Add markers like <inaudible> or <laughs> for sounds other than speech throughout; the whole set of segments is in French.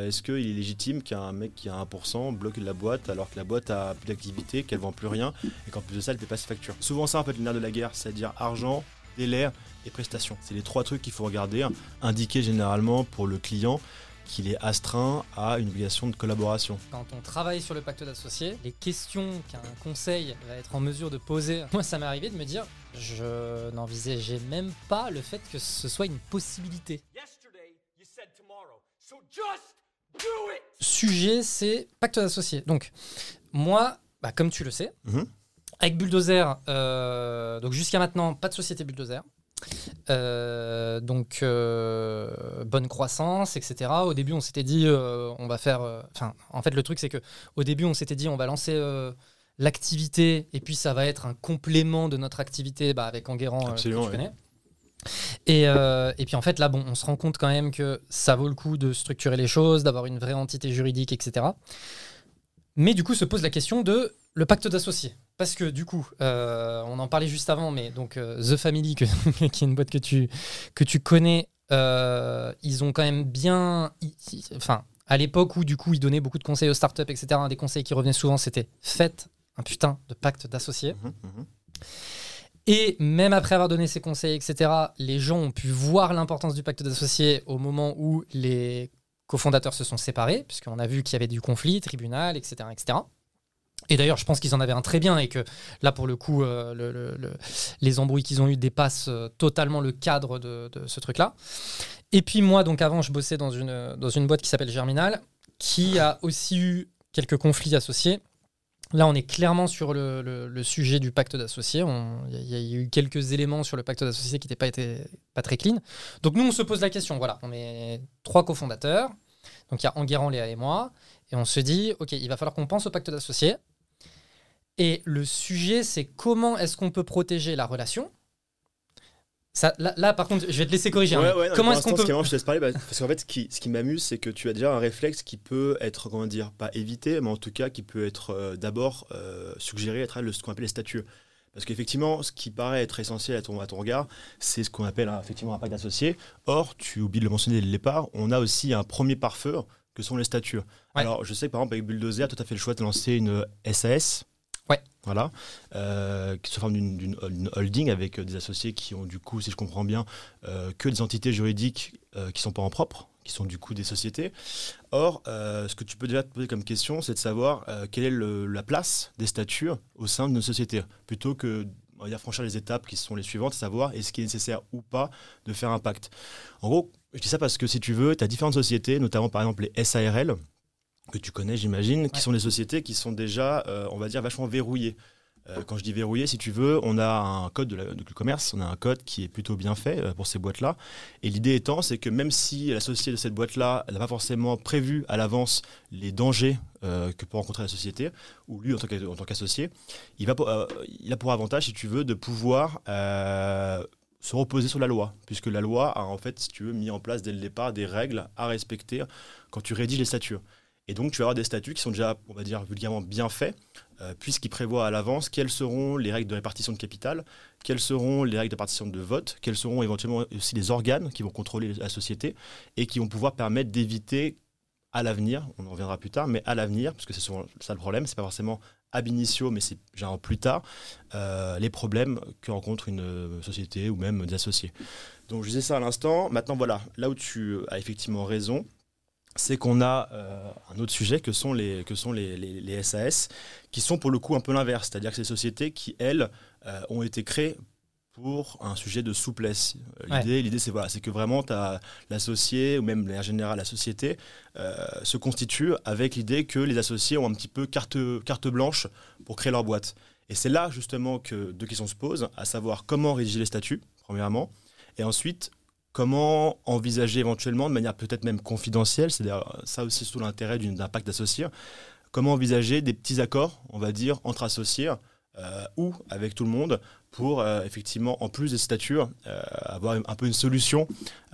Est-ce qu'il est légitime qu'un mec qui a 1% bloque la boîte alors que la boîte a plus d'activité, qu'elle vend plus rien et qu'en plus de ça, elle ne paie pas ses factures? Souvent ça, en fait, le nerf de la guerre, c'est-à-dire argent, délai et prestations. C'est les trois trucs qu'il faut regarder, indiquer généralement pour le client qu'il est astreint à une obligation de collaboration. Quand on travaille sur le pacte d'associés, les questions qu'un conseil va être en mesure de poser, <laughs> moi ça m'est arrivé de me dire, je n'envisageais même pas le fait que ce soit une possibilité. Sujet, c'est pacte d'associés. Donc, moi, bah, comme tu le sais, Mhm. avec Bulldozer, euh, donc jusqu'à maintenant, pas de société Bulldozer. Euh, donc euh, bonne croissance, etc. Au début, on s'était dit, on va faire. Enfin, en fait, le truc, c'est que au début, on s'était dit, on va lancer l'activité, et puis ça va être un complément de notre activité bah, avec Enguerrand, que tu ouais. Et, euh, et puis en fait, là, bon, on se rend compte quand même que ça vaut le coup de structurer les choses, d'avoir une vraie entité juridique, etc. Mais du coup, se pose la question de le pacte d'associés. Parce que du coup, euh, on en parlait juste avant, mais donc euh, The Family, <laughs> qui est une boîte que tu, que tu connais, ils ont quand même bien. Enfin, à l'époque où du coup ils donnaient beaucoup de conseils aux startups, etc., un des conseils qui revenaient souvent, c'était faites un putain de pacte d'associés. Mhm, mhm. Et même après avoir donné ces conseils, etc., les gens ont pu voir l'importance du pacte d'associés au moment où les cofondateurs se sont séparés, puisqu'on a vu qu'il y avait du conflit, tribunal, etc. etc. Et d'ailleurs, je pense qu'ils en avaient un très bien et que là, pour le coup, euh, le- le- le- les embrouilles qu'ils ont eues dépassent euh, totalement le cadre de, de ce truc-là. Et puis moi, donc avant, je bossais dans une, dans une boîte qui s'appelle Germinal, qui a aussi eu quelques conflits associés. Là, on est clairement sur le, sujet du pacte d'associés. Il y, a- eu quelques éléments sur le pacte d'associés qui n'étaient pas très clean. Donc nous, on se pose la question. Voilà, on est trois cofondateurs. Donc il y a Enguerrand, Léa et moi. Et on se dit, OK, il va falloir qu'on pense au pacte d'associés. Et le sujet, c'est comment est-ce qu'on peut protéger la relation ça, là, là, par contre, je vais te laisser corriger. hein, Ouais, mais ouais, non, comment est-ce qu'on peut... je te laisse parler, bah, parce qu'en fait, ce qui, ce qui m'amuse, c'est que tu as déjà un réflexe qui peut être, comment dire, pas évité, mais en tout cas qui peut être euh, d'abord euh, suggéré à travers le- ce qu'on appelle les statuts. Parce qu'effectivement, ce qui paraît être essentiel à ton, à ton regard, c'est ce qu'on appelle hein, effectivement un pacte d'associés. Or, tu oublies de le mentionner dès le départ, on a aussi un premier pare-feu que sont les statuts. Alors, je sais que par exemple, avec Bulldozer, tu as fait le choix de lancer une SAS. Ouais. Voilà. Euh, qui se forme d'une holding avec euh, des associés qui ont, du coup, si je comprends bien, euh, que des entités juridiques euh, qui sont pas en propre, qui sont du coup des sociétés. Or, ce que tu peux déjà te poser comme question, c'est de savoir quelle est la place des statuts au sein de nos sociétés, plutôt que on va dire, franchir les étapes qui sont les suivantes, savoir est-ce qu'il est nécessaire ou pas de faire un pacte. En gros, je dis ça parce que si tu veux, tu as différentes sociétés, notamment par exemple les SARL, que tu connais, j'imagine, qui sont des sociétés qui sont déjà, euh, on va dire, vachement verrouillées. Euh, quand je dis verrouillé, si tu veux, on a un code de la- du commerce, on a un code qui est plutôt bien fait euh, pour ces boîtes-là. Et l'idée étant, c'est que même si l'associé de cette boîte-là n'a pas forcément prévu à l'avance les dangers euh, que peut rencontrer la société, ou lui en tant qu'associé, il, va pour- il a pour avantage, si tu veux, de pouvoir se reposer sur la loi, puisque la loi a en fait, si tu veux, mis en place dès le départ des règles à respecter quand tu rédiges les statuts. Et donc, tu vas avoir des statuts qui sont déjà, on va dire, vulgairement bien faits, euh, puisqu'ils prévoient à l'avance quelles seront les règles de répartition de capital, quelles seront les règles de répartition de vote, quels seront éventuellement aussi les organes qui vont contrôler la société et qui vont pouvoir permettre d'éviter à l'avenir, on en reviendra plus tard, mais à l'avenir, parce que c'est souvent ça le problème, c'est pas forcément ab initio, mais c'est genre plus tard, euh, les problèmes que rencontre une euh, société ou même des associés. Donc je disais ça à l'instant. Maintenant, voilà, là où tu as effectivement raison, c'est qu'on a euh, un autre sujet que sont, les, que sont les, les- les SAS, qui sont pour le coup un peu l'inverse. C'est-à-dire que des sociétés qui, elles, euh, ont été créées pour un sujet de souplesse. Euh, L'idée, l'idée c'est voilà, c'est que vraiment as l'associé, ou même en général la société, euh, se constitue avec l'idée que les associés ont un petit peu carte, carte blanche pour créer leur boîte. Et c'est là justement que deux questions se posent, à savoir comment rédiger les statuts, premièrement, et ensuite comment envisager éventuellement, de manière peut-être même confidentielle, c'est d'ailleurs ça aussi sous l'intérêt d'un pacte d'associés, comment envisager des petits accords, on va dire, entre associés euh, ou avec tout le monde pour euh, effectivement, en plus des statuts, euh, avoir un peu une solution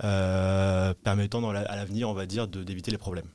euh, permettant dans la- à l'avenir, on va dire, d'éviter les problèmes.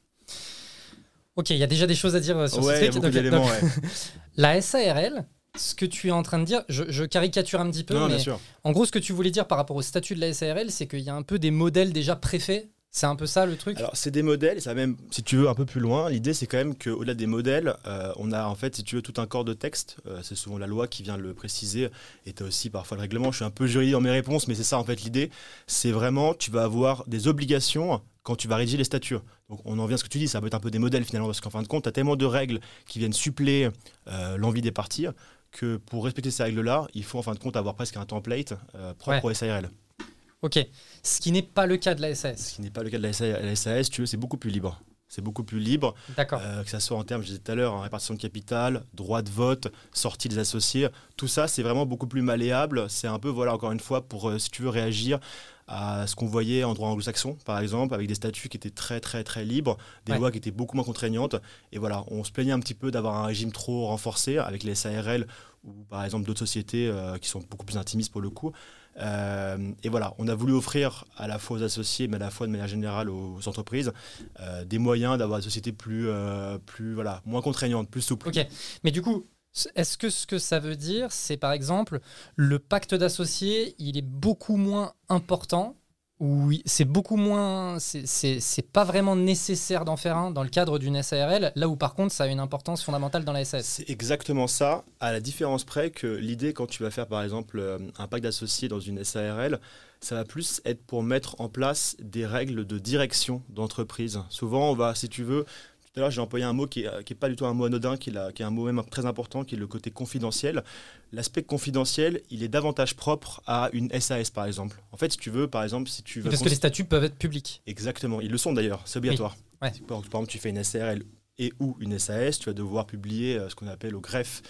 Ok, il y a déjà des choses à dire euh, sur Ouais, ce il y a truc. Donc, donc, ouais. <laughs> La SARL, ce que tu es en train de dire, je, je caricature un petit peu, Non, mais bien sûr. en gros, ce que tu voulais dire par rapport au statut de la SARL, c'est qu'il y a un peu des modèles déjà préfaits C'est un peu ça le truc? Alors, c'est des modèles, et ça va même, si tu veux, un peu plus loin. L'idée, c'est quand même qu'au-delà des modèles, euh, on a en fait, si tu veux, tout un corps de texte. Euh, c'est souvent la loi qui vient le préciser, et tu as aussi parfois le règlement. Je suis un peu juridique dans mes réponses, mais c'est ça en fait l'idée. C'est vraiment, tu vas avoir des obligations quand tu vas rédiger les statuts. Donc, on en vient à ce que tu dis, ça peut être un peu des modèles finalement, parce qu'en fin de compte, tu as tellement de règles qui viennent suppléer euh, l'envie des parties que pour respecter ces règles-là, il faut en fin de compte avoir presque un template propre au SARL. Ok. Ce qui n'est pas le cas de la SAS. Ce qui n'est pas le cas de la SAS, tu veux, c'est beaucoup plus libre. C'est beaucoup plus libre. D'accord. Euh, que ce soit en termes, je disais tout à l'heure, en répartition de capital, droit de vote, sortie des associés. Tout ça, c'est vraiment beaucoup plus malléable. C'est un peu, voilà, encore une fois, pour, euh, si tu veux, réagir à ce qu'on voyait en droit anglo-saxon, par exemple, avec des statuts qui étaient très, très, très libres, des lois qui étaient beaucoup moins contraignantes. Et voilà, on se plaignait un petit peu d'avoir un régime trop renforcé avec les SARL ou, par exemple, d'autres sociétés euh, qui sont beaucoup plus intimistes pour le coup. Euh, et voilà, on a voulu offrir à la fois aux associés, mais à la fois de manière générale aux, entreprises, euh, des moyens d'avoir des sociétés plus, plus, voilà, moins contraignantes, plus souples. Ok, mais du coup, est-ce que ce que ça veut dire, c'est par exemple, le pacte d'associés, il est beaucoup moins important oui, c'est beaucoup moins. C'est pas vraiment nécessaire d'en faire un dans le cadre d'une SARL, là où par contre ça a une importance fondamentale dans la SAS. C'est exactement ça, à la différence près que l'idée quand tu vas faire par exemple euh, un pacte d'associés dans une SARL, ça va plus être pour mettre en place des règles de direction d'entreprise. Souvent, on va, si tu veux, tout à l'heure, j'ai employé un mot qui n'est pas du tout un mot anodin, qui est, qui est, un mot même très important, qui est le côté confidentiel. L'aspect confidentiel, il est davantage propre à une SAS, par exemple. En fait, si tu veux, par exemple, si tu veux... Parce que les statuts peuvent être publics. Exactement, ils le sont d'ailleurs, c'est obligatoire. Par exemple, tu fais une SRL et ou une SAS, tu vas devoir publier euh, ce qu'on appelle au greffe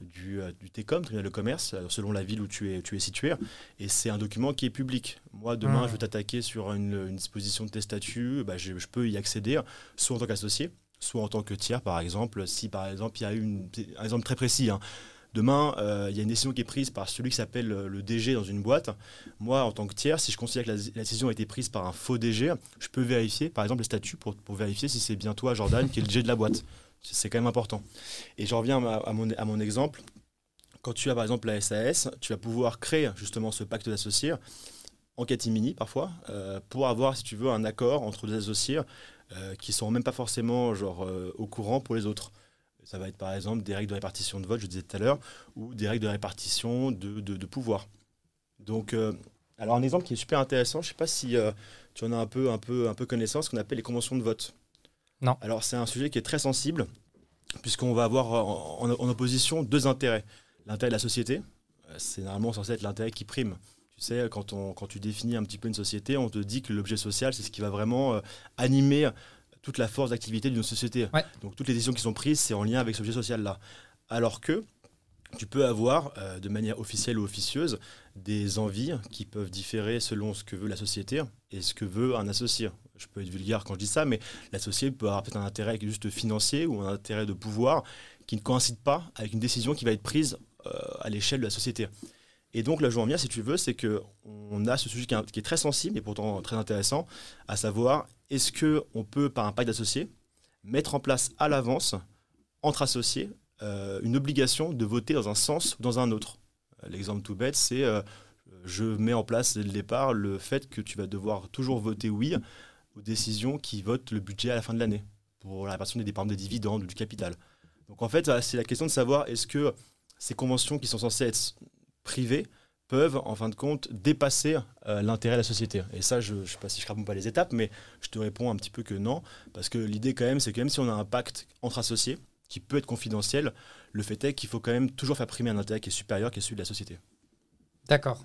du, euh, du TECOM, tribunal de commerce, euh, selon la ville où tu es, tu es situé. Et c'est un document qui est public. Moi, demain, mmh. je veux t'attaquer sur une, disposition de tes statuts, bah, je, je, peux y accéder, soit en tant qu'associé, soit en tant que tiers, par exemple, si par exemple il y a une, un exemple très précis. Hein. Demain, euh, il y a une décision qui est prise par celui qui s'appelle le DG dans une boîte. Moi, en tant que tiers, si je considère que la, décision a été prise par un faux DG, je peux vérifier, par exemple, les statuts pour, pour vérifier si c'est bien toi, Jordan, qui est le DG de la boîte. C'est quand même important. Et je reviens à, mon, à mon exemple. Quand tu as par exemple la SAS, tu vas pouvoir créer justement ce pacte d'associés en catimini parfois, euh, pour avoir, si tu veux, un accord entre les associés euh, qui sont même pas forcément genre, euh, au courant pour les autres. Ça va être par exemple des règles de répartition de vote, je disais tout à l'heure, ou des règles de répartition de, de, pouvoir. Donc, euh, alors un exemple qui est super intéressant, je ne sais pas si tu en as un peu, un peu, un peu connaissance, ce qu'on appelle les conventions de vote. Non. Alors c'est un sujet qui est très sensible, puisqu'on va avoir en, en, opposition deux intérêts. L'intérêt de la société, c'est normalement censé être l'intérêt qui prime. Tu sais, quand, on, quand tu définis un petit peu une société, on te dit que l'objet social, c'est ce qui va vraiment euh, animer toute la force d'activité d'une société. Donc toutes les décisions qui sont prises, c'est en lien avec cet objet social-là. Alors que tu peux avoir, euh, de manière officielle ou officieuse, des envies qui peuvent différer selon ce que veut la société et ce que veut un associé. Je peux être vulgaire quand je dis ça, mais l'associé peut avoir peut-être un intérêt juste financier ou un intérêt de pouvoir qui ne coïncide pas avec une décision qui va être prise euh, à l'échelle de la société. Et donc, là, je en si tu veux, c'est qu'on a ce sujet qui est, très sensible et pourtant très intéressant, à savoir, est-ce qu'on peut, par un pacte d'associés, mettre en place à l'avance, entre associés, euh, une obligation de voter dans un sens ou dans un autre? L'exemple tout bête, c'est euh, je mets en place dès le départ le fait que tu vas devoir toujours voter oui aux décisions qui votent le budget à la fin de l'année pour la répartition des dépenses des dividendes ou du capital. Donc en fait, c'est la question de savoir est-ce que ces conventions qui sont censées être privés peuvent, en fin de compte, dépasser euh, l'intérêt de la société. Et ça, je ne sais pas si je ne pas les étapes, mais je te réponds un petit peu que non, parce que l'idée quand même, c'est que même si on a un pacte entre associés, qui peut être confidentiel, le fait est qu'il faut quand même toujours faire primer un intérêt qui est supérieur, qui est celui de la société. D'accord.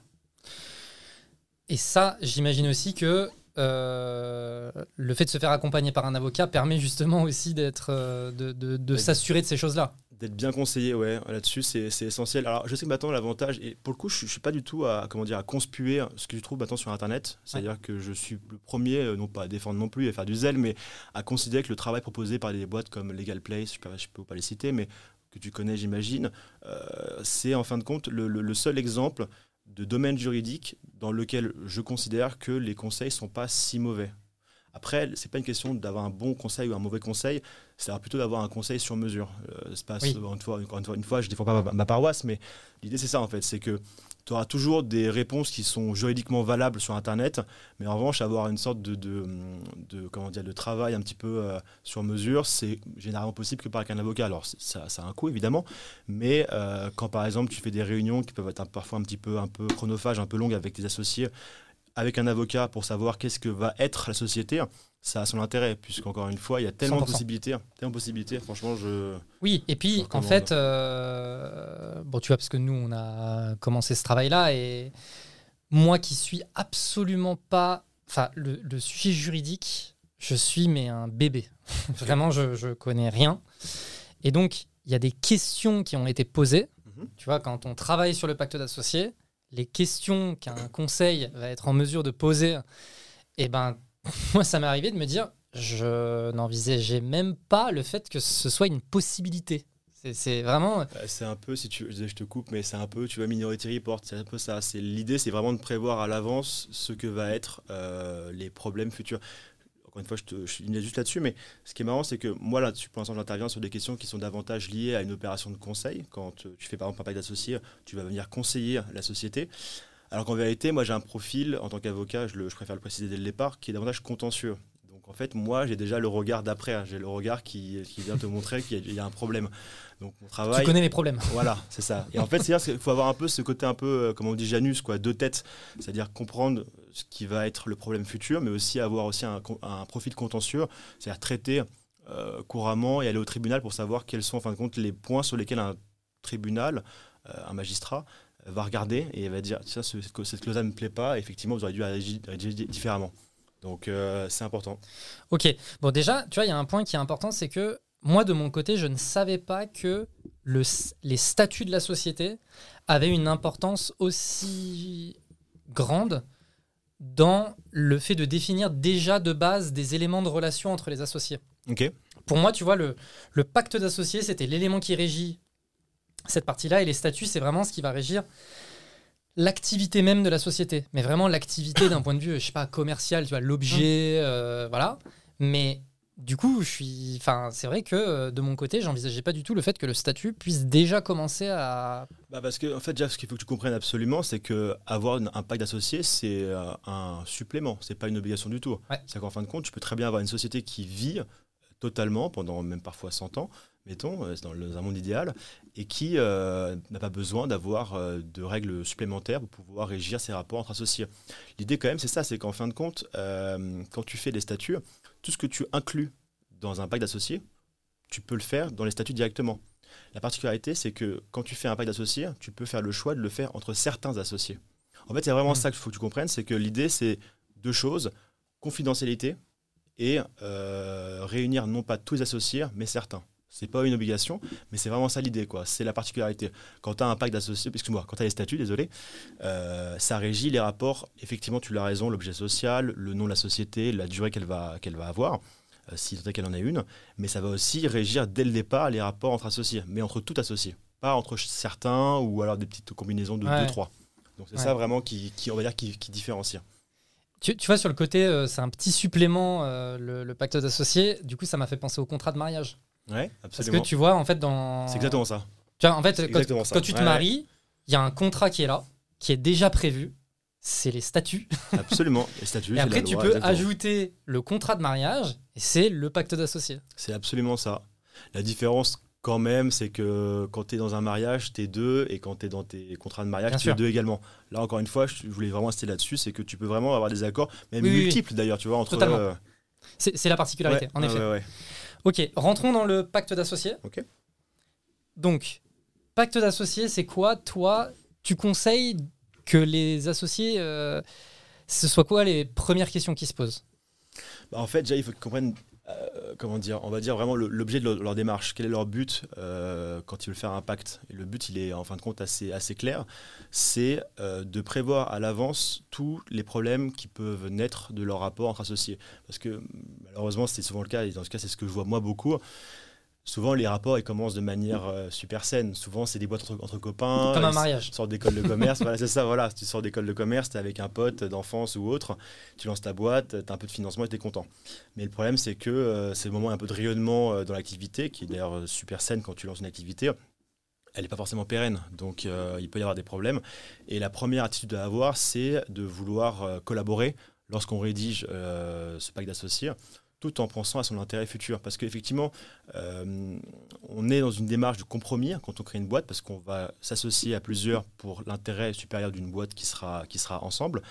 Et ça, j'imagine aussi que euh, le fait de se faire accompagner par un avocat permet justement aussi d'être, euh, de, de s'assurer de ces choses-là d'être bien conseillé ouais là-dessus c'est, essentiel. Alors je sais que maintenant l'avantage et pour le coup je, ne suis pas du tout à comment dire à conspuer ce que je trouve maintenant sur internet. C'est-à-dire que je suis le premier euh, non pas à défendre non plus et faire du zèle mais à considérer que le travail proposé par des boîtes comme Legal Place je peux, peux pas les citer mais que tu connais j'imagine euh, c'est en fin de compte le, seul exemple de domaine juridique dans lequel je considère que les conseils sont pas si mauvais après, c'est pas une question d'avoir un bon conseil ou un mauvais conseil, c'est plutôt d'avoir un conseil sur mesure. Euh, pas, une, fois, encore une fois, une fois, je défends pas ma, paroisse, mais l'idée c'est ça en fait, c'est que tu auras toujours des réponses qui sont juridiquement valables sur Internet, mais en revanche, avoir une sorte de, de, comment dire, de travail un petit peu euh, sur mesure, c'est généralement possible que par un avocat. Alors, ça, ça, a un coût, évidemment, mais euh, quand, par exemple, tu fais des réunions qui peuvent être parfois un petit peu, un peu chronophages, un peu longues avec tes associés, avec un avocat pour savoir qu'est-ce que va être la société, ça a son intérêt, puisqu'encore une fois, il y a tellement de possibilités, tellement de possibilités, franchement, je... Oui, et puis, en fait, euh, bon, tu vois, parce que nous, on a commencé ce travail-là, et moi qui suis absolument pas... Enfin, le, sujet juridique, je suis mais un bébé. <laughs> Vraiment, je, je connais rien. Et donc, il y a des questions qui ont été posées. Mhm. Tu vois, quand on travaille sur le pacte d'associés, les questions qu'un conseil va être en mesure de poser, eh ben, <laughs> moi, ça m'est arrivé de me dire, je n'envisageais même pas le fait que ce soit une possibilité. C'est vraiment. Euh, bah, c'est un peu, si je te coupe, mais c'est un peu, tu vois, Minority Report, c'est un peu ça. L'idée, c'est vraiment de prévoir à l'avance ce que va être euh, les problèmes futurs. Encore une fois, je, te, je juste là-dessus, mais ce qui est marrant, c'est que moi, là-dessus, pour l'instant, j'interviens sur des questions qui sont davantage liées à une opération de conseil. Quand tu fais par exemple un pacte d'associés, tu vas venir conseiller la société. Alors qu'en vérité, moi j'ai un profil en tant qu'avocat, je, je, préfère le préciser dès le départ, qui est davantage contentieux. Donc en fait, moi j'ai déjà le regard d'après, hein. j'ai le regard qui, vient te montrer qu'il y, a un problème. Donc mon travail. Tu connais les problèmes. Voilà, c'est ça. Et en fait, c'est qu'il faut avoir un peu ce côté un peu, euh, comme on dit Janus, quoi, deux têtes, c'est-à-dire comprendre ce qui va être le problème futur, mais aussi avoir aussi un, profil contentieux, c'est-à-dire traiter euh, couramment et aller au tribunal pour savoir quels sont en fin de compte les points sur lesquels un tribunal, euh, un magistrat va regarder et va dire ça, cette clause ne me plaît pas, effectivement, vous auriez dû agir différemment. Donc euh, c'est important. Ok, bon déjà, tu vois, il y a un point qui est important, c'est que moi, de mon côté, je ne savais pas que le, les statuts de la société avaient une importance aussi grande dans le fait de définir déjà de base des éléments de relation entre les associés. Pour moi, tu vois, le, le pacte d'associés, c'était l'élément qui régit cette partie-là. Et les statuts, c'est vraiment ce qui va régir l'activité même de la société. Mais vraiment l'activité d'un point de vue, je sais pas, commercial, tu vois, l'objet, mmh. euh, voilà. Mais du coup, je suis. Enfin, c'est vrai que euh, de mon côté, j'envisageais pas du tout le fait que le statut puisse déjà commencer à. Bah parce que en fait, déjà, ce qu'il faut que tu comprennes absolument, c'est que avoir un pacte d'associés, c'est euh, un supplément, c'est pas une obligation du tout. C'est qu'en fin de compte, tu peux très bien avoir une société qui vit totalement pendant même parfois 100 ans mettons, euh, dans un monde idéal, et qui euh, n'a pas besoin d'avoir euh, de règles supplémentaires pour pouvoir régir ses rapports entre associés. L'idée quand même, c'est ça, c'est qu'en fin de compte, quand tu fais des statuts, tout ce que tu inclus dans un pacte d'associés, tu peux le faire dans les statuts directement. La particularité, c'est que quand tu fais un pacte d'associés, tu peux faire le choix de le faire entre certains associés. En fait, c'est vraiment mmh. ça qu'il faut que tu comprennes, c'est que l'idée, c'est deux choses, confidentialité et réunir non pas tous les associés, mais certains. C'est pas une obligation, mais c'est vraiment ça l'idée, quoi. C'est la particularité. Quand tu as un pacte d'associés, excuse-moi, quand tu as les statuts, désolé, euh, ça régit les rapports. Effectivement, tu l'as raison, l'objet social, le nom de la société, la durée qu'elle va, qu'elle va avoir, euh, si tant qu'elle en a une. Mais ça va aussi régir dès le départ les rapports entre associés, mais entre tout associés, pas entre certains ou alors des petites combinaisons de deux, trois. Donc c'est ça vraiment qui, on va dire, qui, différencie. Tu, vois, sur le côté, euh, c'est un petit supplément, le, le, pacte d'associés. Du coup, ça m'a fait penser au contrat de mariage. Ouais, absolument. Parce que tu vois, en fait, dans. C'est exactement ça. Tu vois, en fait, quand, tu te maries, il y a un contrat qui est là, qui est déjà prévu. C'est les statuts. Absolument, les <laughs> statuts. et après, tu peux ajouter le contrat de mariage, et c'est le pacte d'associés. C'est absolument ça. La différence, quand même, c'est que quand tu es dans un mariage, tu es deux, et quand tu es dans tes contrats de mariage, tu es deux également. Là, encore une fois, je voulais vraiment insister là-dessus, c'est que tu peux vraiment avoir des accords, même multiples d'ailleurs, tu vois, entre. Totalement. Euh, c'est la particularité, en effet. Ok, rentrons dans le pacte d'associés. Ok. Donc, pacte d'associés, c'est quoi? Toi, tu conseilles que les associés, euh, ce soit quoi les premières questions qui se posent? Bah, En fait, déjà, il faut qu'ils comprennent euh, comment dire, on va dire vraiment l'objet de leur, démarche. Quel est leur but euh, quand ils veulent faire un pacte? Le but, il est en fin de compte assez, assez clair. C'est euh, de prévoir à l'avance tous les problèmes qui peuvent naître de leur rapport entre associés. Parce que malheureusement, c'est souvent le cas, et dans ce cas, c'est ce que je vois moi beaucoup souvent les rapports ils commencent de manière euh, super saine. Souvent c'est des boîtes entre, copains. Comme un mariage. Tu sors d'école de <laughs> commerce, voilà c'est ça, voilà. Tu sors d'école de commerce, tu es avec un pote d'enfance ou autre, tu lances ta boîte, tu as un peu de financement et tu es content. Mais le problème c'est que euh, c'est le moment un peu de rayonnement euh, dans l'activité, qui est d'ailleurs super saine quand tu lances une activité. elle n'est pas forcément pérenne, donc il peut y avoir des problèmes. Et la première attitude à avoir, c'est de vouloir collaborer lorsqu'on rédige ce pacte d'associés tout en pensant à son intérêt futur. Parce qu'effectivement, euh, on est dans une démarche de compromis quand on crée une boîte, parce qu'on va s'associer à plusieurs pour l'intérêt supérieur d'une boîte qui sera, qui sera ensemble.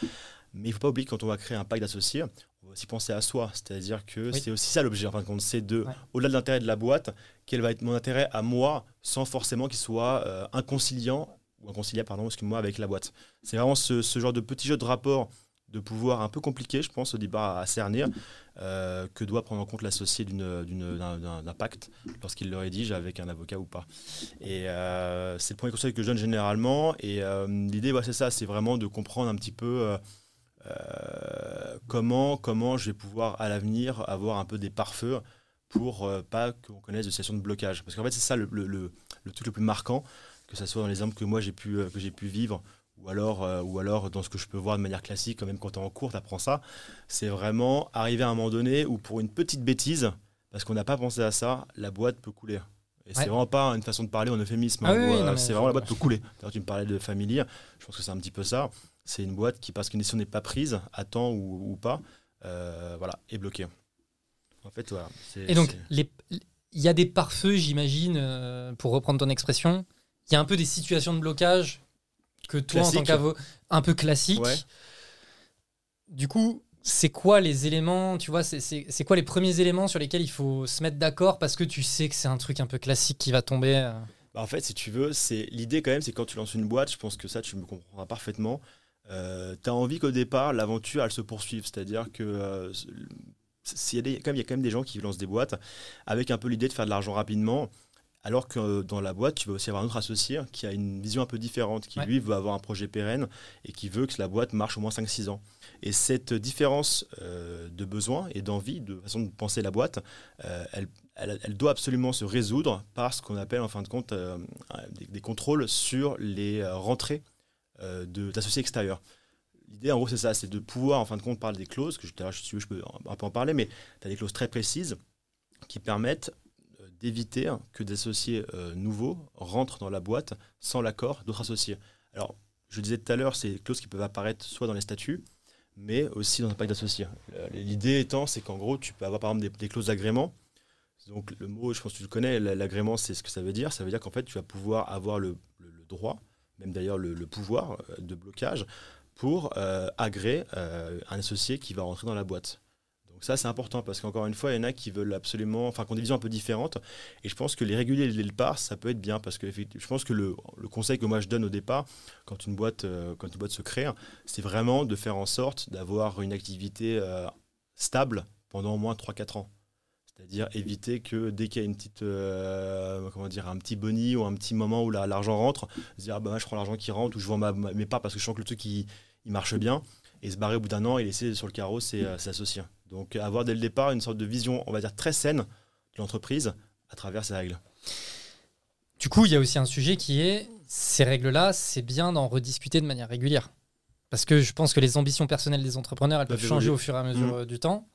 Mais il ne faut pas oublier que quand on va créer un pacte d'associés, on va aussi penser à soi. C'est-à-dire que c'est aussi ça l'objet, en fin de compte. C'est de, au-delà de l'intérêt de la boîte, quel va être mon intérêt à moi, sans forcément qu'il soit euh, inconciliant, ou inconciliable, pardon, excuse-moi, avec la boîte. C'est vraiment ce, ce, genre de petit jeu de rapport de pouvoir un peu compliqué, je pense, au débat à cernir, euh, que doit prendre en compte l'associé d'un pacte lorsqu'il le rédige avec un avocat ou pas. Et euh, c'est le premier conseil que je donne généralement. Et euh, l'idée, c'est ça, c'est vraiment de comprendre un petit peu comment, comment je vais pouvoir à l'avenir avoir un peu des pare-feux pour pas qu'on connaisse de situations de blocage. Parce qu'en fait, c'est ça le, le, le, truc le plus marquant, que ce soit dans les exemples que moi j'ai pu, que j'ai pu vivre ou alors, euh, ou alors dans ce que je peux voir de manière classique, quand même quand tu es en cours, tu apprends ça, c'est vraiment arriver à un moment donné où pour une petite bêtise, parce qu'on n'a pas pensé à ça, la boîte peut couler. Et c'est vraiment pas une façon de parler en euphémisme. Ah euh, c'est vraiment la boîte peut couler. Tu me parlais de familier, je pense que c'est un petit peu ça. C'est une boîte qui, parce qu'une décision n'est pas prise, à temps ou, pas, euh, voilà, est bloquée. En fait, voilà. Et donc, il y a des pare-feux, j'imagine, pour reprendre ton expression. Il y a un peu des situations de blocage que toi en tant qu'avocat un peu classique. Du coup, c'est quoi les éléments, tu vois, c'est quoi les premiers éléments sur lesquels il faut se mettre d'accord parce que tu sais que c'est un truc un peu classique qui va tomber euh bah, En fait, si tu veux, c'est l'idée quand même, c'est quand tu lances une boîte, je pense que ça, tu me comprendras parfaitement. Euh, tu as envie qu'au départ, l'aventure, elle se poursuive. C'est-à-dire que euh, il y, a quand même des gens qui lancent des boîtes avec un peu l'idée de faire de l'argent rapidement. Alors que euh, dans la boîte, tu vas aussi avoir un autre associé qui a une vision un peu différente, qui lui veut avoir un projet pérenne et qui veut que la boîte marche au moins 5-6 ans. Et cette différence euh, de besoin et d'envie, de façon de penser la boîte, euh, elle, doit absolument se résoudre par ce qu'on appelle en fin de compte des, contrôles sur les rentrées d'associés extérieurs. L'idée, en gros, c'est ça, c'est de pouvoir, en fin de compte, parler des clauses, que je, je, je peux un peu en parler, mais tu as des clauses très précises qui permettent d'éviter que des associés euh, nouveaux rentrent dans la boîte sans l'accord d'autres associés. Alors, je disais tout à l'heure, c'est des clauses qui peuvent apparaître soit dans les statuts, mais aussi dans un pacte d'associés. Euh, l'idée étant, c'est qu'en gros, tu peux avoir par exemple des, clauses d'agrément. Donc, le mot, je pense que tu le connais, l'agrément, c'est ce que ça veut dire. Ça veut dire qu'en fait, tu vas pouvoir avoir le, droit, même d'ailleurs le, pouvoir euh, de blocage, pour agréer un associé qui va rentrer dans la boîte ça, c'est important parce qu'encore une fois, il y en a qui veulent absolument, enfin, qui ont des visions un peu différentes. Et je pense que les réguliers dès le ça peut être bien parce que je pense que le, conseil que moi je donne au départ, quand une boîte, euh, quand une boîte se crée, c'est vraiment de faire en sorte d'avoir une activité euh, stable pendant au moins 3-4 ans. C'est-à-dire éviter que dès qu'il y a une petite, euh, comment dire, un petit boni ou un petit moment où l'argent rentre, se dire ah ben, je prends l'argent qui rentre ou je vends mes parts parce que je sens que le truc il, il marche bien et se barrer au bout d'un an et laisser sur le carreau ses, associés. Donc avoir dès le départ une sorte de vision, on va dire, très saine de l'entreprise à travers ces règles. Du coup, il y a aussi un sujet qui est, ces règles-là, c'est bien d'en rediscuter de manière régulière. Parce que je pense que les ambitions personnelles des entrepreneurs, elles peuvent changer au fur et à mesure mmh. euh, du temps.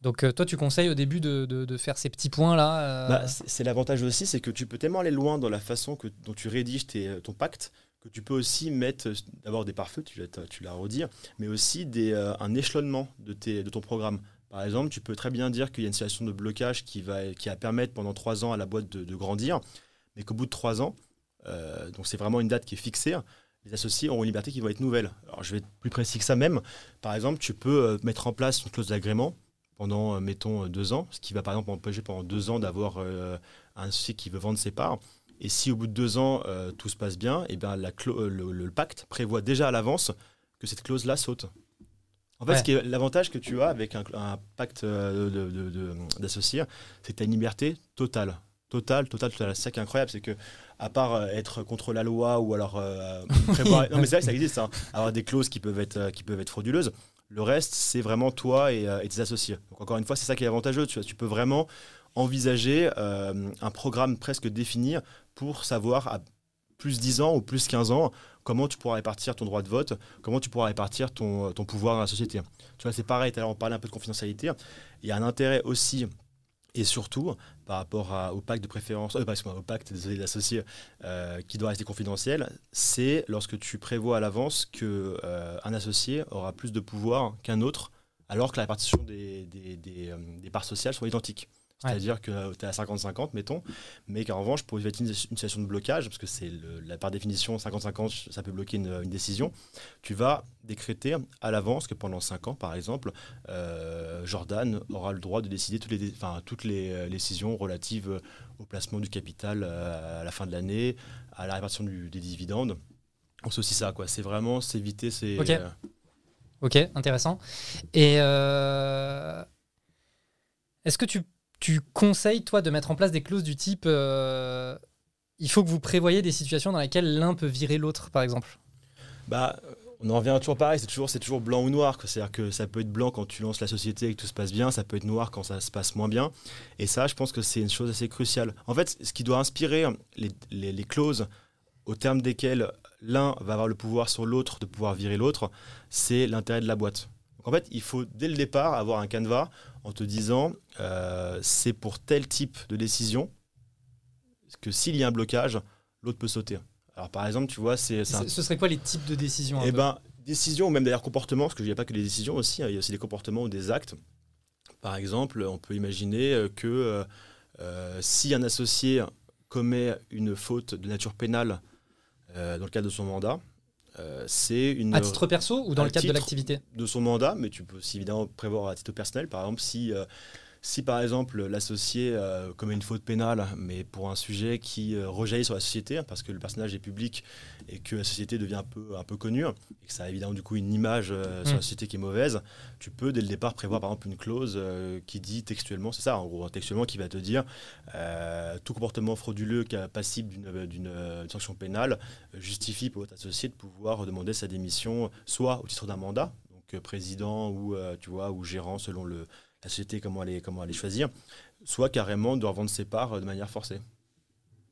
Donc euh, toi, tu conseilles au début de, faire ces petits points-là euh bah, C'est l'avantage aussi, c'est que tu peux tellement aller loin dans la façon que, dont tu rédiges ton pacte que tu peux aussi mettre d'abord des pare-feux, tu, l'as redire, mais aussi des, un échelonnement de, tes, de ton programme. Par exemple, tu peux très bien dire qu'il y a une situation de blocage qui va, permettre pendant trois ans à la boîte de, grandir, mais qu'au bout de trois ans, euh, donc c'est vraiment une date qui est fixée, les associés auront une liberté qui va être nouvelle. Alors je vais être plus précis que ça même. Par exemple, tu peux euh, mettre en place une clause d'agrément pendant, euh, mettons, deux ans, ce qui va par exemple empêcher pendant deux ans d'avoir un associé qui veut vendre ses parts. Et si au bout de deux ans, tout se passe bien, et eh bien le, pacte prévoit déjà à l'avance que cette clause-là saute. En fait, l'avantage que tu as avec un, pacte euh, d'associés, c'est que tu as une liberté totale. Totale, totale, totale. C'est ça qui est incroyable, c'est que, à part euh, être contre la loi ou alors euh, <laughs> prévoir. non, mais c'est vrai que ça existe, hein, avoir des clauses qui peuvent être, qui peuvent être frauduleuses. Le reste, c'est vraiment toi et, tes associés. Donc, encore une fois, c'est ça qui est avantageux. Tu, tu peux vraiment envisager un programme presque défini pour savoir à plus 10 ans ou plus 15 ans comment tu pourras répartir ton droit de vote, comment tu pourras répartir ton, ton pouvoir dans la société. Tu vois, c'est pareil, tout à l'heure on parlait un peu de confidentialité. Il y a un intérêt aussi Et surtout, par rapport au pacte de préférence, euh, au pacte désolé, d'associés euh, qui doit rester confidentiel, c'est lorsque tu prévois à l'avance que euh, un associé aura plus de pouvoir qu'un autre, alors que la répartition des, des, des, euh, des parts sociales sont identiques. Ouais. C'est-à-dire que tu es à 50-50, mettons, mais qu'en revanche, pour éviter une, une situation de blocage, parce que c'est la par définition 50-50, ça peut bloquer une, une décision, tu vas décréter à l'avance que pendant 5 ans, par exemple, euh, Jordan aura le droit de décider toutes les, enfin, toutes les euh, décisions relatives au placement du capital euh, à la fin de l'année, à la répartition du- des dividendes. C'est aussi ça, quoi. C'est vraiment s'éviter ces. Ok. euh, Ok, intéressant. Et euh, est-ce que tu, tu conseilles, toi, de mettre en place des clauses du type euh, il faut que vous prévoyez des situations dans lesquelles l'un peut virer l'autre, par exemple? Bah, on en revient toujours pareil, c'est toujours, toujours blanc ou noir. C'est-à-dire que ça peut être blanc quand tu lances la société et que tout se passe bien, ça peut être noir quand ça se passe moins bien. Et ça, je pense que c'est une chose assez cruciale. En fait, ce qui doit inspirer les clauses au terme desquelles l'un va avoir le pouvoir sur l'autre de pouvoir virer l'autre, c'est l'intérêt de la boîte. Donc en fait, il faut dès le départ avoir un canevas en te disant euh, c'est pour tel type de décision que s'il y a un blocage, l'autre peut sauter. Alors par exemple, tu vois, c'est un Ce serait quoi les types de décisions eh ben, décision ou même d'ailleurs comportement, parce qu'il n'y a pas que des décisions aussi, hein, il y a aussi des comportements ou des actes. Par exemple, on peut imaginer euh, que euh, euh, si un associé commet une faute de nature pénale euh, dans le cadre de son mandat, euh, c'est une À titre perso ou dans le cadre de l'activité? de son mandat, mais tu peux aussi évidemment prévoir à titre personnel. Par exemple, si, euh, si par exemple l'associé euh, commet une faute pénale, mais pour un sujet qui euh, rejaillit sur la société, hein, parce que le personnage est public et que la société devient un peu, un peu connue, et que ça a évidemment du coup une image euh, sur Mm. la société qui est mauvaise, tu peux dès le départ prévoir par exemple une clause qui dit textuellement, c'est ça en gros, textuellement qui va te dire tout comportement frauduleux qui est passible d'une- sanction pénale justifie pour votre associé de pouvoir demander sa démission soit au titre d'un mandat, donc président ou tu vois ou gérant selon le, comment est comment est choisir, soit carrément de revendre ses parts euh, de manière forcée.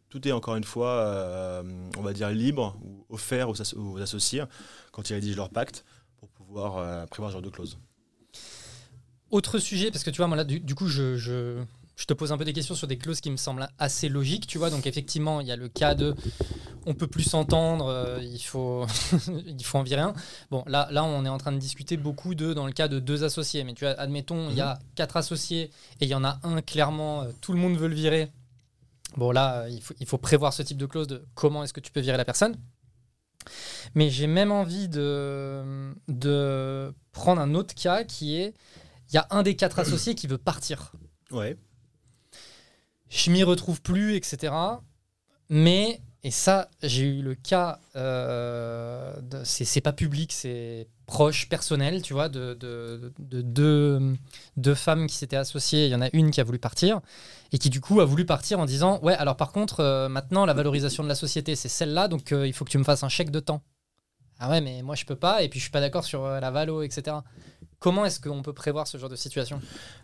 Tout est encore une fois, euh, on va dire libre ou offert aux, as- aux associés quand ils rédigent leur pacte pour pouvoir euh, prévoir ce genre de clause. Autre sujet, parce que tu vois, moi là, du, coup, je, je te pose un peu des questions sur des clauses qui me semblent assez logiques, tu vois. Donc, effectivement, il y a le cas de on peut plus s'entendre, euh, il, faut <laughs> il faut en virer un. Bon, là, là, on est en train de discuter beaucoup de, dans le cas de deux associés. Mais tu vois, admettons, il y a quatre associés et il y en a un, clairement, euh, tout le monde veut le virer. Bon, là, euh, il faut, il faut prévoir ce type de clause de comment est-ce que tu peux virer la personne. Mais j'ai même envie de, de prendre un autre cas qui est il y a un des quatre associés qui veut partir. Ouais. Je m'y retrouve plus, etc. Mais, et ça, j'ai eu le cas, euh, c'est pas public, c'est proche, personnel, tu vois, de, de, de deux, deux femmes qui s'étaient associées. Il y en a une qui a voulu partir et qui, du coup, a voulu partir en disant Ouais, alors par contre, euh, maintenant, la valorisation de la société, c'est celle-là, donc euh, il faut que tu me fasses un chèque de temps. Ah ouais, mais moi, je peux pas, et puis je suis pas d'accord sur euh, la valo, etc. Comment est-ce qu'on peut prévoir ce genre de situation?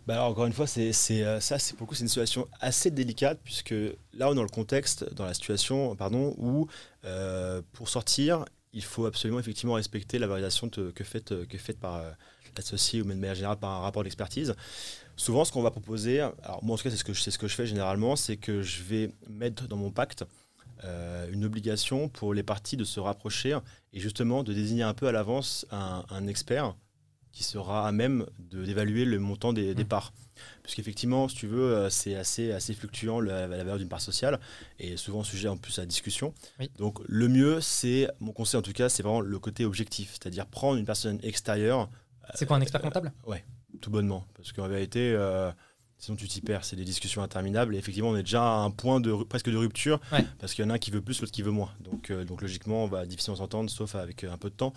Bah alors, encore une fois, c'est euh, ça, c'est pour c'est une situation assez délicate puisque là, on est dans le contexte, dans la situation, pardon, où euh, pour sortir, il faut absolument effectivement respecter la valorisation de- que faite que faite par l'associé ou même de manière générale par un rapport d'expertise. Souvent, ce qu'on va proposer, alors moi en tout cas, c'est ce que c'est ce que je fais généralement, c'est que je vais mettre dans mon pacte euh, une obligation pour les parties de se rapprocher et justement de désigner un peu à l'avance un, un expert qui sera à même d'évaluer le montant des, des Mm. parts. Puisqu'effectivement, si tu veux, euh, c'est assez, assez fluctuant la, la valeur d'une part sociale et souvent sujet en plus à discussion. Oui. Donc le mieux, c'est, mon conseil en tout cas, c'est vraiment le côté objectif, c'est-à-dire prendre une personne extérieure C'est quoi un expert comptable? tout bonnement. Parce qu'en vérité, euh, sinon tu t'y perds. C'est des discussions interminables. Et effectivement, on est déjà à un point de, presque de rupture. Ouais. Parce qu'il y en a un qui veut plus, l'autre qui veut moins. Donc, euh, donc logiquement, on va difficilement s'entendre, sauf avec euh, un peu de temps.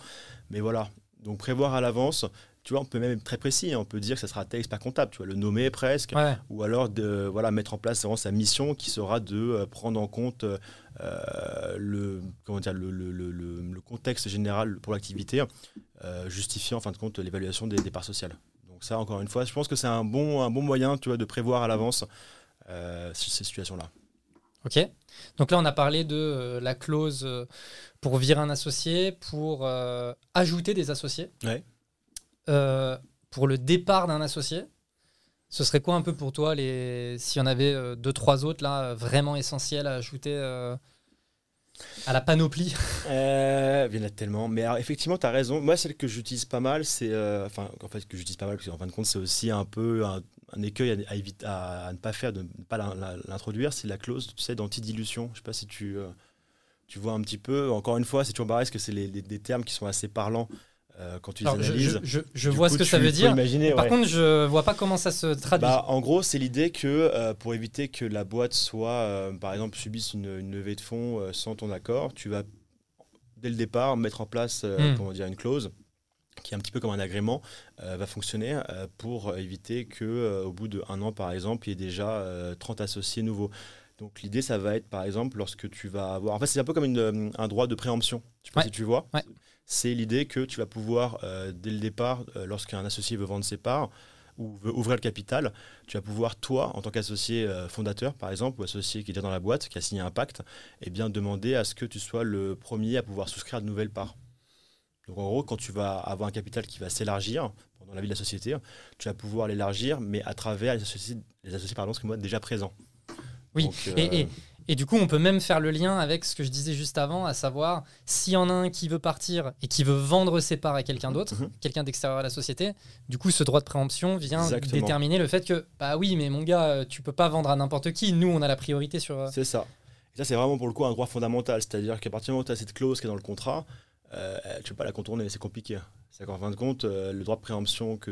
Mais voilà. Donc prévoir à l'avance. Tu vois, on peut même être très précis. hein. On peut dire que ça sera tel expert comptable. Tu vois, le nommer presque. Ouais. Ou alors de voilà, mettre en place vraiment sa mission qui sera de euh, prendre en compte euh, le, comment dire, le, le- le- le- le contexte général pour l'activité, euh, justifiant en fin de compte l'évaluation des, des parts sociales. Donc ça, encore une fois, je pense que c'est un bon, un bon moyen tu vois, de prévoir à l'avance euh, ces situations-là. Ok. Donc là, on a parlé de euh, la clause euh, pour virer un associé, pour euh, ajouter des associés, Ouais. Pour le départ d'un associé. Ce serait quoi un peu pour toi, les... s'il y en avait deux, trois autres là, vraiment essentiels à ajouter à la panoplie <laughs> euh, Il y en a tellement. Mais effectivement, tu as raison. Moi, celle que j'utilise pas mal, c'est. euh, enfin, en fait, que j'utilise pas mal, parce qu'en fin de compte, c'est aussi un peu un, écueil à, éviter- à- ne pas faire, de ne pas l'introduire, c'est la clause, tu sais, d'antidilution. Je sais pas si tu, euh, tu vois un petit peu. Encore une fois, c'est toujours pareil, parce que c'est des termes qui sont assez parlants euh, quand tu les Alors, je, analyses. je- je- je Du vois coup, ce que ça veut dire. imaginer, Par ouais. contre, je vois pas comment ça se traduit. Bah, en gros, c'est l'idée que euh, pour éviter que la boîte soit, euh, par exemple, subisse une, une levée de fonds sans ton accord, tu vas dès le départ mettre en place Hmm. comment dire, une clause qui est un petit peu comme un agrément, va fonctionner pour éviter que au bout d'un an, par exemple, il y ait déjà euh, 30 associés nouveaux. Donc l'idée, ça va être, par exemple, lorsque tu vas avoir... En fait, c'est un peu comme une, un droit de préemption. Je sais pas Ouais. si tu vois. Ouais. C'est l'idée que tu vas pouvoir, euh, dès le départ, euh, lorsqu'un associé veut vendre ses parts ou veut ouvrir le capital, tu vas pouvoir, toi, en tant qu'associé euh, fondateur, par exemple, ou associé qui est déjà dans la boîte, qui a signé un pacte, eh bien, demander à ce que tu sois le premier à pouvoir souscrire de nouvelles parts. Donc, en gros, quand tu vas avoir un capital qui va s'élargir pendant la vie de la société, tu vas pouvoir l'élargir, mais à travers les associés, les associés pardon, excuse-moi, déjà présents. Oui, Donc, et, et- et du coup, on peut même faire le lien avec ce que je disais juste avant, à savoir, s'il y en a un qui veut partir et qui veut vendre ses parts à quelqu'un d'autre, Mhm. quelqu'un d'extérieur à la société, du coup, ce droit de préemption vient Exactement. déterminer le fait que, bah oui, mais mon gars, euh, tu peux pas vendre à n'importe qui, nous, on a la priorité sur... euh, C'est ça. Et ça, c'est vraiment pour le coup un droit fondamental. C'est-à-dire qu'à partir du moment où tu as cette clause qui est dans le contrat, euh, tu peux pas la contourner, c'est compliqué. C'est qu'en fin de compte, euh, le droit de préemption que,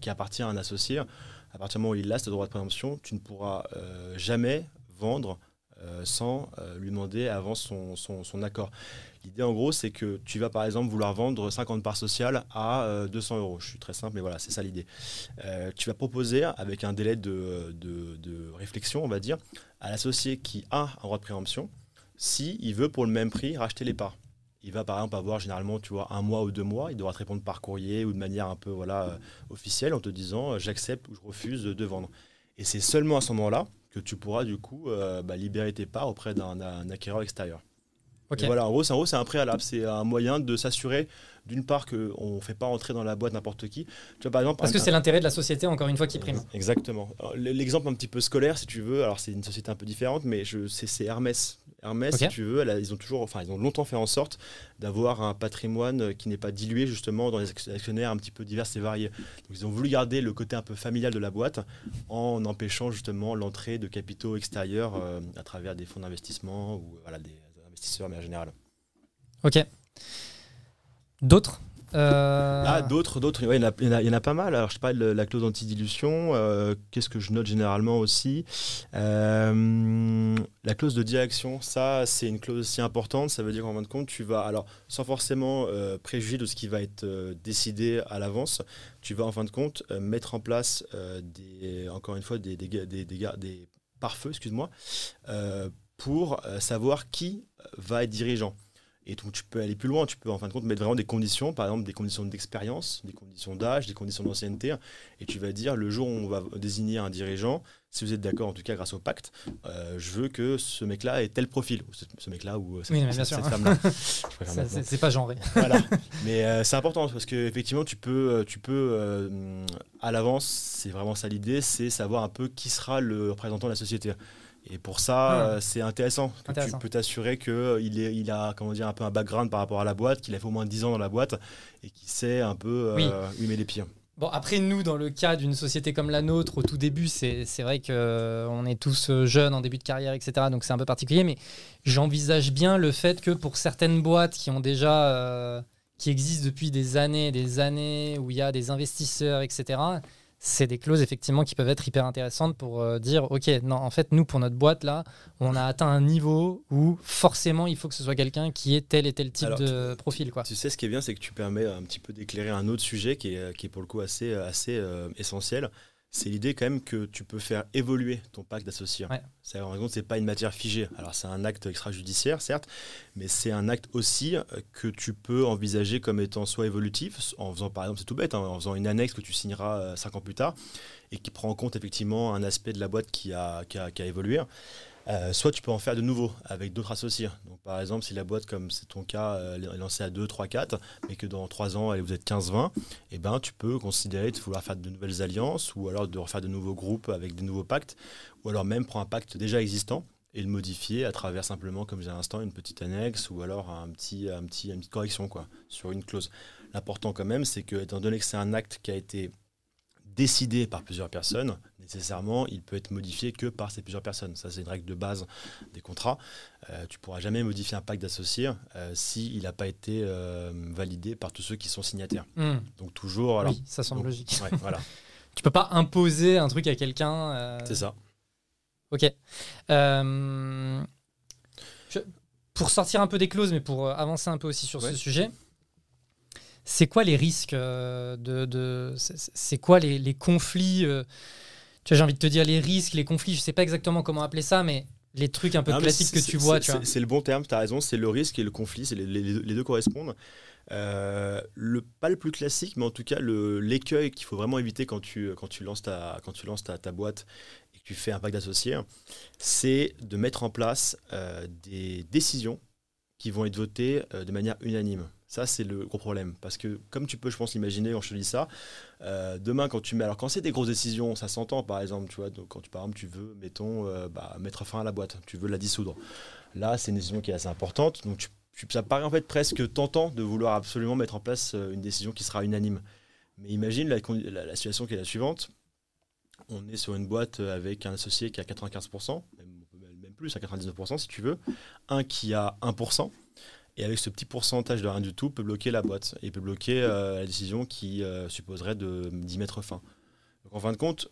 qui appartient à un associé, à partir du moment où il a ce droit de préemption, tu ne pourras euh, jamais vendre euh, sans euh, lui demander avant son, son- accord. L'idée en gros, c'est que tu vas par exemple vouloir vendre 50 parts sociales à euh, 200 euros. Je suis très simple, mais voilà, c'est ça l'idée. Euh, tu vas proposer avec un délai de, de- réflexion, on va dire, à l'associé qui a un droit de préemption, si il veut pour le même prix racheter les parts. Il va par exemple avoir généralement, tu vois, un mois ou deux mois. Il devra te répondre par courrier ou de manière un peu voilà euh, officielle en te disant euh, j'accepte ou je refuse de vendre. Et c'est seulement à ce moment-là que tu pourras du coup euh, bah, libérer tes parts auprès d'un acquéreur extérieur. Et voilà, en gros, c'est en gros, c'est un préalable. C'est un moyen de s'assurer, d'une part, qu'on ne fait pas entrer dans la boîte n'importe qui. Tu vois, par exemple, Parce que c'est l'intérêt de la société, encore une fois, qui prime. Exactement. L'exemple un petit peu scolaire, si tu veux, alors c'est une société un peu différente, mais je, c'est, c'est Hermès. Hermès, si tu veux, elle a- ils ont toujours, enfin, ils ont longtemps fait en sorte d'avoir un patrimoine euh, qui n'est pas dilué justement dans les ac- actionnaires un petit peu divers et variés. Donc, ils ont voulu garder le côté un peu familial de la boîte en empêchant justement l'entrée de capitaux extérieurs euh, à travers des fonds d'investissement ou voilà, des investisseurs, mais en général. Ok. D'autres? Euh, Ah, d'autres, d'autres, ouais, il y, en a- pas mal. Alors, je parle de la clause antidilution. euh, Qu'est-ce que je note généralement aussi Euh, La clause de direction, ça, c'est une clause aussi importante. Ça veut dire qu'en fin de compte, tu vas, alors, sans forcément euh, préjuger de ce qui va être décidé à l'avance, tu vas en fin de compte mettre en place des, encore une fois, des, des, des, des pare-feux, excuse-moi, pour savoir qui va être dirigeant. Et donc tu peux aller plus loin, tu peux en fin de compte mettre vraiment des conditions, par exemple des conditions d'expérience, des conditions d'âge, des conditions d'ancienneté, et tu vas dire le jour où on va désigner un dirigeant, si vous êtes d'accord en tout cas grâce au pacte, euh, je veux que ce mec-là ait tel profil, ou ce, ce mec-là ou euh, cette, Oui, cette- femme-là. <laughs> C'est pas genré. <laughs> Voilà. Mais euh, c'est important parce que effectivement, tu peux, tu peux euh, à l'avance, c'est vraiment ça l'idée, c'est savoir un peu qui sera le représentant de la société. Et pour ça, Ah. euh, c'est intéressant. que Intéressant. Tu peux t'assurer qu'il est, il a comment dire, un peu un background par rapport à la boîte, qu'il a fait au moins 10 ans dans la boîte et qu'il sait un peu euh, Oui. il met les pieds. Bon, après, nous, dans le cas d'une société comme la nôtre, au tout début, c'est vrai qu'on est tous euh, jeunes en début de carrière, etc. Donc c'est un peu particulier, mais j'envisage bien le fait que pour certaines boîtes qui ont déjà. euh, qui existent depuis des années et des années, où il y a des investisseurs, etc., c'est des clauses effectivement qui peuvent être hyper intéressantes pour euh, dire ok non en fait nous pour notre boîte là on a atteint un niveau où forcément il faut que ce soit quelqu'un qui ait tel et tel type Alors, de profil quoi Tu sais, ce qui est bien, c'est que tu permets un petit peu d'éclairer un autre sujet qui est, qui est pour le coup assez, assez euh, essentiel. C'est l'idée quand même que tu peux faire évoluer ton pacte d'associés. Ouais. C'est en c'est pas une matière figée. Alors c'est un acte extrajudiciaire, certes, mais c'est un acte aussi euh, que tu peux envisager comme étant soit évolutif, en faisant par exemple, c'est tout bête, hein, en faisant une annexe que tu signeras euh, cinq ans plus tard et qui prend en compte effectivement un aspect de la boîte qui a, qui a, qui a évolué. Euh, soit tu peux en faire de nouveau avec d'autres associés. Par exemple, si la boîte, comme c'est ton cas, euh, est lancée à 2, 3, 4, mais que dans 3 ans, vous êtes 15-20, eh ben, tu peux considérer de vouloir faire de nouvelles alliances ou alors de refaire de nouveaux groupes avec des nouveaux pactes, ou alors même prendre un pacte déjà existant et le modifier à travers simplement, comme j'ai à l'instant, une petite annexe ou alors un petit, une petite correction quoi, sur une clause. L'important quand même, c'est que, étant donné que c'est un acte qui a été décidé par plusieurs personnes, nécessairement, il peut être modifié que par ces plusieurs personnes. Ça, c'est une règle de base des contrats. Euh, tu ne pourras jamais modifier un pacte d'associés euh, s'il n'a pas été euh, validé par tous ceux qui sont signataires. Hmm. Donc toujours... Alors, oui, ça semble logique. Ouais, <laughs> voilà. tu peux pas imposer un truc à quelqu'un. C'est ça. Ok. pour sortir un peu des clauses, mais pour avancer un peu aussi sur ce sujet, c'est quoi les risques de, de c'est quoi les, les conflits tu j'ai envie de te dire les risques, les conflits, je sais pas exactement comment appeler ça, mais les trucs un peu classiques que tu vois. C'est le bon terme, tu as raison, c'est le risque et le conflit, les, les, deux correspondent. Euh, le, pas le plus classique, mais en tout cas l'écueil qu'il faut vraiment éviter quand tu, quand tu lances, ta, quand tu lances ta, ta boîte et que tu fais un pacte d'associés, c'est de mettre en place euh, des décisions qui vont être votées euh, de manière unanime. Ça, c'est le gros problème. Parce que, comme tu peux, je pense, l'imaginer quand je te dis ça, euh, demain, quand tu mets. Alors, quand c'est des grosses décisions, ça s'entend, par exemple, tu vois. Donc, quand tu, par exemple, tu veux, mettons, euh, bah, mettre fin à la boîte, tu veux la dissoudre. Là, c'est une décision qui est assez importante. Donc, ça paraît en fait presque tentant de vouloir absolument mettre en place euh, une décision qui sera unanime. Mais imagine la, situation qui est la suivante. On est sur une boîte avec un associé qui a 95%, même, même plus, à 99% si tu veux, un qui a 1%. Et avec ce petit pourcentage de rien du tout, peut bloquer la boîte et peut bloquer euh, la décision qui euh, supposerait d'y mettre fin. Donc en fin de compte,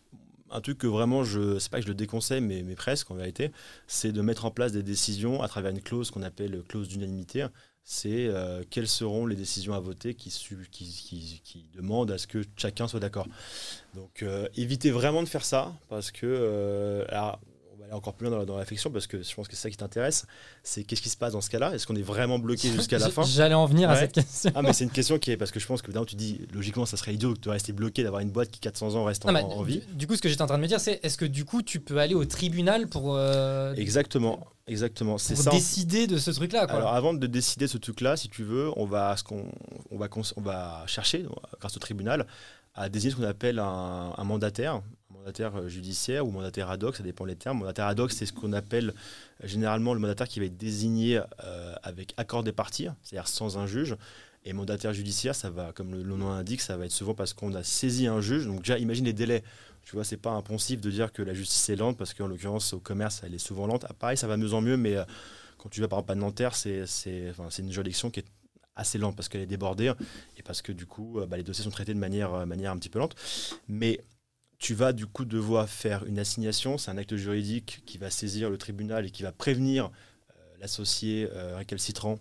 un truc que vraiment, je sais pas que je le déconseille, mais, presque en vérité, c'est de mettre en place des décisions à travers une clause qu'on appelle clause d'unanimité. C'est euh, quelles seront les décisions à voter qui, demandent à ce que chacun soit d'accord. Donc évitez vraiment de faire ça, parce que encore plus loin dans la, réflexion parce que je pense que c'est ça qui t'intéresse. C'est qu'est-ce qui se passe dans ce cas-là? Est-ce qu'on est vraiment bloqué <laughs> jusqu'à la fin? J'allais en venir à cette question. Ah, mais c'est une question qui est parce que je pense que tu dis logiquement, ça serait idiot de rester bloqué, d'avoir une boîte qui 400 ans reste en, vie. Du, coup, ce que j'étais en train de me dire, c'est est-ce que du coup, tu peux aller au tribunal pour. Euh, exactement. Exactement, c'est ça. décider de ce truc-là. Alors avant de décider de ce truc-là, si tu veux, on va, ce qu'on, on va, on va chercher, grâce au tribunal, à désigner ce qu'on appelle un, un mandataire mandataire euh, judiciaire ou mandataire ad hoc, ça dépend des termes. Mandataire ad hoc, c'est ce qu'on appelle euh, généralement le mandataire qui va être désigné euh, avec accord des parties, c'est-à-dire sans un juge. Et mandataire judiciaire, ça va, comme le, nom l'indique, ça va être souvent parce qu'on a saisi un juge. Donc déjà, imagine les délais. Tu vois, c'est pas impensif de dire que la justice est lente, parce qu'en l'occurrence, au commerce, elle est souvent lente. Ah, pareil, ça va mieux en mieux, mais quand tu vas par exemple à Nanterre, c'est une juridiction qui est assez lente parce qu'elle est débordée et parce que du coup, bah, les dossiers sont traités de manière, manière un petit peu lente. Mais tu vas du coup devoir faire une assignation, c'est un acte juridique qui va saisir le tribunal et qui va prévenir euh, l'associé euh, récalcitrant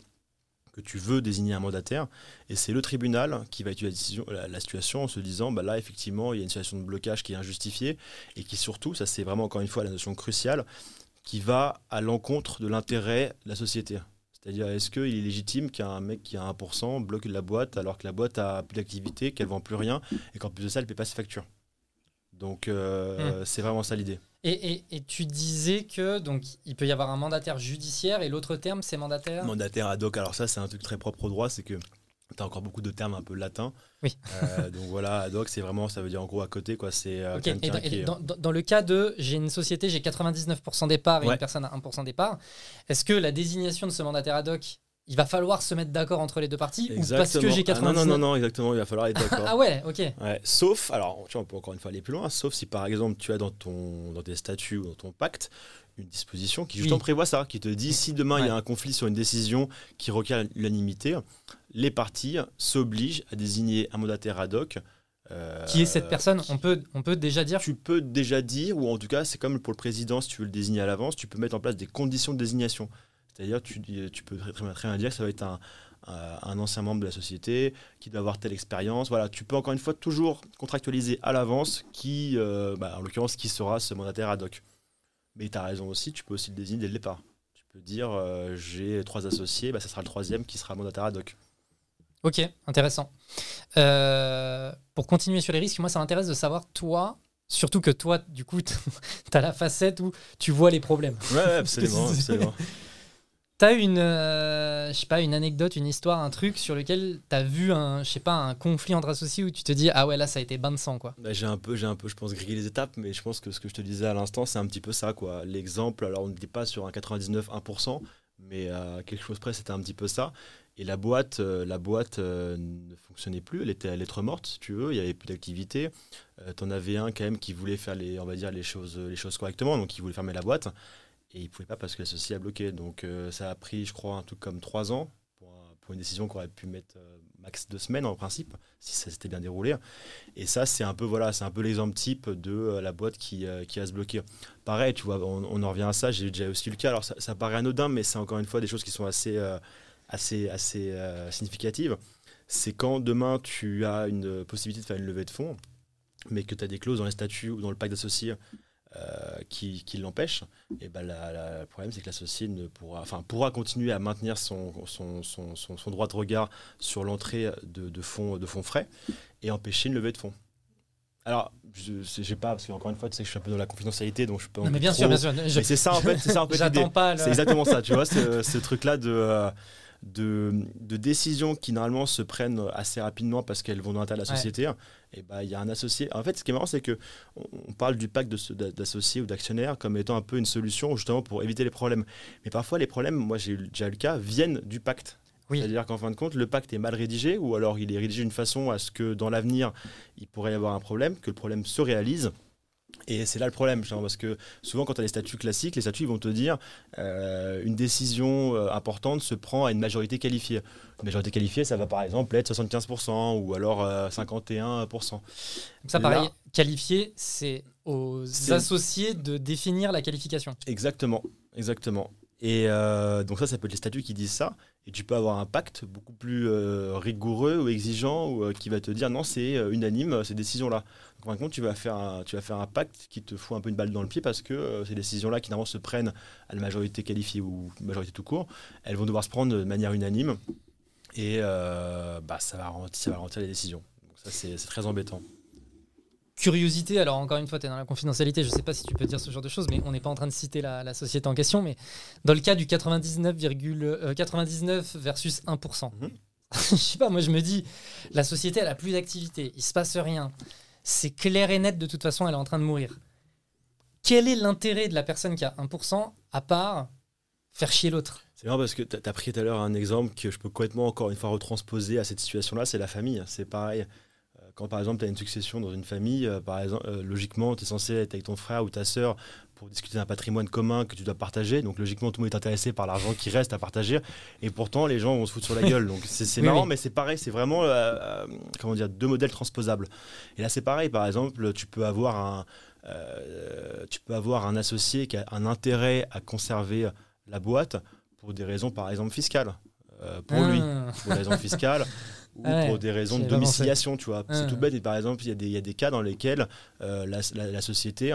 que tu veux désigner un mandataire. Et c'est le tribunal qui va étudier la, situation en se disant, bah là effectivement, il y a une situation de blocage qui est injustifiée et qui surtout, ça c'est vraiment encore une fois la notion cruciale, qui va à l'encontre de l'intérêt de la société. C'est-à-dire, est-ce qu'il est légitime qu'un mec qui a 1% bloque la boîte alors que la boîte a plus d'activité, qu'elle vend plus rien et qu'en plus de ça, elle ne paie pas ses factures? Donc euh, hmm. c'est vraiment ça l'idée. Et, tu disais que donc il peut y avoir un mandataire judiciaire et l'autre terme c'est mandataire? Mandataire ad hoc. Alors ça c'est un truc très propre au droit, c'est que tu as encore beaucoup de termes un peu latins. Oui. Euh, donc voilà, ad hoc c'est vraiment ça veut dire en gros à côté quoi. C'est euh, dans, dans, le cas de j'ai une société j'ai 99% des parts et une personne a 1% des parts. Est-ce que la désignation de ce mandataire ad hoc il va falloir se mettre d'accord entre les deux parties ou parce que j'ai 99 ah, non, non, non, exactement, il va falloir être d'accord. <laughs> ah ouais, ok. sauf, alors, tu vois, on peut encore une fois aller plus loin, sauf si par exemple tu as dans, ton, dans tes statuts ou dans ton pacte une disposition qui justement prévoit ça, qui te dit si demain il y a un conflit sur une décision qui requiert l'unanimité, les parties s'obligent à désigner un mandataire ad hoc. Euh, qui est cette personne on peut, on peut déjà dire Tu peux déjà dire, ou en tout cas, c'est comme pour le président, si tu veux le désigner à l'avance, tu peux mettre en place des conditions de désignation. C'est-à-dire, tu, tu peux très, très, bien dire que ça va être un, un ancien membre de la société qui doit avoir telle expérience. Voilà, tu peux encore une fois toujours contractualiser à l'avance qui, euh, bah, en l'occurrence, qui sera ce mandataire ad hoc. Mais tu as raison aussi, tu peux aussi le désigner dès le départ. Tu peux dire euh, j'ai trois associés, bah, ça sera le troisième qui sera mandataire ad hoc. Ok, intéressant. Euh, pour continuer sur les risques, moi ça m'intéresse de savoir, toi, Surtout que toi, du coup, <laughs> tu as la facette où tu vois les problèmes. Ouais, ouais, absolument. <laughs> absolument. T'as une, euh, je sais pas, une anecdote, une histoire, un truc sur lequel t'as vu un, je sais pas, un conflit entre associés où tu te dis ah ouais là ça a été bain de sang quoi. Bah, j'ai un peu, j'ai un peu, je pense grillé les étapes, mais je pense que ce que je te disais à l'instant c'est un petit peu ça quoi. L'exemple, alors on n'était pas sur un 99 1%, mais à quelque chose près c'était un petit peu ça. Et la boîte, euh, la boîte euh, ne fonctionnait plus, elle était à lettre morte si tu veux, il y avait plus d'activité. T'en avais un quand même qui voulait faire les, on va dire les choses, les choses correctement, donc il voulait fermer la boîte et il pouvait pas parce que l'associé a bloqué. Donc euh, ça a pris, je crois, un truc comme trois ans pour, une décision qu'on aurait pu mettre euh, max deux semaines en principe, si ça s'était bien déroulé. Et ça, c'est un peu voilà, c'est un peu l'exemple type de euh, la boîte qui, qui va se bloquer. Pareil, tu vois, on, en revient à ça. J'ai déjà aussi le cas. Alors ça, ça paraît anodin, mais c'est encore une fois des choses qui sont assez, assez, assez significatives. C'est quand demain tu as une possibilité de faire une levée de fonds, mais que tu as des clauses dans les statuts ou dans le pacte d'associés euh, qui, qui l'empêche, et ben le problème c'est que l'associé ne pourra, enfin, pourra continuer à maintenir son, son, son, son droit de regard sur l'entrée de, de, fonds, de fonds frais et empêcher une levée de fonds. Alors, je sais pas, parce qu'encore une fois, tu sais que je suis un peu dans la confidentialité, donc je peux. Non, mais bien sûr, bien sûr. c'est ça en fait, c'est ça en fait. <laughs> J'attends pas. C'est exactement ça, tu vois, ce, ce truc-là de. Euh, de, décisions qui normalement se prennent assez rapidement parce qu'elles vont dans l'intérêt de la société, et bah il y a un associé. En fait, ce qui est marrant, c'est que on parle du pacte d'associés ou d'actionnaires comme étant un peu une solution justement pour éviter les problèmes. Mais parfois, les problèmes, moi j'ai déjà le cas, viennent du pacte. C'est-à-dire qu'en fin de compte, le pacte est mal rédigé ou alors il est rédigé d'une façon à ce que dans l'avenir, il pourrait y avoir un problème, que le problème se réalise. Et c'est là le problème, parce que souvent quand tu as les statuts classiques, les statuts vont te dire euh, une décision euh, importante se prend à une majorité qualifiée. Une majorité qualifiée, ça va par exemple être 75% ou alors 51%. Euh, ça, pareil, qualifié, c'est aux associés de définir la qualification. Exactement, exactement. Et donc ça, ça peut être les statuts qui disent ça. Et tu peux avoir un pacte beaucoup plus rigoureux ou exigeant ou, qui va te dire non, c'est unanime ces décisions-là. En fin de compte, tu vas, faire un, tu vas faire un pacte qui te fout un peu une balle dans le pied parce que euh, ces décisions-là, qui normalement se prennent à la majorité qualifiée ou majorité tout court, elles vont devoir se prendre de manière unanime et euh, bah, ça, va ralentir, ça va ralentir les décisions. Donc ça, c'est très embêtant. Curiosité, alors encore une fois, tu es dans la confidentialité, je ne sais pas si tu peux dire ce genre de choses, mais on n'est pas en train de citer la, société en question, mais dans le cas du 99, 99 euh, versus 1%, mhm. <laughs> je sais pas, moi je me dis, la société, elle a plus d'activité, il se passe rien c'est clair et net de toute façon, elle est en train de mourir. Quel est l'intérêt de la personne qui a 1% à part faire chier l'autre? C'est marrant parce que tu as pris tout à l'heure un exemple que je peux complètement encore une fois retransposer à cette situation-là, c'est la famille. C'est pareil. Euh, quand par exemple tu as une succession dans une famille, euh, par exemple, euh, logiquement tu es censé être avec ton frère ou ta sœur pour discuter d'un patrimoine commun que tu dois partager. Donc logiquement, tout le monde est intéressé par l'argent qui reste à partager. Et pourtant, les gens vont se foutre sur la gueule. Donc c'est marrant, mais c'est pareil. C'est vraiment euh, euh, comment dire deux modèles transposables. Et là, c'est pareil. Par exemple, tu peux avoir un euh, tu peux avoir un associé qui a un intérêt à conserver la boîte pour des raisons, par exemple, fiscales. pour lui, ah. pour des raisons fiscales, <laughs> ou pour des raisons de domiciliation, tu vois. C'est tout bête. Et par exemple, il y, y, a des cas dans lesquels la, la, la, société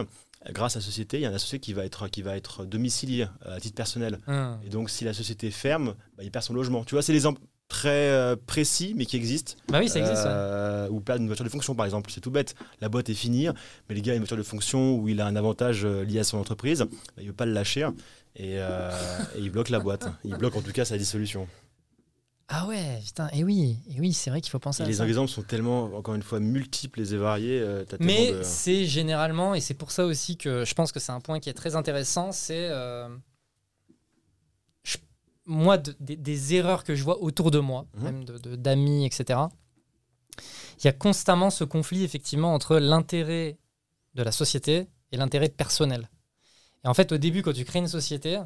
grâce à la société, il y a un associé qui va être, qui va être domicilié euh, à titre personnel. Ah. Et donc, si la société ferme, bah, il perd son logement. Tu vois, c'est des exemples très euh, précis, mais qui existent. Bah oui, ça existe. Euh, ou perdre une voiture de fonction, par exemple. C'est tout bête. La boîte est finie, mais les gars, une voiture de fonction où il a un avantage lié à son entreprise, bah, il ne veut pas le lâcher. Et, et il bloque la boîte. Il bloque en tout cas sa dissolution. Ah ouais, putain, et oui, et oui, c'est vrai qu'il faut penser à les ça. Les exemples sont tellement, encore une fois, multiples et variés. Euh, Mais c'est généralement, et c'est pour ça aussi que je pense que c'est un point qui est très intéressant, c'est euh, moi des erreurs que je vois autour de moi, mhm. même d'amis, etc. Il y a constamment ce conflit effectivement entre l'intérêt de la société et l'intérêt personnel. Et en fait, au début, quand tu crées une société,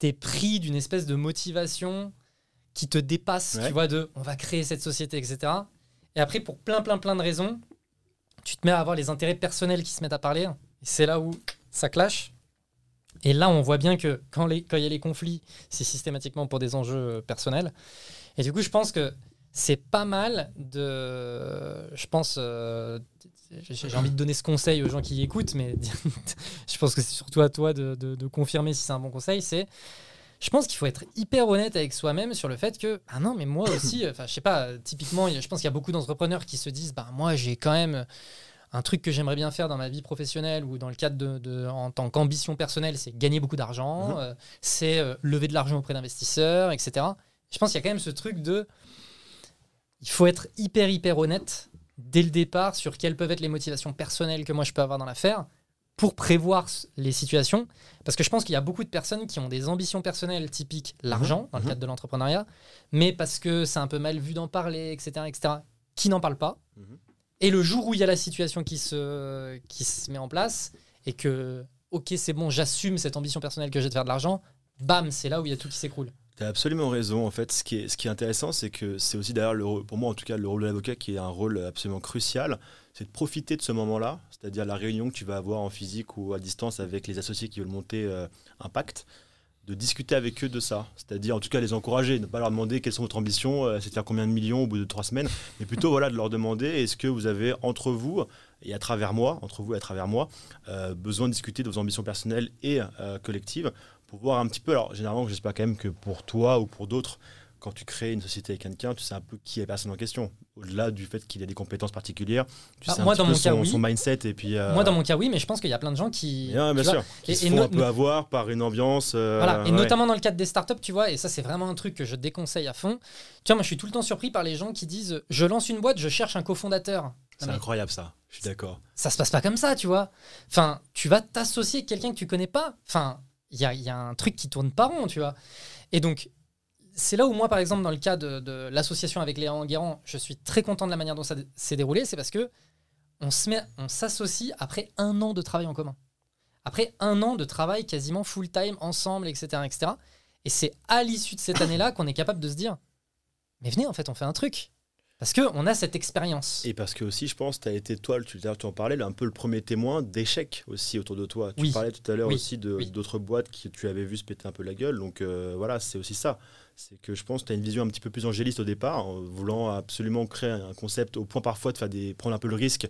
tu es pris d'une espèce de motivation qui te dépasse, tu vois, de on va créer cette société, etc. Et après, pour plein, plein, plein de raisons, tu te mets à avoir les intérêts personnels qui se mettent à parler. Et c'est là où ça clash. Et là, on voit bien que quand, les, quand il y a les conflits, c'est systématiquement pour des enjeux personnels. Et du coup, je pense que c'est pas mal de. Je pense. Euh, j'ai envie de donner ce conseil aux gens qui écoutent, mais <laughs> je pense que c'est surtout à toi de, de confirmer si c'est un bon conseil. C'est je pense qu'il faut être hyper honnête avec soi-même sur le fait que, ah non, mais moi aussi, <coughs> enfin, je sais pas, typiquement, je pense qu'il y a beaucoup d'entrepreneurs qui se disent, bah, moi, j'ai quand même un truc que j'aimerais bien faire dans ma vie professionnelle ou dans le cadre de, de- en tant qu'ambition personnelle, c'est gagner beaucoup d'argent, Mhm. euh, c'est euh, lever de l'argent auprès d'investisseurs, etc. Je pense qu'il y a quand même ce truc de. Il faut être hyper, hyper honnête dès le départ sur quelles peuvent être les motivations personnelles que moi je peux avoir dans l'affaire pour prévoir les situations. Parce que je pense qu'il y a beaucoup de personnes qui ont des ambitions personnelles typiques l'argent dans le mhm. cadre de l'entrepreneuriat, mais parce que c'est un peu mal vu d'en parler, etc., etc., qui n'en parlent pas. Mhm. Et le jour où il y a la situation qui se, qui se met en place et que, ok, c'est bon, j'assume cette ambition personnelle que j'ai de faire de l'argent, bam, c'est là où il y a tout qui s'écroule. Tu as absolument raison. En fait, ce qui est, ce qui est intéressant, c'est que c'est aussi d'ailleurs, pour moi en tout cas, le rôle de l'avocat qui est un rôle absolument crucial. C'est de profiter de ce moment-là, c'est-à-dire la réunion que tu vas avoir en physique ou à distance avec les associés qui veulent monter euh, un de discuter avec eux de ça. C'est-à-dire en tout cas les encourager, ne pas leur demander quelles sont votre ambitions, euh, c'est de faire combien de millions au bout de trois semaines, mais plutôt voilà, de leur demander est-ce que vous avez entre vous et à travers moi, entre vous et à travers moi, euh, besoin de discuter de vos ambitions personnelles et euh, collectives pour voir un petit peu. Alors, généralement, j'espère quand même que pour toi ou pour d'autres, quand tu crées une société avec quelqu'un, tu sais un peu qui est la personne en question. Au-delà du fait qu'il a des compétences particulières, tu Ah, sais moi, un petit dans peu mon cas, son, oui. son mindset et puis. euh, Moi, dans mon cas, oui, mais je pense qu'il y a plein de gens qui. bien, bien tu vois, sûr. Qui et- se et font no- un peu avoir par une ambiance. euh, Voilà, et ouais. notamment dans le cadre des startups, tu vois, et ça c'est vraiment un truc que je déconseille à fond. Tu vois, moi je suis tout le temps surpris par les gens qui disent je lance une boîte, je cherche un cofondateur. C'est incroyable ça. Je suis d'accord. ça se passe pas comme ça, tu vois. Enfin, tu vas t'associer avec quelqu'un que tu connais pas. Enfin, il y y a un truc qui tourne pas rond, tu vois. Et donc, c'est là où moi, par exemple, dans le cas de, l'association avec Léa Enguerrand, je suis très content de la manière dont ça s'est déroulé. C'est parce que on s'associe après un an de travail en commun. Après un an de travail quasiment full-time ensemble, etc., etc. Et c'est à l'issue de cette année-là qu'on est capable de se dire, mais venez, en fait, on fait un truc. Parce qu'on a cette expérience. Et parce que aussi, je pense, tu as été, toi, tu, tu en parlais, là, un peu le premier témoin d'échecs aussi autour de toi. Tu parlais tout à l'heure Oui. aussi Oui. d'autres boîtes que tu avais vu se péter un peu la gueule. Donc euh, voilà, c'est aussi ça. C'est que je pense que tu as une vision un petit peu plus angéliste au départ, en voulant absolument créer un concept au point parfois de faire des, prendre un peu le risque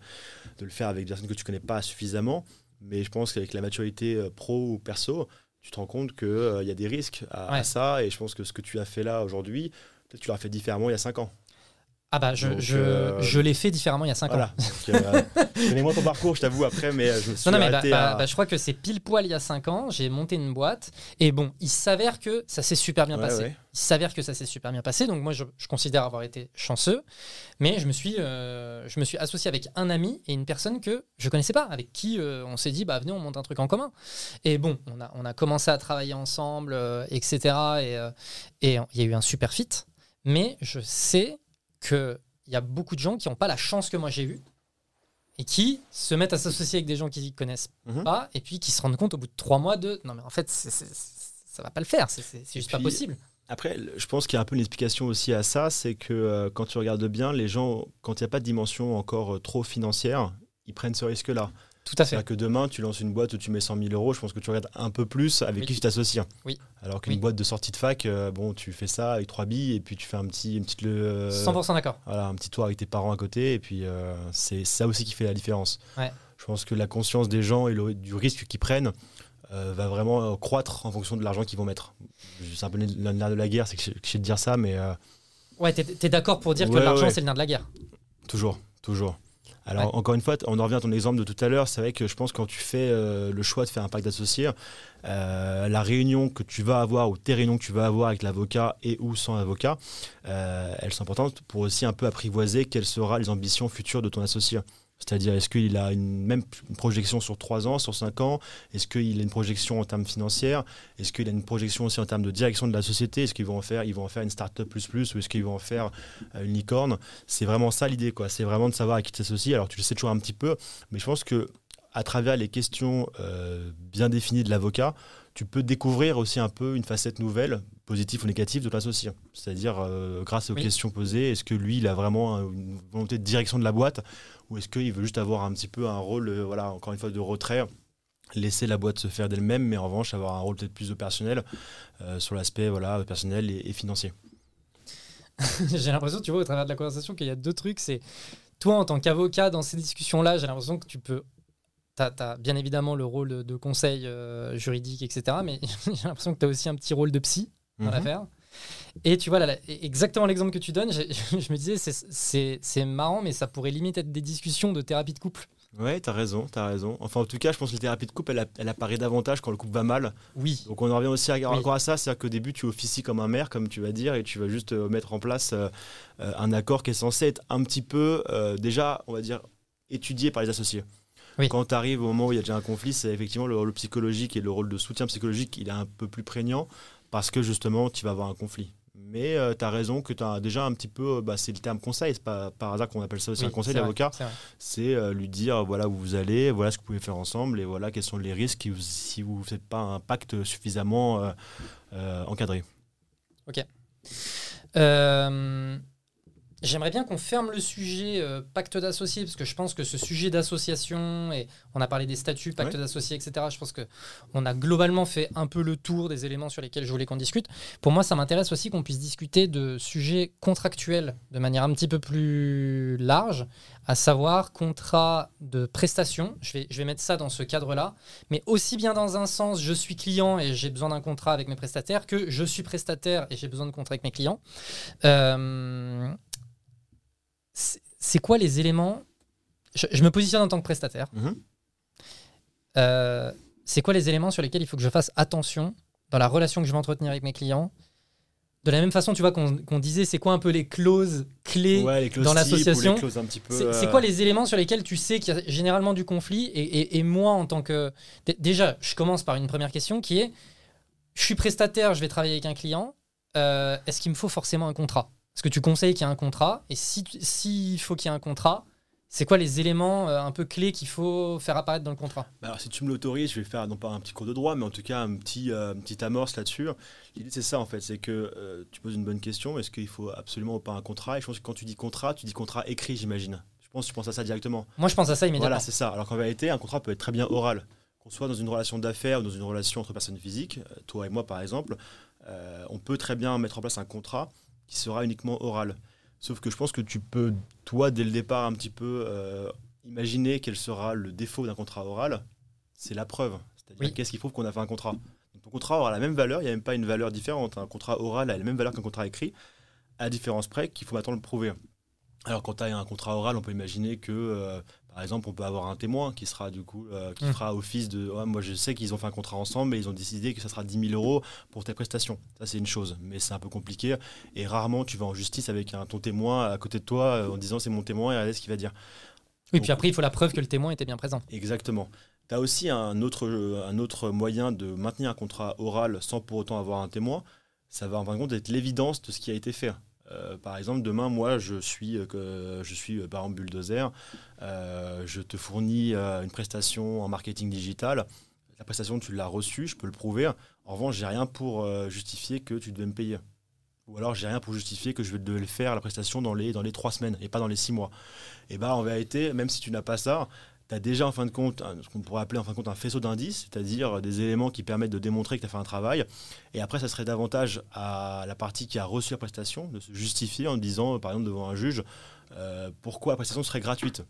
de le faire avec des personnes que tu connais pas suffisamment. Mais je pense qu'avec la maturité euh, pro ou perso, tu te rends compte qu'il y a des risques à, ça. Et je pense que ce que tu as fait là aujourd'hui, peut-être tu l'aurais fait différemment il y a 5 ans. Ah bah, je, Donc, je, euh, je l'ai fait différemment il y a 5 ans. Voilà. Euh, <laughs> Connais-moi ton parcours, je t'avoue, après, mais euh, je me suis Non, non, mais bah, bah, à- bah, je crois que c'est pile poil il y a 5 ans. J'ai monté une boîte. Et bon, il s'avère que ça s'est super bien Ouais, passé. ouais. Il s'avère que ça s'est super bien passé. Donc, moi, je, je considère avoir été chanceux. Mais je me suis, euh, je me suis associé avec un ami et une personne que je connaissais pas, avec qui on s'est dit, bah, venez, on monte un truc en commun. Et bon, on a, on a commencé à travailler ensemble, etc. Et et il y a eu un super fit. Mais je sais qu'il y a beaucoup de gens qui n'ont pas la chance que moi j'ai eue et qui se mettent à s'associer avec des gens qu'ils connaissent Mhm. pas et puis qui se rendent compte au bout de trois mois de non mais en fait ça va pas le faire c'est juste pas possible Après, je pense qu'il y a un peu une explication aussi à ça, c'est que euh, quand tu regardes bien, les gens, quand il n'y a pas de dimension encore euh, trop financière, ils prennent ce risque-là. Tout à fait C'est-à-dire que demain, tu lances une boîte où tu mets 100 000 euros, je pense que tu regardes un peu plus avec Oui. qui tu t'associes. Oui. Alors qu'une Oui. boîte de sortie de fac, euh, bon, tu fais ça avec trois billes et puis tu fais un petit, une petite, euh, 100% d'accord voilà, un petit tour avec tes parents à côté et puis euh, c'est ça aussi qui fait la différence. Ouais. Je pense que la conscience des gens et le- du risque qu'ils prennent euh, va vraiment croître en fonction de l'argent qu'ils vont mettre. C'est un peu le nerf de la guerre, c'est que je je sais de dire ça, mais ouais t'es es, d'accord pour dire que l'argent ouais. c'est le nerf de la guerre toujours, toujours. Alors Ouais. encore une fois, on en revient à ton exemple de tout à l'heure. C'est vrai que je pense que quand tu fais euh, le choix de faire un pacte d'associés, euh, la réunion que tu vas avoir ou tes réunions que tu vas avoir avec l'avocat et ou sans avocat, euh, elles sont importantes pour aussi un peu apprivoiser quelles seront les ambitions futures de ton associé. C'est-à-dire, est-ce qu'il a une même une projection sur 3 ans, sur 5 ans? Est-ce qu'il a une projection en termes financiers Est-ce qu'il a une projection aussi en termes de direction de la société? Est-ce qu'ils vont en faire, ils vont en faire une start-up plus plus ou est-ce qu'ils vont en faire euh, une licorne? C'est vraiment ça l'idée, quoi. C'est vraiment de savoir à qui tu t'associes. Alors, tu le sais toujours un petit peu, mais je pense que à travers les questions euh, bien définies de l'avocat, tu peux découvrir aussi un peu une facette nouvelle, positive ou négative, de l'associé. C'est-à-dire, euh, grâce aux Oui. questions posées, est-ce que lui, il a vraiment un- une volonté de direction de la boîte ou est-ce qu'il veut juste avoir un petit peu un rôle, euh, voilà, encore une fois, de retrait laisser la boîte se faire d'elle-même, mais en revanche avoir un rôle peut-être plus opérationnel euh, sur l'aspect voilà, personnel et, et financier. <laughs> j'ai l'impression tu vois au travers de la conversation qu'il y a deux trucs c'est toi en tant qu'avocat dans ces discussions là j'ai l'impression que tu peux T'as as bien évidemment le rôle de, de conseil euh, juridique, etc. Mais <laughs> j'ai l'impression que tu as aussi un petit rôle de psy dans Mhm. l'affaire. Et tu vois, là, là, exactement l'exemple que tu donnes, <laughs> je me disais, c'est- marrant, mais ça pourrait limite être des discussions de thérapie de couple. Ouais, t'as raison, t'as raison. Enfin, en tout cas, je pense que la thérapie de couple, elle, apparaît davantage quand le couple va mal. Oui. Donc, on en revient aussi à, encore à ça, c'est-à-dire qu'au début, tu officies comme un maire, comme tu vas dire, et tu vas juste euh, mettre en place euh, euh, un accord qui est censé être un petit peu, déjà, on va dire, étudié par les associés. Quand tu arrives au moment où il y a déjà un conflit, c'est effectivement le rôle psychologique et le rôle de soutien psychologique, il est un peu plus prégnant parce que justement, tu vas avoir un conflit. Mais euh, tu as raison que tu as déjà un petit peu, bah, c'est le terme conseil, c'est pas par hasard qu'on appelle ça aussi un conseil d'avocat. C'est euh, lui dire voilà où vous allez, voilà ce que vous pouvez faire ensemble et voilà quels sont les risques si vous ne faites pas un pacte suffisamment euh, encadré. Ok. J'aimerais bien qu'on ferme le sujet euh, pacte d'associés, parce que je pense que ce sujet d'association, et on a parlé des statuts, pacte d'associés, etc., je pense qu'on a globalement fait un peu le tour des éléments sur lesquels je voulais qu'on discute. Pour moi, ça m'intéresse aussi qu'on puisse discuter de sujets contractuels de manière un petit peu plus large, à savoir contrat de prestation. Je vais, je vais mettre ça dans ce cadre-là, mais aussi bien dans un sens, je suis client et j'ai besoin d'un contrat avec mes prestataires, que je suis prestataire et j'ai besoin de contrat avec mes clients. Euh, c'est quoi les éléments? Je, me positionne en tant que prestataire. Mhm. Euh, c'est quoi les éléments sur lesquels il faut que je fasse attention dans la relation que je vais entretenir avec mes clients? De la même façon, tu vois, qu'on disait, c'est quoi un peu les clauses clés dans l'association? C'est euh, quoi les éléments sur lesquels tu sais qu'il y a généralement du conflit? Et, moi, en tant que... Déjà, je commence par une première question qui est, je suis prestataire, je vais travailler avec un client, euh, est-ce qu'il me faut forcément un contrat? Est-ce que tu conseilles qu'il y ait un contrat Et s'il si, faut qu'il y ait un contrat, c'est quoi les éléments euh, un peu clés qu'il faut faire apparaître dans le contrat? Bah Alors, si tu me l'autorises, je vais faire non pas un petit cours de droit, mais en tout cas un petit, euh, petit amorce là-dessus. L'idée, c'est ça en fait c'est que euh, tu poses une bonne question est-ce qu'il faut absolument pas un contrat? Et je pense que quand tu dis contrat, tu dis contrat écrit, j'imagine. Je pense que tu penses à ça directement. Moi, je pense à ça immédiatement. Voilà, c'est ça. Alors qu'en vérité, un contrat peut être très bien oral. Qu'on soit dans une relation d'affaires ou dans une relation entre personnes physiques, toi et moi par exemple, on peut très bien mettre en place un contrat qui sera uniquement oral. Sauf que je pense que tu peux, toi, dès le départ, un petit peu euh, imaginer quel sera le défaut d'un contrat oral. C'est la preuve. C'est-à-dire qu'est-ce qui prouve qu'on a fait un contrat? ton contrat aura la même valeur, il n'y a même pas une valeur différente. Un contrat oral a la même valeur qu'un contrat écrit, à différence près qu'il faut maintenant le prouver. Alors quand tu as un contrat oral, on peut imaginer que euh, par exemple, on peut avoir un témoin qui sera du coup, euh, qui mmh. fera office de. moi, je sais qu'ils ont fait un contrat ensemble et ils ont décidé que ça sera 10 000 euros pour tes prestations. Ça, c'est une chose, mais c'est un peu compliqué. Et rarement, tu vas en justice avec un, ton témoin à côté de toi euh, en disant c'est mon témoin et regardez ce qu'il va dire. Oui, puis après, il faut la preuve que le témoin était bien présent. Exactement. Tu as aussi un autre, un autre moyen de maintenir un contrat oral sans pour autant avoir un témoin. Ça va en fin de compte être l'évidence de ce qui a été fait. Euh, par exemple, demain, moi, je suis, euh, je suis euh, par bulldozer, je te fournis une prestation en marketing digital. La prestation, tu l'as reçue, je peux le prouver. En revanche, j'ai rien pour justifier que tu devais me payer. Ou alors, j'ai rien pour justifier que je vais le faire la prestation dans les, dans les trois semaines et pas dans les six mois. Et bah, en vérité, même si tu n'as pas ça, tu as déjà en fin de compte ce qu'on pourrait appeler en fin de compte un faisceau d'indices, c'est-à-dire des éléments qui permettent de démontrer que tu as fait un travail. Et après, ça serait davantage à la partie qui a reçu la prestation de se justifier en disant, par exemple, devant un juge, euh, pourquoi la prestation serait gratuite.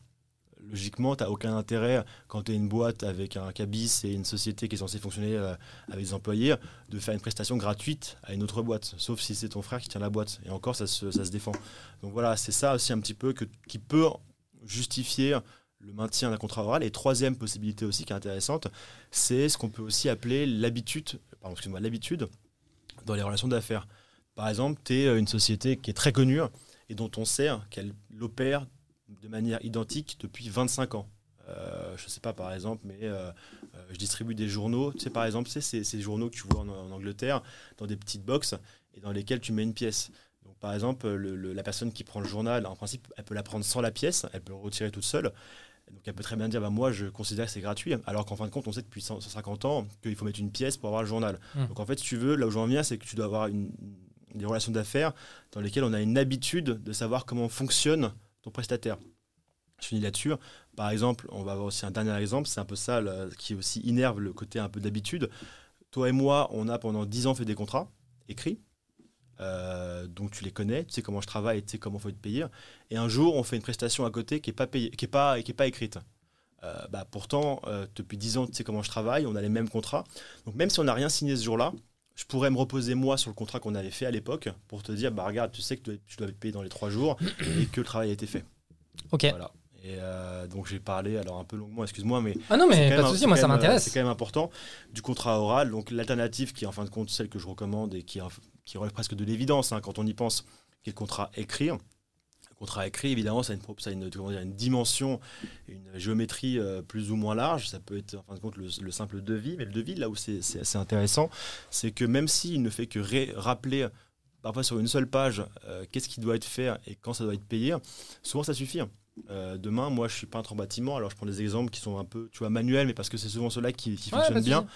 Logiquement, tu n'as aucun intérêt, quand tu es une boîte avec un cabis et une société qui est censée fonctionner euh, avec des employés, de faire une prestation gratuite à une autre boîte, sauf si c'est ton frère qui tient la boîte. Et encore, ça se, ça se défend. Donc voilà, c'est ça aussi un petit peu que, qui peut justifier le maintien d'un contrat oral. Et troisième possibilité aussi qui est intéressante, c'est ce qu'on peut aussi appeler l'habitude, pardon, excuse-moi, l'habitude dans les relations d'affaires. Par exemple, tu es euh, une société qui est très connue et dont on sait qu'elle opère de manière identique depuis 25 ans. Euh, je ne sais pas, par exemple, mais euh, je distribue des journaux. Tu sais, par exemple, c'est ces, journaux que tu vois en, Angleterre, dans des petites boxes, et dans lesquelles tu mets une pièce. Donc, par exemple, la personne qui prend le journal, en principe, elle peut la prendre sans la pièce, elle peut le retirer toute seule. Donc elle peut très bien dire bah, moi je considère que c'est gratuit, alors qu'en fin de compte on sait depuis 150 ans qu'il faut mettre une pièce pour avoir le journal. Mmh. Donc en fait si tu veux, là où j'en viens c'est que tu dois avoir une, des relations d'affaires dans lesquelles on a une habitude de savoir comment fonctionne ton prestataire. Je finis là-dessus. Par exemple, on va avoir aussi un dernier exemple, c'est un peu ça qui aussi innerve le côté un peu d'habitude. Toi et moi, on a pendant 10 ans fait des contrats écrits euh, donc tu les connais, tu sais comment je travaille, tu sais comment il faut être payé. Et un jour, on fait une prestation à côté qui n'est pas, payée, qui est pas, qui est pas écrite. Euh, bah, pourtant, euh, depuis 10 ans, tu sais comment je travaille, on a les mêmes contrats. Donc même si on n'a rien signé ce jour-là, je pourrais me reposer moi sur le contrat qu'on avait fait à l'époque pour te dire, bah regarde, tu sais que tu dois être payé dans les 3 jours et que le travail a été fait. Ok. Voilà. Et euh, donc j'ai parlé, alors un peu longuement, excuse-moi, mais. Ah non, mais pas de souci, moi ça euh, m'intéresse. C'est quand même important du contrat oral. Donc l'alternative, qui est en fin de compte celle que je recommande et qui, qui relève presque de l'évidence hein, quand on y pense, qui est le contrat écrit. Le contrat écrit, évidemment, ça a une, ça a une, comment dire, une dimension, une géométrie euh, plus ou moins large. Ça peut être en fin de compte le, le simple devis, mais le devis, là où c'est assez intéressant, c'est que même s'il ne fait que rappeler parfois sur une seule page euh, qu'est-ce qui doit être fait et quand ça doit être payé, souvent ça suffit. Euh, demain, moi, je suis peintre en bâtiment, alors je prends des exemples qui sont un peu, tu vois, manuels, mais parce que c'est souvent ceux-là qui, qui Ouais, fonctionnent bien.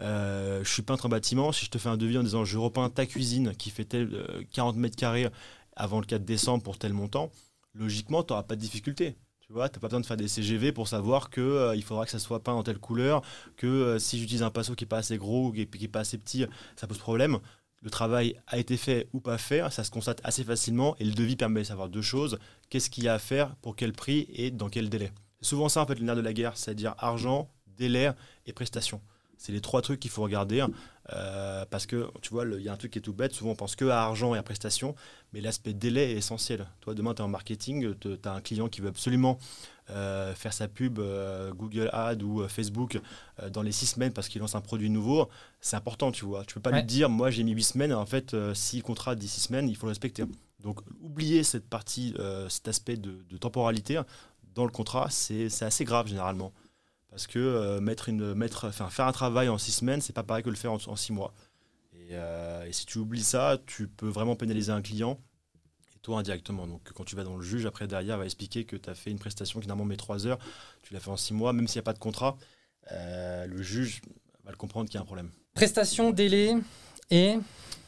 Euh, je suis peintre en bâtiment. Si je te fais un devis en disant je repeins ta cuisine qui fait tel, euh, 40 mètres carrés avant le 4 décembre pour tel montant, logiquement, tu n'auras pas de difficulté. Tu vois, tu pas besoin de faire des CGV pour savoir que euh, il faudra que ça soit peint en telle couleur, que euh, si j'utilise un pinceau qui n'est pas assez gros ou qui n'est pas assez petit, ça pose problème. Le travail a été fait ou pas fait, ça se constate assez facilement et le devis permet de savoir deux choses qu'est-ce qu'il y a à faire, pour quel prix et dans quel délai. C'est souvent ça en fait le nerf de la guerre, c'est-à-dire argent, délai et prestation. C'est les trois trucs qu'il faut regarder euh, parce que tu vois, il y a un truc qui est tout bête. Souvent, on pense que à argent et à prestation, mais l'aspect délai est essentiel. Toi, demain, tu es en marketing, tu as un client qui veut absolument faire sa pub euh, Google Ads ou euh, Facebook euh, dans les six semaines parce qu'il lance un produit nouveau. C'est important, tu vois. Tu peux pas Ouais. lui dire, moi, j'ai mis huit semaines. En fait, euh, si le contrat dit six semaines, il faut le respecter. Donc, oublier cette partie, euh, cet aspect de, de temporalité dans le contrat, c'est assez grave généralement. Parce que euh, mettre une, mettre, faire un travail en six semaines, c'est pas pareil que le faire en, en six mois. Et, euh, et si tu oublies ça, tu peux vraiment pénaliser un client toi indirectement. Donc quand tu vas dans le juge, après derrière, va expliquer que tu as fait une prestation qui normalement met trois heures, tu l'as fait en six mois, même s'il n'y a pas de contrat, euh, le juge va le comprendre qu'il y a un problème. Prestation, délai et.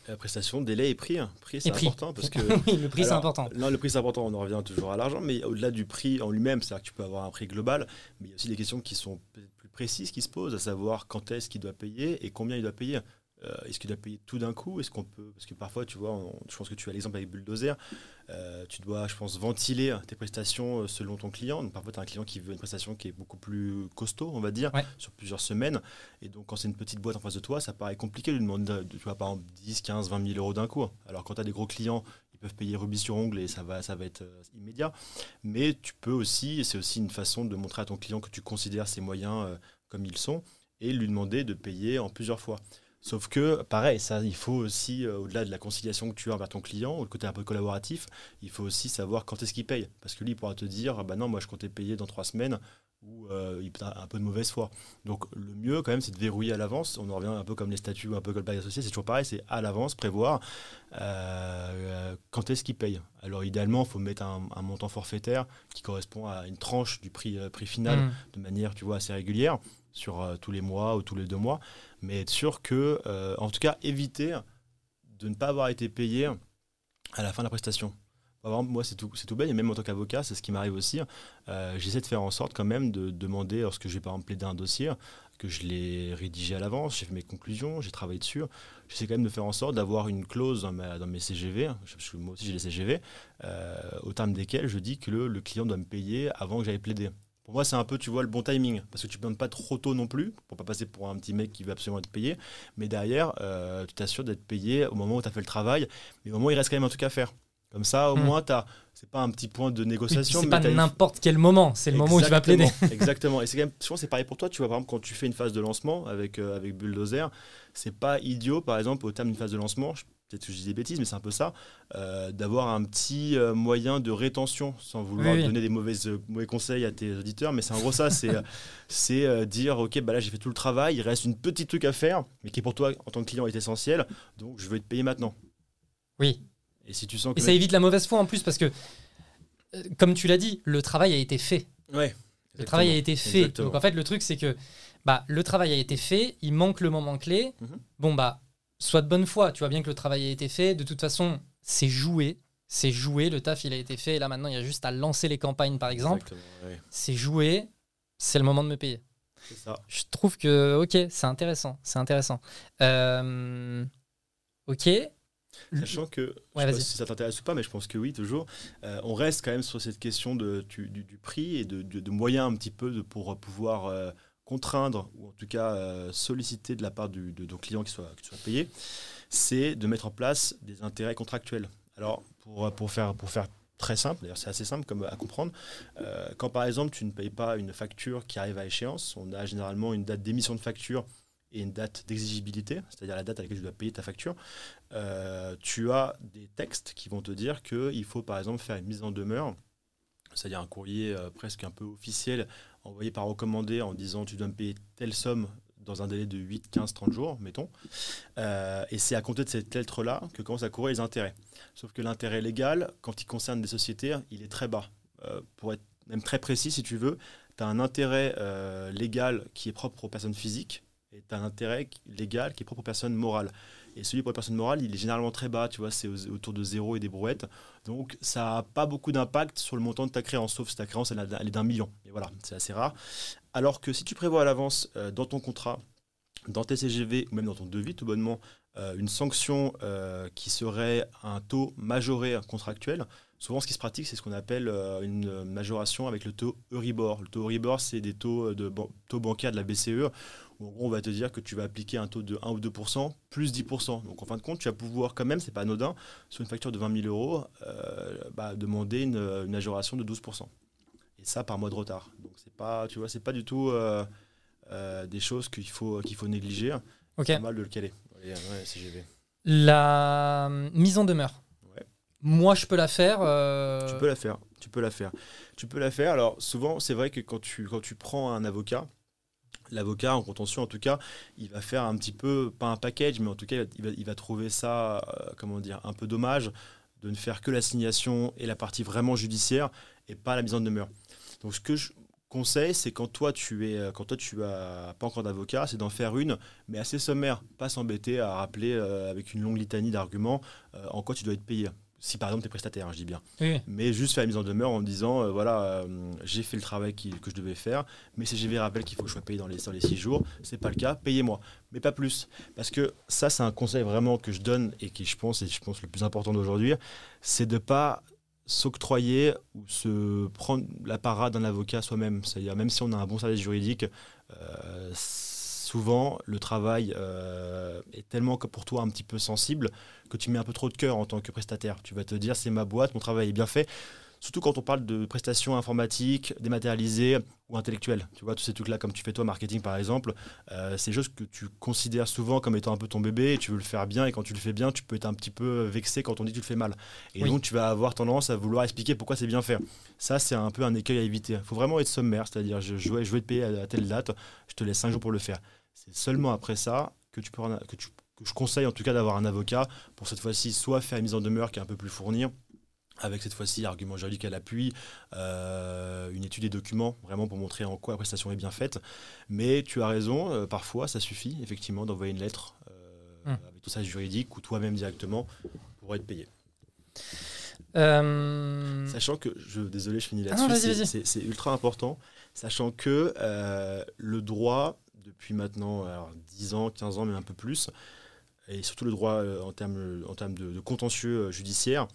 Euh, prestation, délai et prix. Prix, c'est important parce que <laughs> oui, le prix c'est important. Non, le prix c'est important, on en revient toujours à l'argent, mais au-delà du prix en lui-même, c'est-à-dire que tu peux avoir un prix global, mais il y a aussi des questions qui sont peut-être plus précises qui se posent, à savoir quand est-ce qu'il doit payer et combien il doit payer. Euh, est-ce qu'il doit payer tout d'un coup? Est-ce qu'on peut Parce que parfois, tu vois, on- je pense que tu as l'exemple avec Bulldozer, euh, tu dois, je pense, ventiler tes prestations euh, selon ton client. Donc parfois, tu as un client qui veut une prestation qui est beaucoup plus costaud, on va dire, Ouais. sur plusieurs semaines. Et donc, quand c'est une petite boîte en face de toi, ça paraît compliqué de lui demander, de- tu vois, par exemple, 10, 15, 20 000 euros d'un coup. Alors, quand tu as des gros clients, ils peuvent payer rubis sur ongle et ça va, ça va être immédiat. Mais tu peux aussi, c'est aussi une façon de montrer à ton client que tu considères ses moyens comme ils sont, et lui demander de payer en plusieurs fois. Sauf que, pareil, ça, il faut aussi, euh, au-delà de la conciliation que tu as envers ton client, ou le côté un peu collaboratif, il faut aussi savoir quand est-ce qu'il paye. Parce que lui, il pourra te dire, ah bah non, moi je comptais payer dans trois semaines, ou euh, il a un peu de mauvaise foi. Donc le mieux, quand même, c'est de verrouiller à l'avance. On en revient un peu comme les statuts, un peu comme le bail associé, c'est toujours pareil, c'est à l'avance, prévoir euh, quand est-ce qu'il paye. Alors idéalement, il faut mettre un, un montant forfaitaire qui correspond à une tranche du prix, prix final Mm. de manière, tu vois, assez régulière, sur euh, tous les mois ou tous les deux mois, mais être sûr que, euh, en tout cas, éviter de ne pas avoir été payé à la fin de la prestation. Moi, c'est tout, tout bête, et même en tant qu'avocat, c'est ce qui m'arrive aussi. Euh, J'essaie de faire en sorte quand même de demander, lorsque je vais par exemple plaider un dossier, que je l'ai rédigé à l'avance, j'ai fait mes conclusions, j'ai travaillé dessus. J'essaie quand même de faire en sorte d'avoir une clause dans, mes CGV, parce que moi aussi j'ai les CGV, euh, au terme desquels je dis que le client doit me payer avant que j'aille plaider. Pour moi, c'est un peu, tu vois, le bon timing, parce que tu ne donnes pas trop tôt non plus, pour pas passer pour un petit mec qui veut absolument être payé, mais derrière, euh, tu t'assures d'être payé au moment où tu as fait le travail, mais au moment où il reste quand même un truc à faire. Comme ça, au Hmm. moins, t'as c'est pas un petit point de Oui, négociation. c'est pas n'importe quel moment, c'est le moment où tu vas plaider. Exactement. <laughs> Et c'est quand même, que c'est pareil pour toi. Tu vois, par exemple, quand tu fais une phase de lancement avec, euh, avec Bulldozer, c'est pas idiot, par exemple, au terme d'une phase de lancement, je- peut-être que je dis des bêtises, mais c'est un peu ça, euh, d'avoir un petit euh, moyen de rétention, sans vouloir Oui, oui. donner des mauvaises, euh, mauvais conseils à tes auditeurs, mais c'est en gros ça, c'est <laughs> c'est dire, ok, bah là j'ai fait tout le travail, il reste une petite truc à faire, mais qui pour toi, en tant que client, est essentiel, donc je veux être payé maintenant. Oui. Et si tu sens que... Et ça évite la mauvaise foi en plus parce que, comme tu l'as dit, le travail a été fait. Ouais. Le travail a été fait. Exactement. Donc en fait, le truc, c'est que bah, le travail a été fait, il manque le moment clé. Mhm. Bon, bah, sois de bonne foi. Tu vois bien que le travail a été fait. De toute façon, c'est joué. C'est joué. Le taf, il a été fait. Et là, maintenant, il y a juste à lancer les campagnes, par exemple. Ouais. C'est joué. C'est le moment de me payer. C'est ça. Je trouve que, ok, c'est intéressant. C'est intéressant. Euh, ok. Sachant que, Ouais, je sais pas vas-y. si ça t'intéresse ou pas, mais je pense que oui, toujours, euh, on reste quand même sur cette question de, du, du prix et de, de- de moyens un petit peu de, pour pouvoir euh, contraindre ou en tout cas euh, solliciter de la part de ton client qui soit, qui soit payé, c'est de mettre en place des intérêts contractuels. Alors, pour, pour, faire, pour faire très simple, d'ailleurs c'est assez simple à comprendre. Euh, quand par exemple tu ne payes pas une facture qui arrive à échéance, on a généralement une date d'émission de facture et une date d'exigibilité, c'est-à-dire la date à laquelle tu dois payer ta facture, euh, tu as des textes qui vont te dire qu'il faut par exemple faire une mise en demeure, c'est-à-dire un courrier presque un peu officiel envoyé par recommandé en disant tu dois me payer telle somme dans un délai de 8, 15, 30 jours, mettons. Euh, et c'est à compter de cette lettre-là que commencent à courir les intérêts. Sauf que l'intérêt légal, quand il concerne des sociétés, il est très bas. pour être même très précis, si tu veux, tu as un intérêt légal qui est propre aux personnes physiques et tu as un intérêt légal qui est propre aux personnes morales. Et celui pour les personnes morales, il est généralement très bas, tu vois, c'est autour de zéro et des brouettes. Donc ça n'a pas beaucoup d'impact sur le montant de ta créance, sauf si ta créance elle, est d'un million. Et voilà, c'est assez rare. Alors que si tu prévois à l'avance euh, dans ton contrat, dans tes CGV ou même dans ton devis tout bonnement, euh, une sanction euh, qui serait un taux majoré contractuel, souvent ce qui se pratique, c'est ce qu'on appelle une majoration avec le taux Euribor. Le taux Euribor, c'est des taux, de, taux bancaires de la BCE en gros, on va te dire que tu vas appliquer un taux de 1 ou 2%, plus 10%. Donc en fin de compte, tu vas pouvoir quand même, c'est pas anodin, sur une facture de 20 000 euros, euh, bah, demander une, majoration de 12%. Et ça par mois de retard. Donc c'est pas, tu vois, c'est pas du tout euh, euh, des choses qu'il faut, qu'il faut négliger. C'est mal de le caler. La mise en demeure. Moi, je peux la faire. Tu peux la faire. Tu peux la faire. Tu peux la faire. Alors souvent, c'est vrai que quand tu, quand tu prends un avocat, l'avocat en contention, en tout cas, il va faire un petit peu, pas un package, mais en tout cas, il va, trouver ça, euh, comment dire, un peu dommage de ne faire que l'assignation et la partie vraiment judiciaire et pas la mise en demeure. Donc, ce que je conseille, c'est quand toi tu es, quand toi tu as pas encore d'avocat, c'est d'en faire une, mais assez sommaire, pas s'embêter à rappeler euh, avec une longue litanie d'arguments euh, en quoi tu dois être payé si par exemple tu es prestataire, hein, je dis bien. Mais juste faire la mise en demeure en disant euh, voilà, euh, j'ai fait le travail que je devais faire, mais CGV rappelle qu'il faut que je sois payé dans les, dans les six jours. C'est pas le cas, payez-moi. Mais pas plus. Parce que ça, c'est un conseil vraiment que je donne et qui, je pense, et je pense le plus important d'aujourd'hui, c'est de pas s'octroyer ou se prendre la parade d'un avocat soi-même. C'est-à-dire, même si on a un bon service juridique, euh, souvent, le travail euh, est tellement pour toi un petit peu sensible que tu mets un peu trop de cœur en tant que prestataire. Tu vas te dire, c'est ma boîte, mon travail est bien fait. Surtout quand on parle de prestations informatiques, dématérialisées ou intellectuelles. Tu vois, tous ces trucs-là, comme tu fais toi, marketing par exemple, euh, c'est juste que tu considères souvent comme étant un peu ton bébé et tu veux le faire bien. Et quand tu le fais bien, tu peux être un petit peu vexé quand on dit que tu le fais mal. Et donc, tu vas avoir tendance à vouloir expliquer pourquoi c'est bien fait. Ça, c'est un peu un écueil à éviter. Il faut vraiment être sommaire, c'est-à-dire, je, je, je vais te payer à, telle date, je te laisse 5 jours pour le faire. C'est seulement après ça que, tu peux, que, tu, que je conseille en tout cas d'avoir un avocat pour cette fois-ci soit faire une mise en demeure qui est un peu plus fournie, avec cette fois-ci argument juridique à l'appui, euh, une étude des documents, vraiment pour montrer en quoi la prestation est bien faite. Mais tu as raison, euh, parfois ça suffit effectivement d'envoyer une lettre euh, hum. avec tout ça juridique ou toi-même directement pour être payé. Sachant que, je, désolé, je finis ah là-dessus, c'est ultra important, sachant que le droit depuis maintenant alors, 10 ans, 15 ans, mais un peu plus, et surtout le droit euh, en termes, de, contentieux euh, judiciaire,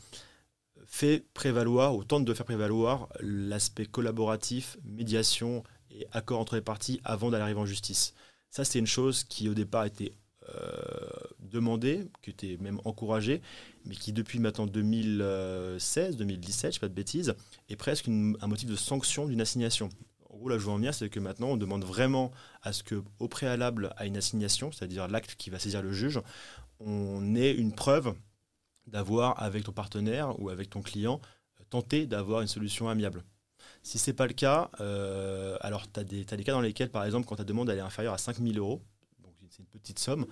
fait prévaloir, ou tente de faire prévaloir l'aspect collaboratif, médiation et accord entre les parties avant d'aller en justice. Ça, c'est une chose qui au départ était euh, demandée, qui était même encouragée, mais qui depuis maintenant 2016, 2017, je ne pas de bêtises, est presque un motif de sanction d'une assignation en gros, là, je veux en venir, c'est que maintenant, on demande vraiment à ce que, au préalable à une assignation, c'est-à-dire l'acte qui va saisir le juge, on ait une preuve d'avoir, avec ton partenaire ou avec ton client, tenté d'avoir une solution amiable. Si ce n'est pas le cas, euh, alors tu as, des cas dans lesquels, par exemple, quand ta demande est inférieure à 5000 euros, donc c'est une petite somme,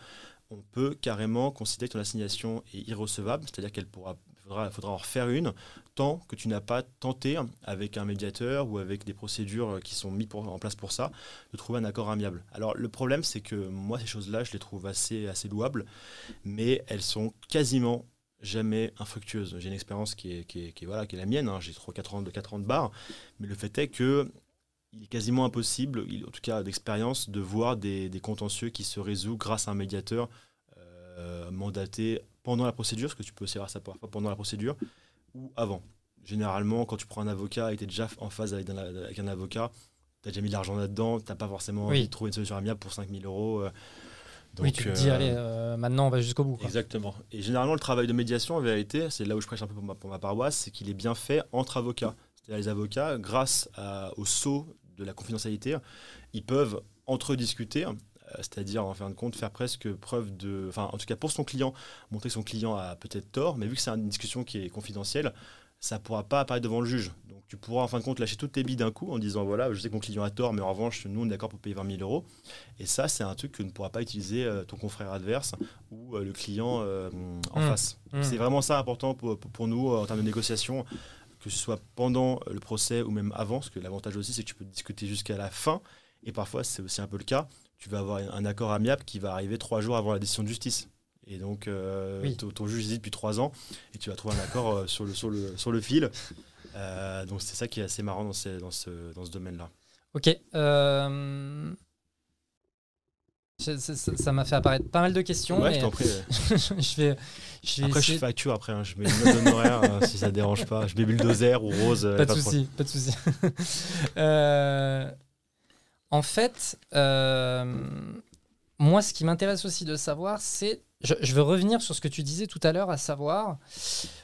on peut carrément considérer que ton assignation est irrecevable, c'est-à-dire qu'elle pourra il faudra, en refaire une tant que tu n'as pas tenté, avec un médiateur ou avec des procédures qui sont mises en place pour ça, de trouver un accord amiable. Alors le problème, c'est que moi, ces choses-là, je les trouve assez, assez louables, mais elles sont quasiment jamais infructueuses. J'ai une expérience qui est, qui, est, voilà, qui est la mienne, hein. j'ai 3-4 ans, de 4 ans de bar, mais le fait est que il est quasiment impossible, en tout cas d'expérience, de voir des, contentieux qui se résout grâce à un médiateur euh, mandaté pendant la procédure, parce que tu peux aussi avoir ça parfois pendant la procédure, ou avant. Généralement, quand tu prends un avocat et tu es déjà en phase avec un, avocat, tu as déjà mis de l'argent là-dedans, tu n'as pas forcément trouvé une solution amiable pour 5000 euros. Euh. oui, tu te dis, euh, allez, euh, maintenant on va jusqu'au bout. quoi. Exactement. Et généralement, le travail de médiation, en vérité, c'est là où je prêche un peu pour ma, pour ma paroisse, c'est qu'il est bien fait entre avocats. C'est-à-dire les avocats, grâce à- au sceau de la confidentialité, ils peuvent entre discuter, c'est-à-dire en fin de compte faire presque preuve de, enfin en tout cas pour son client, montrer que son client a peut-être tort, mais vu que c'est une discussion qui est confidentielle, ça ne pourra pas apparaître devant le juge. Donc tu pourras en fin de compte lâcher toutes tes billes d'un coup en disant voilà, je sais que mon client a tort, mais en revanche, nous on est d'accord pour payer 20 000 euros. Et ça, c'est un truc que ne pourra pas utiliser euh, ton confrère adverse ou euh, le client euh, en Mm. face. Mm. C'est vraiment ça important pour, pour- nous euh, en termes de négociation, que ce soit pendant le procès ou même avant, parce que l'avantage aussi, c'est que tu peux discuter jusqu'à la fin. Et parfois, c'est aussi un peu le cas. Tu vas avoir un accord amiable qui va arriver trois jours avant la décision de justice. Et donc, euh, Oui. ton, ton juge hésite depuis trois ans et tu vas trouver un accord euh, sur, le, sur, le, sur le fil. Euh, donc, c'est ça qui est assez marrant dans, ces- dans ce, dans ce domaine-là. Ok. ça- m'a fait apparaître pas mal de questions. Ouais, je t'en prie. <laughs> je vais, je vais Après, je facture après. hein. Je mets une note d'honoraire euh, si ça ne dérange pas. Je mets <laughs> bulldozer ou rose. Pas de de souci, pas de souci. <laughs> Euh, en fait, euh, moi, ce qui m'intéresse aussi de savoir, c'est, je, je veux revenir sur ce que tu disais tout à l'heure, à savoir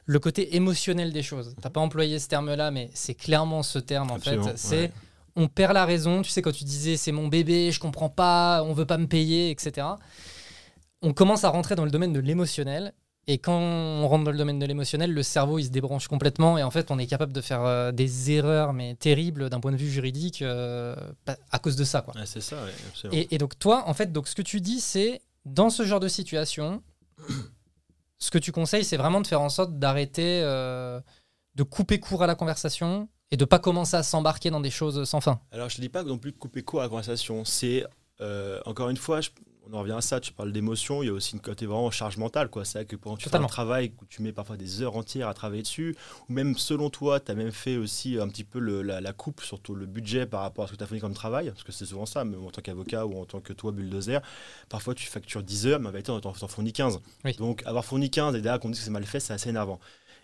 le côté émotionnel des choses. T'as pas employé ce terme-là, mais c'est clairement ce terme en fait. C'est ouais. on perd la raison. Tu sais, quand tu disais c'est mon bébé, je comprends pas, on veut pas me payer, etc. On commence à rentrer dans le domaine de l'émotionnel. Et quand on rentre dans le domaine de l'émotionnel, le cerveau il se débranche complètement et en fait on est capable de faire euh, des erreurs mais terribles d'un point de vue juridique euh, à cause de ça quoi. Ouais, c'est ça, ouais, absolument. Et, et donc toi en fait donc ce que tu dis c'est dans ce genre de situation, <clears throat> ce que tu conseilles c'est vraiment de faire en sorte d'arrêter, euh, de couper court à la conversation et de pas commencer à s'embarquer dans des choses sans fin. Alors, je ne dis pas non plus de couper court à la conversation. C'est, euh, encore une fois, je- on en revient à ça, tu parles d'émotion, il y a aussi une côté vraiment charge mentale. quoi. C'est vrai que quand tu Totalement. fais un travail où tu mets parfois des heures entières à travailler dessus, ou même selon toi, tu as même fait aussi un petit peu le- la, la coupe, surtout le budget par rapport à ce que tu as fourni comme travail, parce que c'est souvent ça, même en tant qu'avocat ou en tant que toi, bulldozer, parfois tu factures 10 heures, mais en vérité, on t'en fournit 15. Oui. Donc, avoir fourni 15 et derrière qu'on dit que c'est mal fait, c'est assez énervant.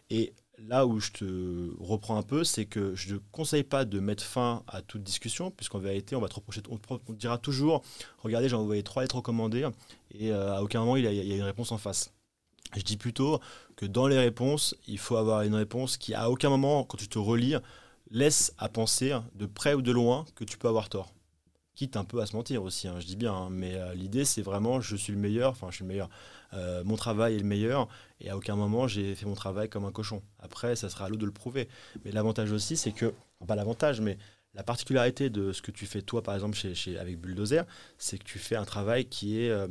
Et là où je te reprends un peu, c'est que je ne conseille pas de mettre fin à toute discussion, puisqu'en vérité, on va te reprocher, on te, dira toujours, regardez, j'ai envoyé trois lettres recommandées, et euh, à aucun moment il y, a, il y a une réponse en face. Je dis plutôt que dans les réponses, il faut avoir une réponse qui, à aucun moment, quand tu te relis, laisse à penser, de près ou de loin, que tu peux avoir tort. Quitte un peu à se mentir aussi, hein, je dis bien, hein, mais euh, l'idée c'est vraiment je suis le meilleur, enfin je suis le meilleur, euh, mon travail est le meilleur, et à aucun moment j'ai fait mon travail comme un cochon. Après, ça sera à l'autre de le prouver. Mais l'avantage aussi, c'est que, pas l'avantage, mais la particularité de ce que tu fais toi, par exemple, chez, chez- avec Bulldozer, c'est que tu fais un travail qui est euh,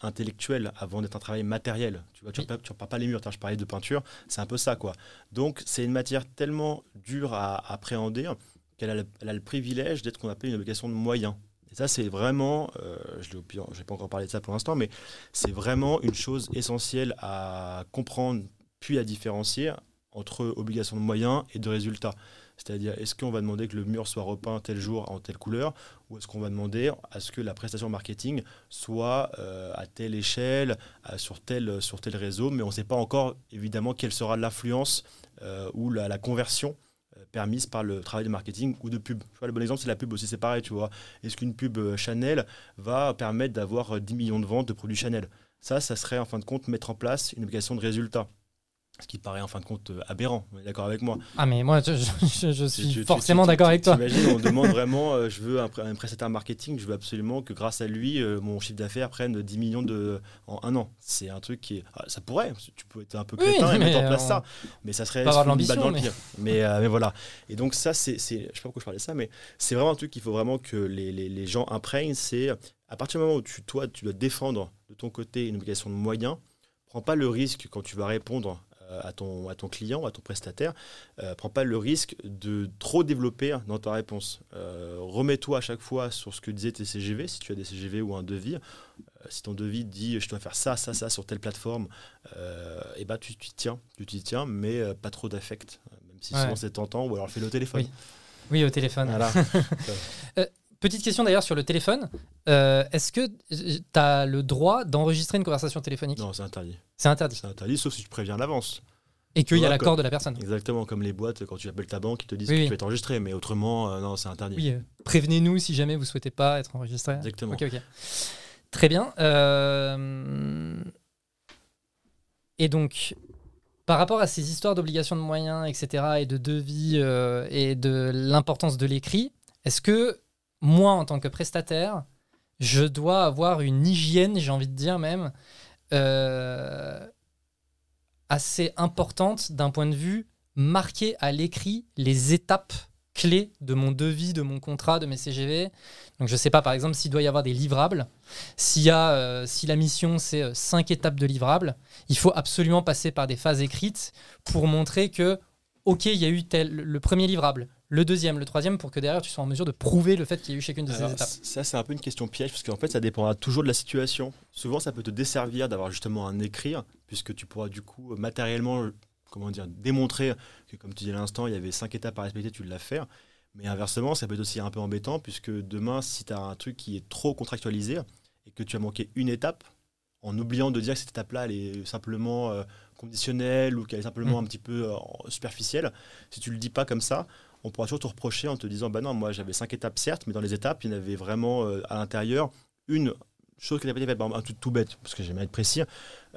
intellectuel avant d'être un travail matériel. Tu vois, tu Oui. ne repars pas les murs. Je parlais de peinture, c'est un peu ça, quoi. Donc, c'est une matière tellement dure à appréhender qu'elle a, le- elle a le privilège d'être ce qu'on appelle une obligation de moyens. Ça, c'est vraiment, euh, je n'ai pas encore parlé de ça pour l'instant, mais c'est vraiment une chose essentielle à comprendre puis à différencier entre obligation de moyens et de résultats. C'est-à-dire, est-ce qu'on va demander que le mur soit repeint tel jour en telle couleur, ou est-ce qu'on va demander à ce que la prestation marketing soit euh, à telle échelle, sur, tel, sur réseau, mais on ne sait pas encore évidemment quelle sera l'influence euh, ou la, conversion permise par le travail de marketing ou de pub. Tu vois, le bon exemple, c'est la pub aussi, c'est pareil, tu vois. Est-ce qu'une pub euh, Chanel va permettre d'avoir euh, 10 millions de ventes de produits Chanel? Ça, ça serait en fin de compte mettre en place une obligation de résultat. Ce qui paraît en fin de compte euh, aberrant, d'accord avec moi Ah mais moi je, je- je suis tu- forcément d'accord avec toi. T'imagines, on demande <laughs> vraiment, euh, je veux un, un prestataire marketing, je veux absolument que grâce à lui, euh, mon chiffre d'affaires prenne 10 millions de, en un an. C'est un truc qui est. ah, ça pourrait, tu peux être un peu Oui, crétin et mais mettre en place on- ça. Mais ça serait avoir une balle dans le mais-. Mais, euh, mais voilà. Et donc, ça, c'est. Je sais pas pourquoi je parlais de ça, mais c'est vraiment un truc qu'il faut vraiment que les, les- les gens imprègnent. C'est à partir du moment où tu, toi, tu dois défendre de ton côté une obligation de moyens, prends pas le risque quand tu vas répondre à ton, à ton client, à ton prestataire, euh, prends pas le risque de trop développer dans ta réponse. Euh, Remets-toi à chaque fois sur ce que disaient tes CGV, si tu as des CGV ou un devis. Euh, si ton devis dit je dois faire ça, ça, ça sur telle plateforme, et bah tu t'y tiens, tu t'y tiens, mais euh, pas trop d'affect, euh, même si Ouais. souvent c'est tentant, ou alors fais-le au téléphone. Oui. Oui au téléphone. Voilà. <laughs> Petite question d'ailleurs sur le téléphone. Euh, Est-ce que tu as le droit d'enregistrer une conversation téléphonique non, c'est interdit. C'est interdit. C'est interdit, sauf si tu préviens à l'avance. Et qu'il y a l'accord de la personne. Exactement comme les boîtes, quand tu appelles ta banque, ils te disent Oui, que oui. tu peux être enregistré, mais autrement, euh, non, c'est interdit. Oui, euh, prévenez-nous si jamais vous souhaitez pas être enregistré. Exactement. Ok, ok. Très bien. Euh, et donc, par rapport à ces histoires d'obligations de moyens, etc., et de devis et de l'importance de l'écrit, est-ce que moi, en tant que prestataire, je dois avoir une hygiène, j'ai envie de dire même, euh, assez importante d'un point de vue marquer à l'écrit les étapes clés de mon devis, de mon contrat, de mes CGV. Donc je ne sais pas, par exemple, s'il doit y avoir des livrables, a, euh, si la mission c'est euh, cinq étapes de livrables, il faut absolument passer par des phases écrites pour montrer que, ok, il y a eu tel, le premier livrable, le deuxième, le troisième, pour que derrière tu sois en mesure de prouver le fait qu'il y a eu chacune de ces étapes. Ça, c'est un peu une question piège, parce qu'en fait, ça dépendra toujours de la situation. Souvent, ça peut te desservir d'avoir justement un écrire, puisque tu pourras du coup matériellement comment dire, démontrer que, comme tu disais à l'instant, il y avait cinq étapes à respecter, tu l'as fait. Mais inversement, ça peut être aussi un peu embêtant, puisque demain, si tu as un truc qui est trop contractualisé et que tu as manqué une étape, en oubliant de dire que cette étape-là, elle est simplement euh, conditionnelle ou qu'elle est simplement mmh. un petit peu euh, superficielle, si tu le dis pas comme ça, on pourra toujours te reprocher en te disant, bah non, moi j'avais cinq étapes certes, mais dans les étapes, il y en avait vraiment euh, à l'intérieur une chose qui n'a pas été faite, un truc tout bête, parce que j'aime être précis.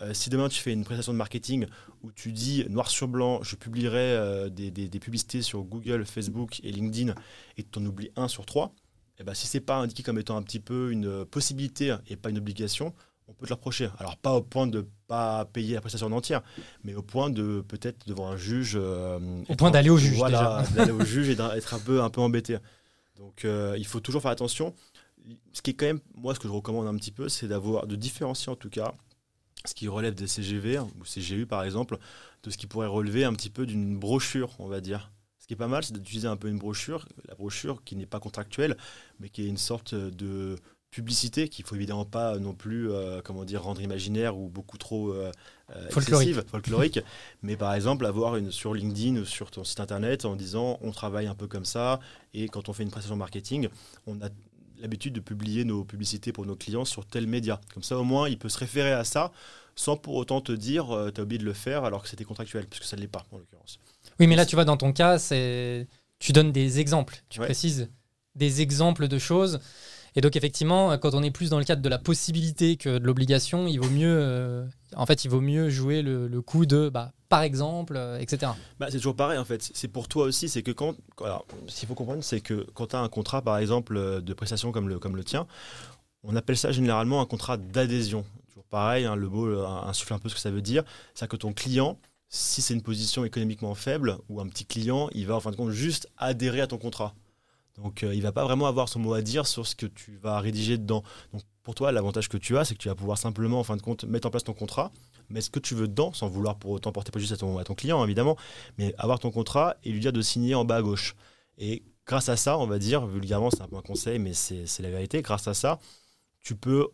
Euh, si demain tu fais une prestation de marketing où tu dis noir sur blanc, je publierai euh, des, des, publicités sur Google, Facebook et LinkedIn, et tu en oublies un sur trois, et eh ben, si c'est pas indiqué comme étant un petit peu une possibilité et pas une obligation, on peut te le reprocher. Alors pas au point de ne pas payer la prestation en entière, mais au point de peut-être devant un juge. Euh, au point d'aller au juge. Voilà, <laughs> d'aller au juge et d'être <laughs> un peu, un peu embêté. Donc il faut toujours faire attention ce qui est quand même, moi, ce que je recommande un petit peu, c'est d'avoir, de différencier en tout cas ce qui relève des CGV hein, ou CGU par exemple, de ce qui pourrait relever un petit peu d'une brochure, on va dire. Ce qui est pas mal, c'est d'utiliser un peu une brochure, la brochure qui n'est pas contractuelle, mais qui est une sorte de publicité qu'il faut évidemment pas non plus euh, comment dire rendre imaginaire ou beaucoup trop euh, euh folklorique, folklorique. <laughs> Mais par exemple avoir une sur LinkedIn ou sur ton site internet en disant on travaille un peu comme ça et quand on fait une prestation marketing on a l'habitude de publier nos publicités pour nos clients sur tel média. Comme ça, au moins, il peut se référer à ça sans pour autant te dire euh, tu as oublié de le faire alors que c'était contractuel, puisque ça ne l'est pas en l'occurrence. Oui, mais là, tu vois, dans ton cas, c'est tu donnes des exemples, tu précises des exemples de choses et donc effectivement, quand on est plus dans le cadre de la possibilité que de l'obligation, il vaut mieux, euh, en fait, il vaut mieux jouer le, coup de, bah, par exemple, euh, etc. Bah, c'est toujours pareil en fait. C'est pour toi aussi, c'est que quand, alors, ce qu'il faut comprendre, c'est que quand tu as un contrat, par exemple, euh, de prestation comme le, comme le tien, on appelle ça généralement un contrat d'adhésion. Toujours pareil, hein, le mot insuffle un peu ce que ça veut dire. C'est que ton client, si c'est une position économiquement faible ou un petit client, il va en fin de compte juste adhérer à ton contrat. Donc euh, il va pas vraiment avoir son mot à dire sur ce que tu vas rédiger dedans. Donc pour toi, l'avantage que tu as, c'est que tu vas pouvoir simplement, en fin de compte, mettre en place ton contrat, mettre ce que tu veux dedans, sans vouloir pour autant porter juste à ton, à ton client, évidemment, mais avoir ton contrat et lui dire de signer en bas à gauche. Et grâce à ça, on va dire, vulgairement, c'est un peu un conseil, mais c'est la vérité, grâce à ça, tu peux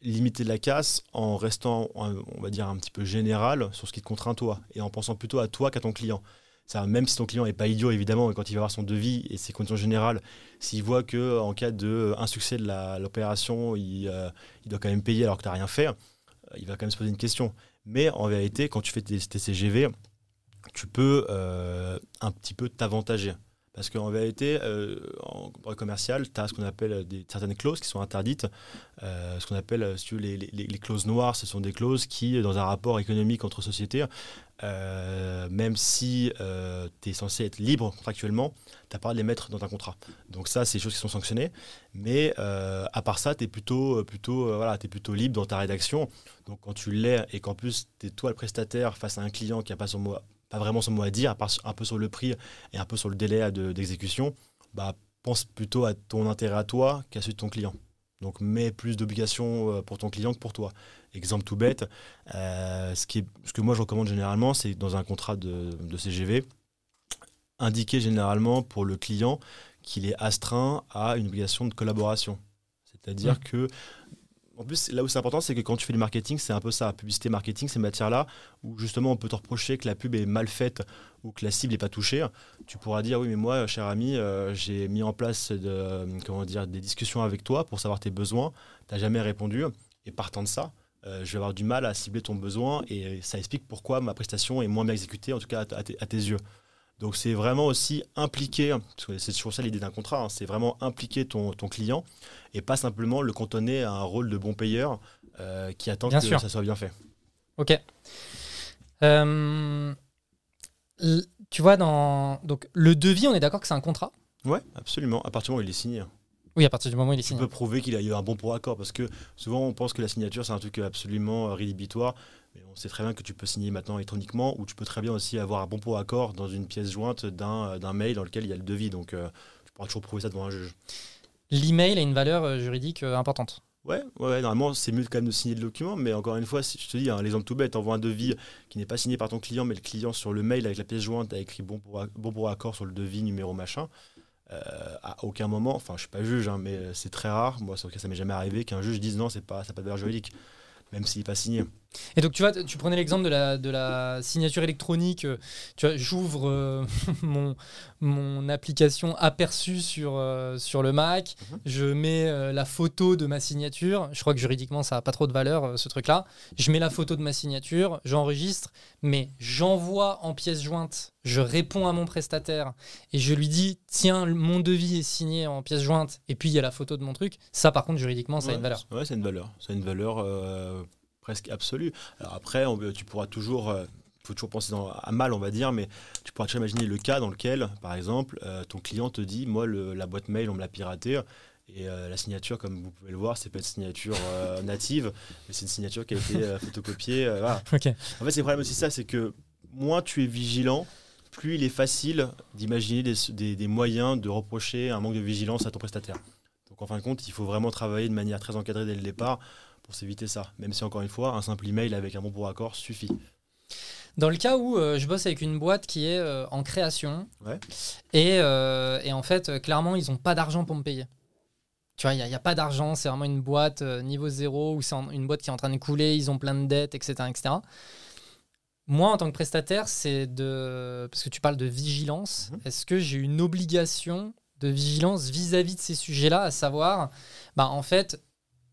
limiter la casse en restant, on va dire, un petit peu général sur ce qui te contraint toi, et en pensant plutôt à toi qu'à ton client même si ton client n'est pas idiot, évidemment, quand il va voir son devis et ses conditions générales, s'il voit qu'en cas d'insuccès de l'opération, il, euh, il, doit quand même payer alors que tu n'as rien fait, euh, il va quand même se poser une question. Mais en vérité, quand tu fais tes, CGV, tu peux euh, un petit peu t'avantager. Parce qu'en vérité, en droit commercial, tu as ce qu'on appelle des, certaines clauses qui sont interdites. ce qu'on appelle les, les, les, clauses noires, ce sont des clauses qui, dans un rapport économique entre sociétés, euh, même si euh, tu es censé être libre contractuellement, tu n'as pas à les mettre dans un contrat. Donc ça, c'est des choses qui sont sanctionnées. Mais euh, à part ça, tu es plutôt, plutôt, voilà, es plutôt libre dans ta rédaction. Donc quand tu l'es et qu'en plus, tu es toi le prestataire face à un client qui n'a pas, son mot, pas vraiment son mot à dire, à part un peu sur le prix et un peu sur le délai d'exécution, bah, pense plutôt à ton intérêt à toi qu'à celui de ton client. Donc mets plus d'obligations pour ton client que pour toi. Exemple tout bête, euh, ce, qui est, ce que moi je recommande généralement, c'est dans un contrat de, CGV, indiquer généralement pour le client qu'il est astreint à une obligation de collaboration. C'est-à-dire mmh. que, en plus, là où c'est important, c'est que quand tu fais du marketing, c'est un peu ça, publicité, marketing, ces matières-là, où justement on peut te reprocher que la pub est mal faite ou que la cible n'est pas touchée. Tu pourras dire, oui, mais moi, cher ami, euh, j'ai mis en place comment dire, des discussions avec toi pour savoir tes besoins, tu n'as jamais répondu, et partant de ça, euh, je vais avoir du mal à cibler ton besoin et ça explique pourquoi ma prestation est moins bien exécutée, en tout cas à, tes, yeux. Donc c'est vraiment aussi impliquer, c'est toujours ça l'idée d'un contrat, hein, c'est vraiment impliquer ton, ton, client et pas simplement le cantonner à un rôle de bon payeur euh, qui attend que ça soit bien fait. Ok. Euh, tu vois, dans donc, le devis, on est d'accord que c'est un contrat? Ouais, absolument, à partir du moment où il est signé. Oui, à partir du moment où il est signé. Tu peux prouver qu'il a eu un bon pour accord parce que souvent on pense que la signature c'est un truc absolument euh, rédhibitoire. Mais on sait très bien que tu peux signer maintenant électroniquement ou tu peux très bien aussi avoir un bon pour accord dans une pièce jointe d'un euh, mail dans lequel il y a le devis. Donc euh, tu pourras toujours prouver ça devant un juge. L'email a une valeur juridique importante. Ouais, ouais, normalement, c'est mieux quand même de signer le document, mais encore une fois, je te dis, hein, l'exemple tout bête, envoie un devis qui n'est pas signé par ton client, mais le client sur le mail avec la pièce jointe a écrit bon pour, bon pour accord sur le devis, numéro machin. Euh, à aucun moment, enfin je suis pas juge, hein, mais c'est très rare, moi ça, ça m'est jamais arrivé qu'un juge dise non, c'est pas, ça n'a pas de valeur juridique, même s'il n'est pas signé. Et donc, tu vois, tu prenais l'exemple de la, de la signature électronique. Euh, tu vois, j'ouvre euh, <laughs> mon, mon application aperçue sur, euh, sur le Mac. Mhm. Je mets la photo de ma signature. Je crois que juridiquement, ça n'a pas trop de valeur, ce truc-là. Je mets la photo de ma signature, j'enregistre, mais j'envoie en pièce jointe. Je réponds à mon prestataire et je lui dis Tiens, mon devis est signé en pièce jointe. Et puis, il y a la photo de mon truc. Ça, par contre, juridiquement, ça a une valeur. Ouais, c'est une valeur. Ça a une valeur presque absolu. Alors après, on, tu pourras toujours il euh, faut toujours penser à mal, on va dire, mais tu pourras toujours imaginer le cas dans lequel, par exemple, euh, ton client te dit Moi, la boîte mail, on me l'a piraté. Et euh, la signature, comme vous pouvez le voir, c'est pas une signature native, mais c'est une signature qui a été photocopiée. <laughs> En fait, c'est le problème aussi ça, c'est que moins tu es vigilant, plus il est facile d'imaginer des, des, moyens de reprocher un manque de vigilance à ton prestataire. Donc en fin de compte, il faut vraiment travailler de manière très encadrée dès le départ pour s'éviter ça. Même si, encore une fois, un simple email avec un bon pour accord suffit. Dans le cas où euh, je bosse avec une boîte qui est euh, en création, et, euh, et, en fait, clairement, ils n'ont pas d'argent pour me payer. Tu vois, il n'y a, pas d'argent, c'est vraiment une boîte niveau zéro, ou c'est une boîte qui est en train de couler, ils ont plein de dettes, etc. etc. Moi, en tant que prestataire, c'est de. Parce que tu parles de vigilance, mhm. est-ce que j'ai une obligation de vigilance vis-à-vis -vis de ces sujets-là, à savoir, bah, en fait,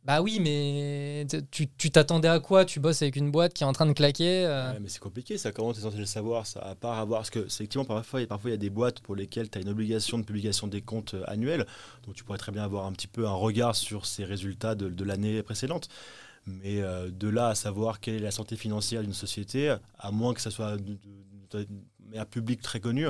bah oui, mais tu t'attendais à quoi? Tu bosses avec une boîte qui est en train de claquer euh. Mais c'est compliqué, ça. Comment tu es censé le savoir À part avoir. Parce que, effectivement, parfois, parfois, il y a des boîtes pour lesquelles tu as une obligation de publication des comptes euh, annuels. Donc, tu pourrais très bien avoir un petit peu un regard sur ces résultats de, l'année précédente. Mais euh, de là à savoir quelle est la santé financière d'une société, à moins que ça soit un public très connu,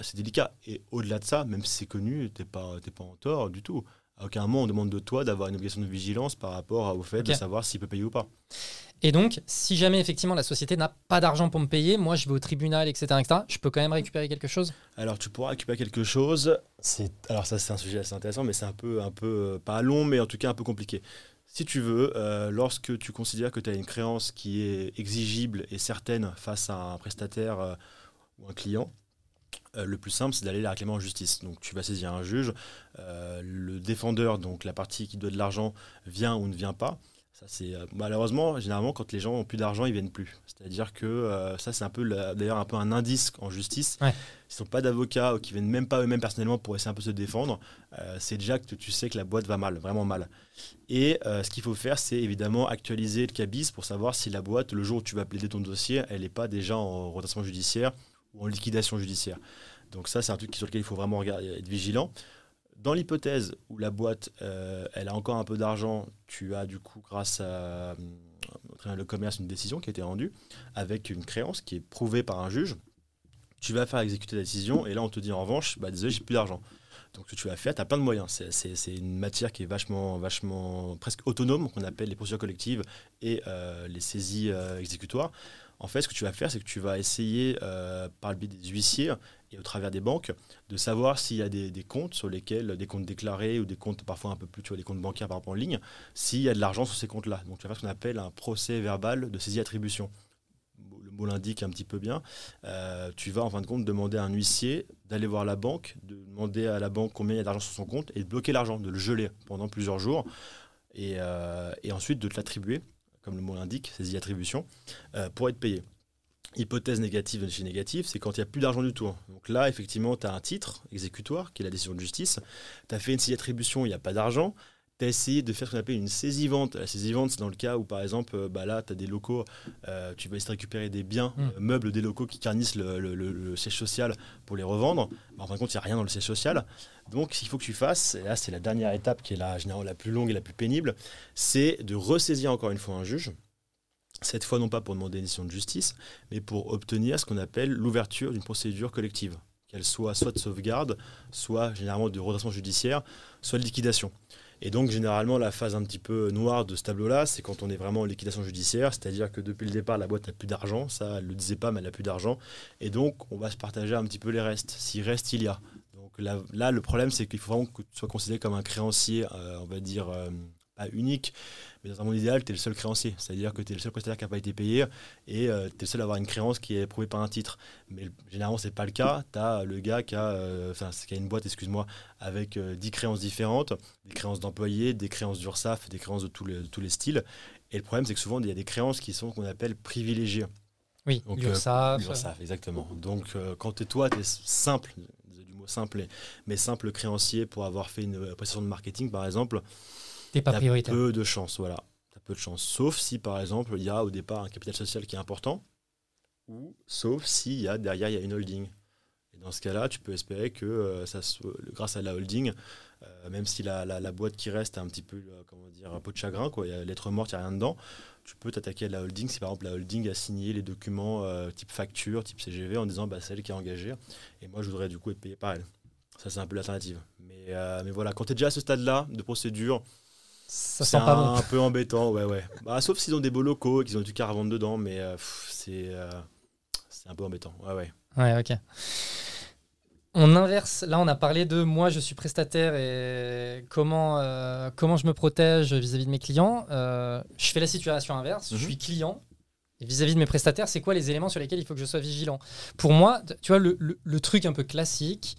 c'est délicat. Et au-delà de ça, même si c'est connu, tu n'es pas, pas en tort du tout à aucun moment on demande de toi d'avoir une obligation de vigilance par rapport au fait de savoir s'il peut payer ou pas. Et donc, si jamais effectivement la société n'a pas d'argent pour me payer, moi je vais au tribunal, etc., etc., je peux quand même récupérer quelque chose? Alors tu pourras récupérer quelque chose. Alors ça c'est un sujet assez intéressant, mais c'est un peu, un peu, euh, pas long, mais en tout cas un peu compliqué. Si tu veux, euh, lorsque tu considères que tu as une créance qui est exigible et certaine face à un prestataire euh, ou un client, euh, le plus simple, c'est d'aller la réclamer en justice. Donc tu vas saisir un juge, euh, le défendeur, donc la partie qui doit de l'argent, vient ou ne vient pas. Ça, c'est euh, malheureusement généralement quand les gens ont plus d'argent, ils viennent plus. C'est-à-dire que ça, c'est un peu d'ailleurs un peu un indice en justice. Ouais. S'ils n'ont pas d'avocats ou qui viennent même pas eux-mêmes personnellement pour essayer un peu de se défendre, c'est déjà que tu sais que la boîte va mal, vraiment mal. Et ce qu'il faut faire, c'est évidemment actualiser le cabis pour savoir si la boîte, le jour où tu vas plaider ton dossier, elle n'est pas déjà en redressement judiciaire ou en liquidation judiciaire. Donc ça, c'est un truc sur lequel il faut vraiment regarder, être vigilant. Dans l'hypothèse où la boîte, euh, elle a encore un peu d'argent, tu as du coup, grâce à, le commerce, une décision qui a été rendue avec une créance qui est prouvée par un juge. Tu vas faire exécuter la décision et là, on te dit en revanche, bah, désolé, j'ai plus d'argent. Donc, ce que tu vas faire, tu as plein de moyens. C'est une matière qui est vachement, vachement presque autonome, qu'on appelle les procédures collectives et euh, les saisies euh, exécutoires. En fait, ce que tu vas faire, c'est que tu vas essayer, euh, par le biais des huissiers et au travers des banques, de savoir s'il y a des, comptes sur lesquels, des comptes déclarés ou des comptes parfois un peu plus, tu vois, des comptes bancaires par rapport en ligne, s'il y a de l'argent sur ces comptes-là. Donc, tu vas faire ce qu'on appelle un procès verbal de saisie-attribution. Le mot l'indique un petit peu bien. Euh, tu vas en fin de compte demander à un huissier d'aller voir la banque, de demander à la banque combien il y a d'argent sur son compte et de bloquer l'argent, de le geler pendant plusieurs jours. Et, euh, et ensuite de te l'attribuer comme le mot l'indique, saisie attribution, euh, pour être payé. Hypothèse négative de chez négative, c'est quand il n'y a plus d'argent du tout. Donc là, effectivement, tu as un titre exécutoire, qui est la décision de justice. Tu as fait une saisie attribution, il n'y a pas d'argent. Tu as essayé de faire ce qu'on appelle une saisie-vente. La saisie-vente, c'est dans le cas où, par exemple, bah là, tu as des locaux, tu vas essayer de récupérer des biens, Mm. meubles des locaux qui garnissent le, le- le- le siège social pour les revendre. Bah, en fin de compte, il n'y a rien dans le siège social. Donc, ce qu'il faut que tu fasses, et là, c'est la dernière étape qui est la, généralement la plus longue et la plus pénible, c'est de ressaisir encore une fois un juge. Cette fois, non pas pour demander une décision de justice, mais pour obtenir ce qu'on appelle l'ouverture d'une procédure collective, qu'elle soit soit de sauvegarde, soit généralement de redressement judiciaire, soit de liquidation. Et donc, généralement, la phase un petit peu noire de ce tableau-là, c'est quand on est vraiment en liquidation judiciaire, c'est-à-dire que depuis le départ, la boîte n'a plus d'argent, ça, le disait pas, mais elle n'a plus d'argent. Et donc, on va se partager un petit peu les restes, si reste, il y a. Donc là, là le problème, c'est qu'il faut vraiment que tu sois considéré comme un créancier, euh, on va dire, euh, pas unique, mais dans un monde idéal, tu es le seul créancier. C'est-à-dire que tu es le seul prestataire qui n'a pas été payé et tu es le seul à avoir une créance qui est prouvée par un titre. Mais le- généralement, c'est pas le cas. Tu as le gars qui a, euh, qui a une boîte, excuse-moi, avec euh, 10 créances différentes, des créances d'employés, des créances d'URSAF, des créances de tous les, de tous les styles. Et le problème, c'est que souvent, il y a des créances qui sont qu'on appelle privilégiées. Oui, Donc, l'URSSAF. L'URSSAF, exactement. Donc, euh, quand tu es toi, tu es simple, du mot simple, mais simple créancier pour avoir fait une euh, prestation de marketing, par exemple, T'es pas prioritaire. peu de chance, voilà. T'as peu de chance. Sauf si, par exemple, il y a au départ un capital social qui est important, ou sauf s'il y a derrière il y a une holding. Et dans ce cas-là, tu peux espérer que euh, ça soit- grâce à la holding, euh, même si la, la- la boîte qui reste a un petit peu, euh, comment dire, un pot de chagrin, quoi, il y a lettre morte, il n'y a rien dedans, tu peux t'attaquer à la holding si par exemple la holding a signé les documents type facture, type CGV, en disant bah, c'est elle qui a engagé, et moi je voudrais du coup être payé par elle. Ça, c'est un peu l'alternative. Mais, mais voilà, quand tu es déjà à ce stade-là de procédure, Ça sent pas un, bon. peu embêtant, ouais, ouais. Bah, sauf s'ils ont des beaux locaux et qu'ils ont du car à vendre dedans, mais euh, c'est euh, c'est un peu embêtant. Ouais, ouais. Ouais, ok. On inverse. Là, on a parlé de moi, je suis prestataire et comment, euh, comment je me protège vis-à-vis de mes clients. Euh, je fais la situation inverse. Mhm. Je suis client. Vis-à-vis de mes prestataires, c'est quoi les éléments sur lesquels il faut que je sois vigilant? Pour moi, tu vois, le, le- le truc un peu classique,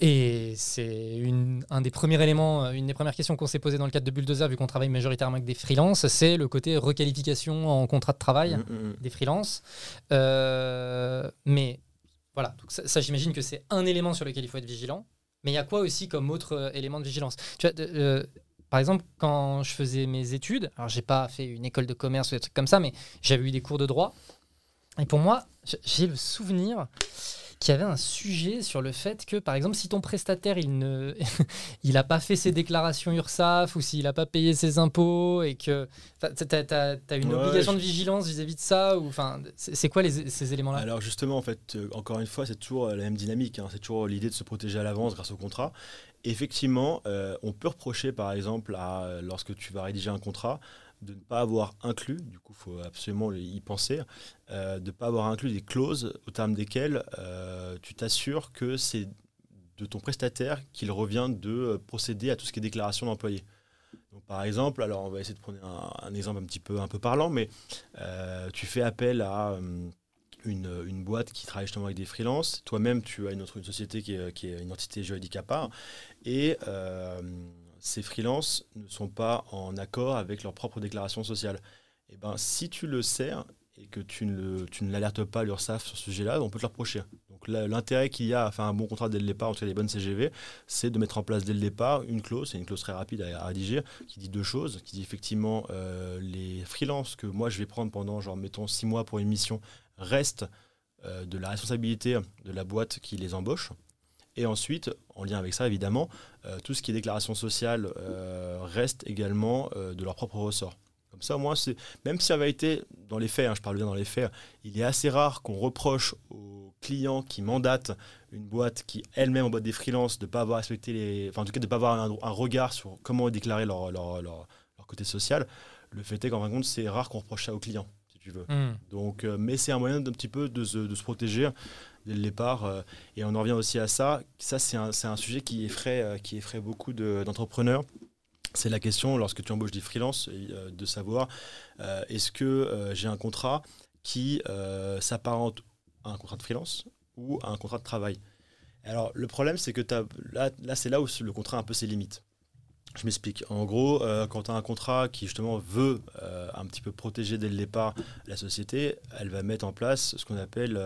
et c'est un des premiers éléments, euh, une des premières questions qu'on s'est posées dans le cadre de Bulldozer, vu qu'on travaille majoritairement avec des freelances, c'est le côté requalification en contrat de travail Mm, mm, mm. des freelances. Euh, mais voilà, donc ça, ça, j'imagine que c'est un élément sur lequel il faut être vigilant. Mais il y a quoi aussi comme autre euh, élément de vigilance? Tu vois, de- euh, Par exemple, quand je faisais mes études, alors j'ai pas fait une école de commerce ou des trucs comme ça, mais j'avais eu des cours de droit. Et pour moi, j'ai le souvenir qu'il y avait un sujet sur le fait que, par exemple, si ton prestataire il ne, <laughs> il a pas fait ses déclarations URSAF ou s'il a pas payé ses impôts et que t'as- t'as une Ouais, obligation je- de vigilance vis-à-vis de ça ou enfin, c'est, quoi les- ces éléments-là? Alors justement, en fait, euh, encore une fois, c'est toujours la même dynamique. hein. C'est toujours l'idée de se protéger à l'avance grâce au contrat. Effectivement, euh, on peut reprocher, par exemple, à, euh, lorsque tu vas rédiger un contrat, de ne pas avoir inclus, du coup, il faut absolument y penser, euh, de ne pas avoir inclus des clauses au terme desquelles euh, tu t'assures que c'est de ton prestataire qu'il revient de euh, procéder à tout ce qui est déclaration d'employé. Donc, par exemple, alors on va essayer de prendre un, exemple un petit peu, un peu parlant, mais tu fais appel à une, boîte qui travaille justement avec des freelances. Toi-même, tu as une, autre, une société qui est, qui est une entité juridique à part. Et ces freelances ne sont pas en accord avec leur propre déclaration sociale. Et ben, si tu le sers et que tu ne, l'alertes pas l'URSSAF sur ce sujet-là, on peut te le reprocher. Donc l'intérêt qu'il y a à faire un bon contrat dès le départ, en tout cas les bonnes CGV, c'est de mettre en place dès le départ une clause, c'est une clause très rapide à, à rédiger, qui dit deux choses, qui dit effectivement euh, les freelances que moi je vais prendre pendant, genre mettons, six mois pour une mission, restent euh, de la responsabilité de la boîte qui les embauche. Et ensuite, en lien avec ça, évidemment, euh, tout ce qui est déclaration sociale euh, reste également euh, de leur propre ressort. Comme ça, au moins, même si ça va été dans les faits, hein, je parle bien dans les faits, il est assez rare qu'on reproche aux clients qui mandatent une boîte qui elle-même en boîte des freelances de ne pas avoir respecté les, enfin en tout cas de pas avoir un, un regard sur comment déclarer leur, leur, leur, leur côté social. Le fait est qu'en fin de compte, c'est rare qu'on reproche ça aux clients, si tu veux. Hmm. Donc, mais c'est un moyen d'un petit peu de se, de se protéger dès le départ. euh, et on en revient aussi à ça. Ça, c'est un, un sujet qui effraie, euh, qui effraie beaucoup de- d'entrepreneurs. c'est la question, lorsque tu embauches des freelances, euh, de savoir est-ce que j'ai un contrat qui s'apparente à un contrat de freelance ou à un contrat de travail? Alors, le problème, c'est que t'as- là, là c'est là où le contrat a un peu ses limites. Je m'explique. En gros, quand tu as un contrat qui justement veut un petit peu protéger dès le départ la société, elle va mettre en place ce qu'on appelle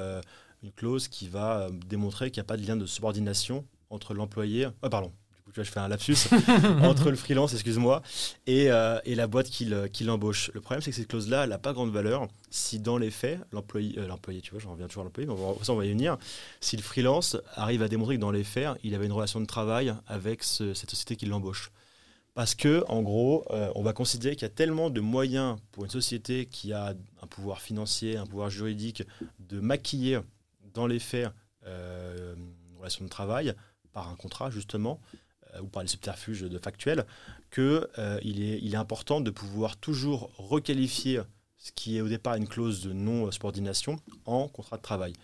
une clause qui va euh, démontrer qu'il n'y a pas de lien de subordination entre l'employé. Ah, pardon. Du coup, je fais un lapsus, <laughs> entre le freelance, excuse-moi, et, euh, et, la boîte qui l'embauche. Le problème, c'est que cette clause-là, elle n'a pas grande valeur si dans les faits, l'employé, euh, l'employé, tu vois, j'en reviens toujours à l'employé, mais on va, on va y venir, si le freelance arrive à démontrer que dans les faits, il avait une relation de travail avec cette société qui l'embauche. Parce que, en gros, euh, on va considérer qu'il y a tellement de moyens pour une société qui a un pouvoir financier, un pouvoir juridique, de maquiller dans les faits euh, relation de travail par un contrat, justement, euh, ou par les subterfuges de factuels, qu'il est, il est important de pouvoir toujours requalifier ce qui est au départ une clause de non-subordination en contrat de travail.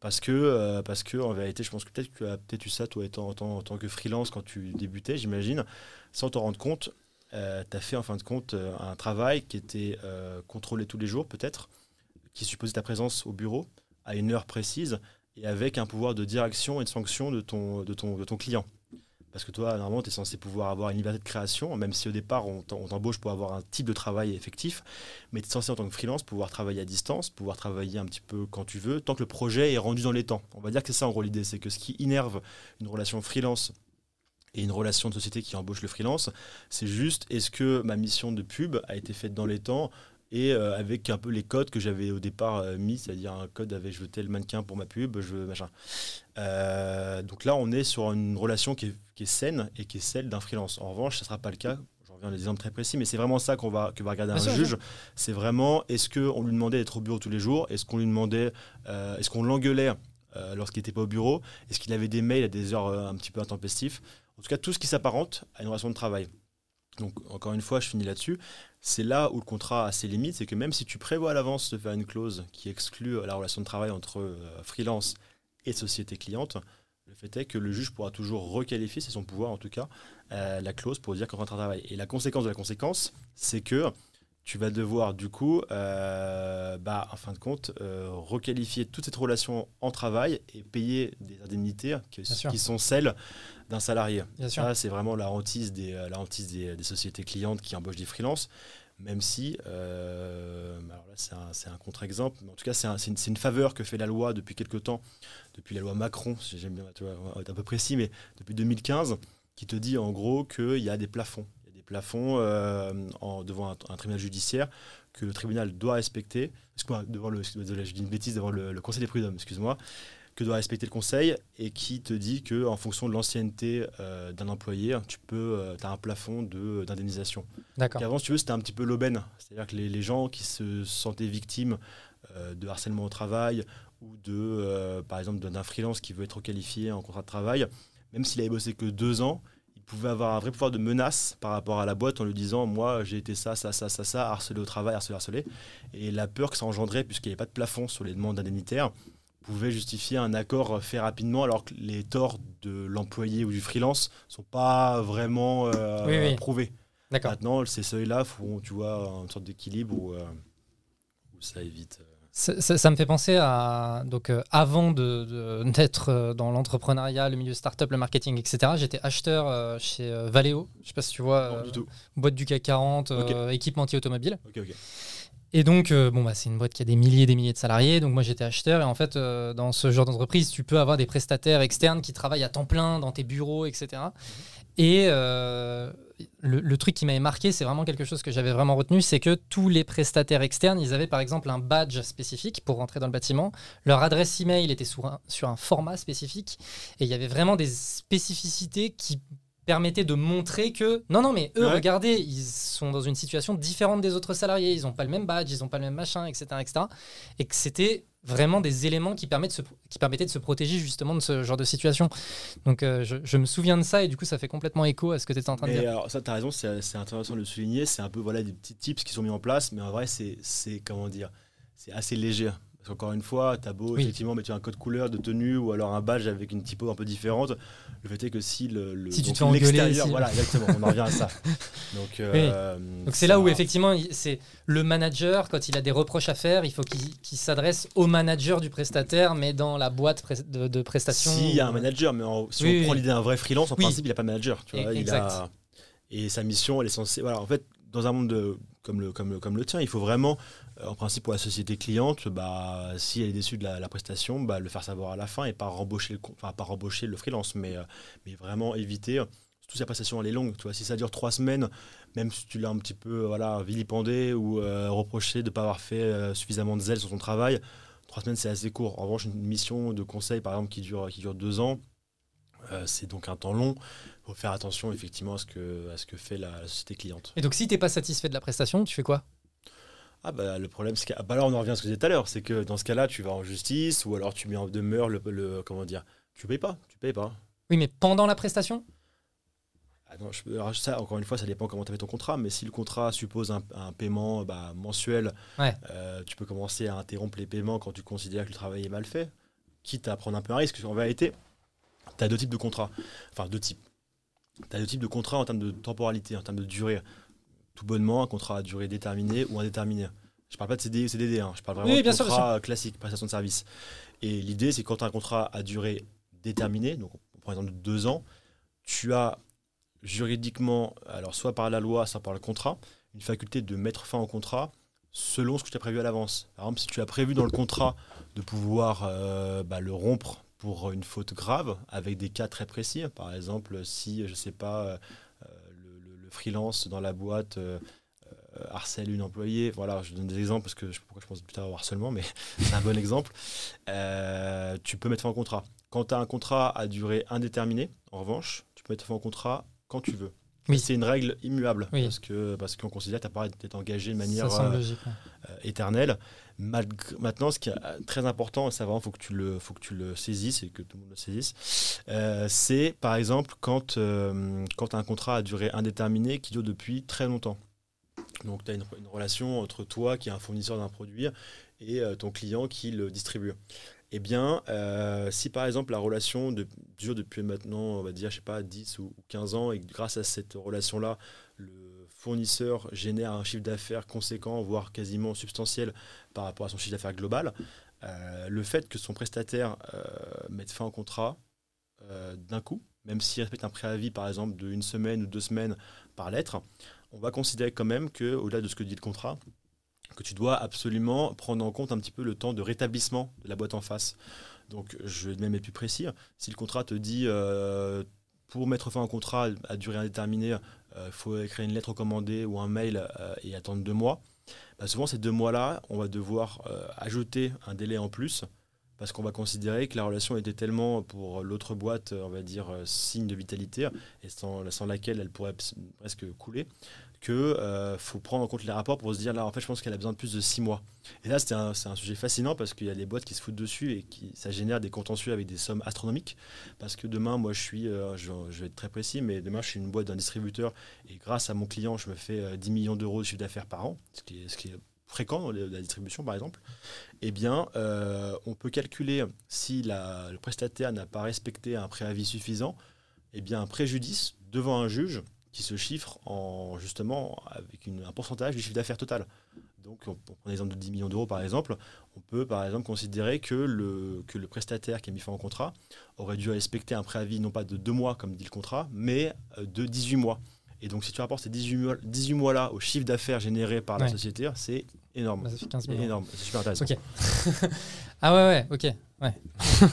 Parce que, euh, parce que, en vérité, je pense que peut-être que tu as peut-être eu ça, toi, étant, en, tant que freelance, quand tu débutais, j'imagine, sans t'en rendre compte, euh, tu as fait en fin de compte euh, un travail qui était contrôlé tous les jours, peut-être, qui supposait ta présence au bureau à une heure précise et avec un pouvoir de direction et de sanction de ton, de ton, de ton client. Parce que toi, normalement, tu es censé pouvoir avoir une liberté de création, même si au départ, on t'embauche pour avoir un type de travail effectif. Mais tu es censé, en tant que freelance, pouvoir travailler à distance, pouvoir travailler un petit peu quand tu veux, tant que le projet est rendu dans les temps. On va dire que c'est ça, en gros, l'idée. C'est que ce qui innerve une relation freelance et une relation de société qui embauche le freelance, c'est juste est-ce que ma mission de pub a été faite dans les temps et euh, avec un peu les codes que j'avais au départ euh, mis, c'est-à-dire un code avec je veux tel mannequin pour ma pub, je veux machin. Euh, donc là, on est sur une relation qui est, saine et qui est celle d'un freelance. En revanche, ça ne sera pas le cas. Je reviens à des exemples très précis, mais c'est vraiment ça qu'on va, que va regarder un juge. C'est vraiment est-ce qu'on lui demandait d'être au bureau tous les jours? Est-ce qu'on lui demandait, est-ce qu'on l'engueulait lorsqu'il n'était pas au bureau? Est-ce qu'il avait des mails à des heures un petit peu intempestives? En tout cas, tout ce qui s'apparente à une relation de travail. Donc, encore une fois, je finis là-dessus. C'est là où le contrat a ses limites, c'est que même si tu prévois à l'avance de faire une clause qui exclut la relation de travail entre euh, freelance et société cliente, le fait est que le juge pourra toujours requalifier, c'est son pouvoir en tout cas, euh, la clause pour dire qu'on rentre travail. Et la conséquence de la conséquence, c'est que tu vas devoir du coup, euh, bah, en fin de compte, euh, requalifier toute cette relation en travail et payer des indemnités qui, sont celles d'un salarié. Ça, c'est vraiment la hantise, des, euh, la hantise des, sociétés clientes qui embauchent des freelances, même si, alors là c'est un, contre-exemple, mais en tout cas c'est une, une, faveur que fait la loi depuis quelques temps, depuis la loi Macron, j'aime bien être un peu précis, mais depuis 2015, qui te dit en gros qu'il y a des plafonds plafond euh, en, devant un, tribunal judiciaire que le tribunal doit respecter, excuse-moi, devant le, je dis une bêtise, devant le, conseil des prud'hommes, excuse-moi, que doit respecter le conseil et qui te dit que en fonction de l'ancienneté euh, d'un employé, tu peux, euh, as un plafond de, d'indemnisation. D'accord. Avant, si tu veux, c'était un petit peu l'aubaine. C'est-à-dire que les, les, gens qui se sentaient victimes de harcèlement au travail ou de, par exemple, d'un freelance qui veut être qualifié en contrat de travail, même s'il avait bossé que deux ans, pouvait avoir un vrai pouvoir de menace par rapport à la boîte en lui disant moi j'ai été ça, ça, ça, ça, ça, harcelé au travail, harcelé, harcelé. Et la peur que ça engendrait, puisqu'il n'y avait pas de plafond sur les demandes indemnitaires, pouvait justifier un accord fait rapidement alors que les torts de l'employé ou du freelance ne sont pas vraiment euh, prouvés. Maintenant, ces seuils-là font, tu vois, une sorte d'équilibre où, euh, où, ça évite. Ça, me fait penser à. Donc, euh, avant d'être euh, dans l'entrepreneuriat, le milieu startup, le marketing, etc., j'étais acheteur euh, chez Valeo. Je ne sais pas si tu vois. boîte du CAC 40, équipementier automobile. Et donc, bon, bah, c'est une boîte qui a des milliers et des milliers de salariés. Donc, moi, j'étais acheteur. Et en fait, dans ce genre d'entreprise, tu peux avoir des prestataires externes qui travaillent à temps plein dans tes bureaux, etc. Et le, truc qui m'avait marqué, c'est vraiment quelque chose que j'avais vraiment retenu, c'est que tous les prestataires externes, ils avaient par exemple un badge spécifique pour rentrer dans le bâtiment. Leur adresse email était sur un, sur un format spécifique. Et il y avait vraiment des spécificités qui permettaient de montrer que non, non, mais eux, regardez, ils sont dans une situation différente des autres salariés. Ils n'ont pas le même badge, ils n'ont pas le même machin, etc. etc. et que c'était vraiment des éléments qui, permettent se, qui permettaient de se protéger justement de ce genre de situation. Donc euh, je, me souviens de ça et du coup ça fait complètement écho à ce que tu étais en train de dire. Alors ça, tu as raison, c'est intéressant de le souligner. C'est un peu voilà, des petits tips qui sont mis en place, mais en vrai, c'est comment dire, c'est assez léger. Qu'encore une fois, t'as beau effectivement mettre un code couleur de tenue ou alors un badge avec une typo un peu différente. Le fait est que si le, si tu te fais voilà exactement, on en revient à ça. <laughs> Donc euh, donc c'est là où effectivement c'est le manager quand il a des reproches à faire, il faut qu'il s'adresse au manager du prestataire, mais dans la boîte de, de prestations. S'il y a un manager, mais si on prend l'idée d'un vrai freelance, en principe il n'a pas de manager. Tu vois, il a, et sa mission, elle est censée. Voilà, en fait, dans un monde de, comme, le, comme, le, comme le tien, il faut vraiment en principe, pour la société cliente, bah, si elle est déçue de la, prestation, bah, le faire savoir à la fin et pas rembaucher le, enfin, pas le freelance, mais, euh, mais vraiment éviter surtout si la prestation elle est longue. Tu vois, si ça dure trois semaines, même si tu l'as un petit peu voilà, vilipendé ou reproché de ne pas avoir fait suffisamment de zèle sur son travail, trois semaines c'est assez court. En revanche, une mission de conseil par exemple qui dure, qui dure deux ans, c'est donc un temps long. Il faut faire attention effectivement à ce que, à ce que fait la, société cliente. Et donc si tu n'es pas satisfait de la prestation, tu fais quoi? Ah bah, le problème, c'est que ah bah là, on en revient à ce que je disais tout à l'heure, c'est que dans ce cas-là, tu vas en justice ou alors tu mets en demeure le, le comment dire, tu payes pas, tu payes pas. Oui, mais pendant la prestation? Ah non, je, ça, encore une fois, ça dépend comment tu fait ton contrat, mais si le contrat suppose un, paiement bah, mensuel, euh, tu peux commencer à interrompre les paiements quand tu considères que le travail est mal fait, quitte à prendre un peu un risque. En vérité, tu as deux types de contrats, enfin deux types. Tu as deux types de contrats en termes de temporalité, en termes de durée tout bonnement un contrat à durée déterminée ou indéterminée. Je parle pas de CDI ou CDD, hein. je parle vraiment de contrat classique, prestation de service. Et l'idée, c'est quand tu as un contrat à durée déterminée, donc par exemple deux ans, tu as juridiquement, alors soit par la loi, soit par le contrat, une faculté de mettre fin au contrat selon ce que tu as prévu à l'avance. Par exemple, si tu as prévu dans le contrat de pouvoir euh, bah, le rompre pour une faute grave, avec des cas très précis, par exemple, si, je ne sais pas, freelance dans la boîte euh, euh, harcèle une employée. Voilà, je donne des exemples parce que je, pourquoi je pense plus tard au harcèlement, mais <laughs> c'est un bon exemple. Euh, tu peux mettre fin au contrat. Quand tu as un contrat à durée indéterminée, en revanche, tu peux mettre fin au contrat quand tu veux. Oui. C'est une règle immuable parce que parce qu'on considère que tu pas été engagé de manière éternelle. maintenant, ce qui est très important, ça vraiment faut que tu le faut que tu le saisisses et que tout le monde le saisisse, c'est par exemple quand quand as un contrat à durée indéterminée qui dure depuis très longtemps. Donc tu as une, relation entre toi qui est un fournisseur d'un produit et ton client qui le distribue eh bien, euh, si par exemple la relation dure depuis maintenant, on va dire, je sais pas, 10 ou 15 ans, et grâce à cette relation-là, le fournisseur génère un chiffre d'affaires conséquent, voire quasiment substantiel par rapport à son chiffre d'affaires global, euh, le fait que son prestataire euh, mette fin au contrat d'un coup, même s'il respecte un préavis par exemple de une semaine ou deux semaines par lettre, on va considérer quand même que, au-delà de ce que dit le contrat, que tu dois absolument prendre en compte un petit peu le temps de rétablissement de la boîte en face. Donc, je vais même être plus précis. Si le contrat te dit, euh, pour mettre fin au contrat à durée indéterminée, il euh, faut écrire une lettre recommandée ou un mail euh, et attendre deux mois, bah, souvent ces deux mois-là, on va devoir ajouter un délai en plus parce qu'on va considérer que la relation était tellement pour l'autre boîte, on va dire, signe de vitalité, et sans laquelle elle pourrait presque couler, qu'il euh, faut prendre en compte les rapports pour se dire là en fait je pense qu'elle a besoin de plus de six mois. Et là c'est un, un, sujet fascinant parce qu'il y a des boîtes qui se foutent dessus et qui ça génère des contentieux avec des sommes astronomiques parce que demain moi je suis, euh, je, vais être très précis mais demain je suis une boîte d'un distributeur et grâce à mon client je me fais 10 euh, millions d'euros de chiffre d'affaires par an, ce qui est, ce qui est fréquent dans la distribution par exemple, eh bien, on peut calculer si le prestataire n'a pas respecté un préavis suffisant, eh bien, un préjudice devant un juge qui se chiffre en justement avec un pourcentage du chiffre d'affaires total. Donc, on, prend l'exemple de 10 millions d'euros par exemple, on peut par exemple considérer que le, que le prestataire qui a mis fin au contrat aurait dû respecter un préavis non pas de 2 mois comme dit le contrat, mais euh, de 18 mois. Et donc, si tu rapportes ces 18 mois-là au chiffre d'affaires généré par la société, c'est énorme. Bah, ça fait 15 millions. énorme, c'est super intéressant. <laughs> ah ouais, ouais, ok. Ouais.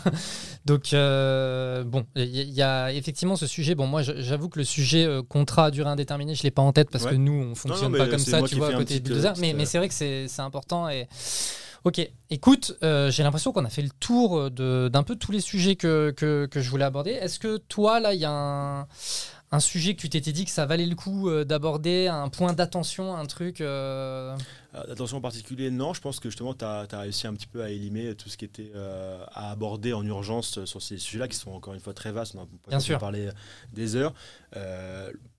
<laughs> donc, euh, bon, il y, a effectivement ce sujet. Bon, moi, j'avoue que le sujet euh, contrat à durée indéterminée, je ne l'ai pas en tête parce que nous, on fonctionne pas comme ça, tu vois, à côté de Bulldozer. Mais, mais c'est vrai que c'est important. Et... Ok, écoute, euh, j'ai l'impression qu'on a fait le tour d'un peu tous les sujets que, que, que je voulais aborder. Est-ce que toi, là, il y a un un sujet que tu t'étais dit que ça valait le coup euh, d'aborder, un point d'attention, un truc euh euh, D'attention en particulier, non. Je pense que justement, tu as, réussi un petit peu à éliminer tout ce qui était à aborder en urgence sur ces sujets-là, qui sont encore une fois très vastes. On a Bien sûr. parler des heures.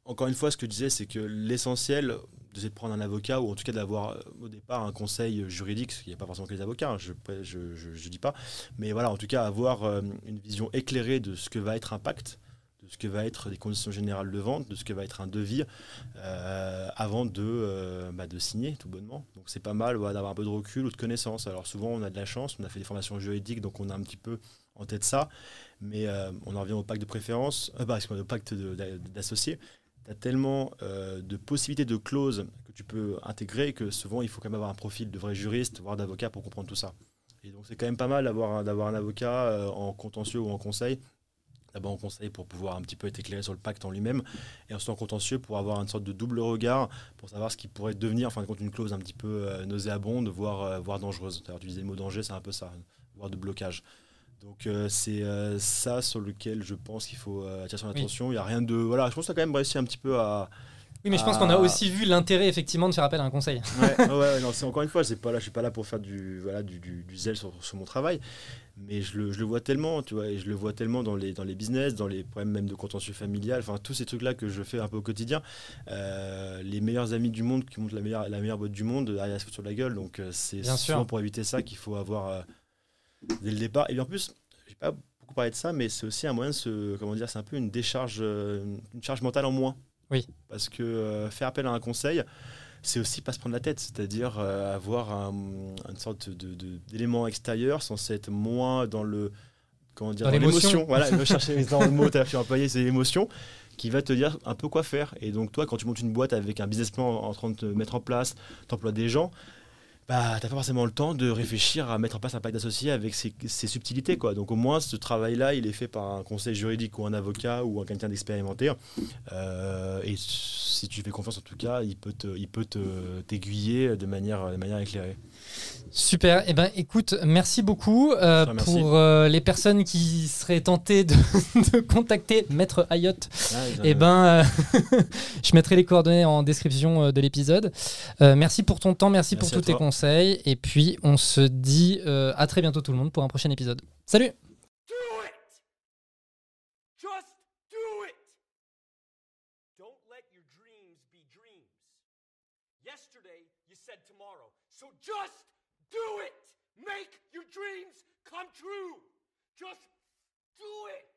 encore une fois, ce que je disais, c'est que l'essentiel, c'est de prendre un avocat ou en tout cas d'avoir au départ un conseil juridique, il n'y a pas forcément que les avocats, hein, je ne je, dis pas, mais voilà, en tout cas avoir une vision éclairée de ce que va être un pacte de ce que va être les conditions générales de vente, de ce que va être un devis euh, avant de, euh, bah, de signer tout bonnement. Donc c'est pas mal d'avoir un peu de recul ou de connaissances. Alors souvent on a de la chance, on a fait des formations juridiques, donc on a un petit peu en tête ça, mais euh, on en revient au pacte de préférence, bah, au pacte d'associés. Tu as tellement de possibilités de clauses que tu peux intégrer que souvent il faut quand même avoir un profil de vrai juriste, voire d'avocat pour comprendre tout ça. Et donc c'est quand même pas mal d'avoir un avocat en contentieux ou en conseil d'abord en conseil pour pouvoir un petit peu être éclairé sur le pacte en lui-même, et ensuite en contentieux pour avoir une sorte de double regard, pour savoir ce qui pourrait devenir, en fin de compte, une clause un petit peu euh, nauséabonde, voire, euh, voire dangereuse. Alors, tu disais le mot danger, c'est un peu ça, voire de blocage. Donc euh, c'est euh, ça sur lequel je pense qu'il faut euh, attirer son attention. Il y a rien de voilà, je pense que tu as quand même réussi un petit peu à Oui, mais je pense qu'on a aussi vu l'intérêt effectivement de faire appel à un conseil. ouais, ouais, ouais, non, c'est encore une fois, c'est pas là, je suis pas là pour faire du voilà du, du- du zèle sur, sur mon travail, mais je le, je le vois tellement, tu vois, et je le vois tellement dans les dans les business, dans les problèmes même de contentieux familial, enfin tous ces trucs là que je fais un peu au quotidien. Euh, les meilleurs amis du monde qui montent la meilleure la meilleure boîte du monde, derrière se foutre sur la gueule, donc euh, c'est Bien souvent sûr. pour éviter ça qu'il faut avoir euh, dès le départ. Et en plus, j'ai pas beaucoup parlé de ça, mais c'est aussi un moyen de se comment dire, c'est un peu une décharge, une charge mentale en moins. Oui. Parce que euh, faire appel à un conseil c'est aussi pas se prendre la tête, c'est-à-dire euh, avoir un- une sorte de- de- d'élément extérieur censé être moins dans le comment dire Dans dans l'émotion. Voilà, je chercher <laughs> dans le mot, tu as employé, c'est l'émotion qui va te dire un peu quoi faire. Et donc toi, quand tu montes une boîte avec un business plan en train de te mettre en place, t'emploies des gens. Bah, t'as pas forcément le temps de réfléchir à mettre en place un pacte d'associés avec ses, subtilités, quoi. Donc au moins, ce travail-là, il est fait par un conseil juridique ou un avocat ou un quelqu'un d'expérimenté. Euh, et si tu fais confiance, en tout cas, il peut t'aiguiller de manière, de manière éclairée. Super. Eh ben, écoute, merci beaucoup euh, pour euh, les personnes qui seraient tentées de, <laughs> de contacter Maître Ayotte. Eh ben, euh, <laughs> je mettrai les coordonnées en description de l'épisode. Merci pour ton temps, merci, Merci pour tous tes conseils. Et puis, on se dit à très bientôt tout le monde pour un prochain épisode. Salut just do it! Make your dreams come true! Just do it!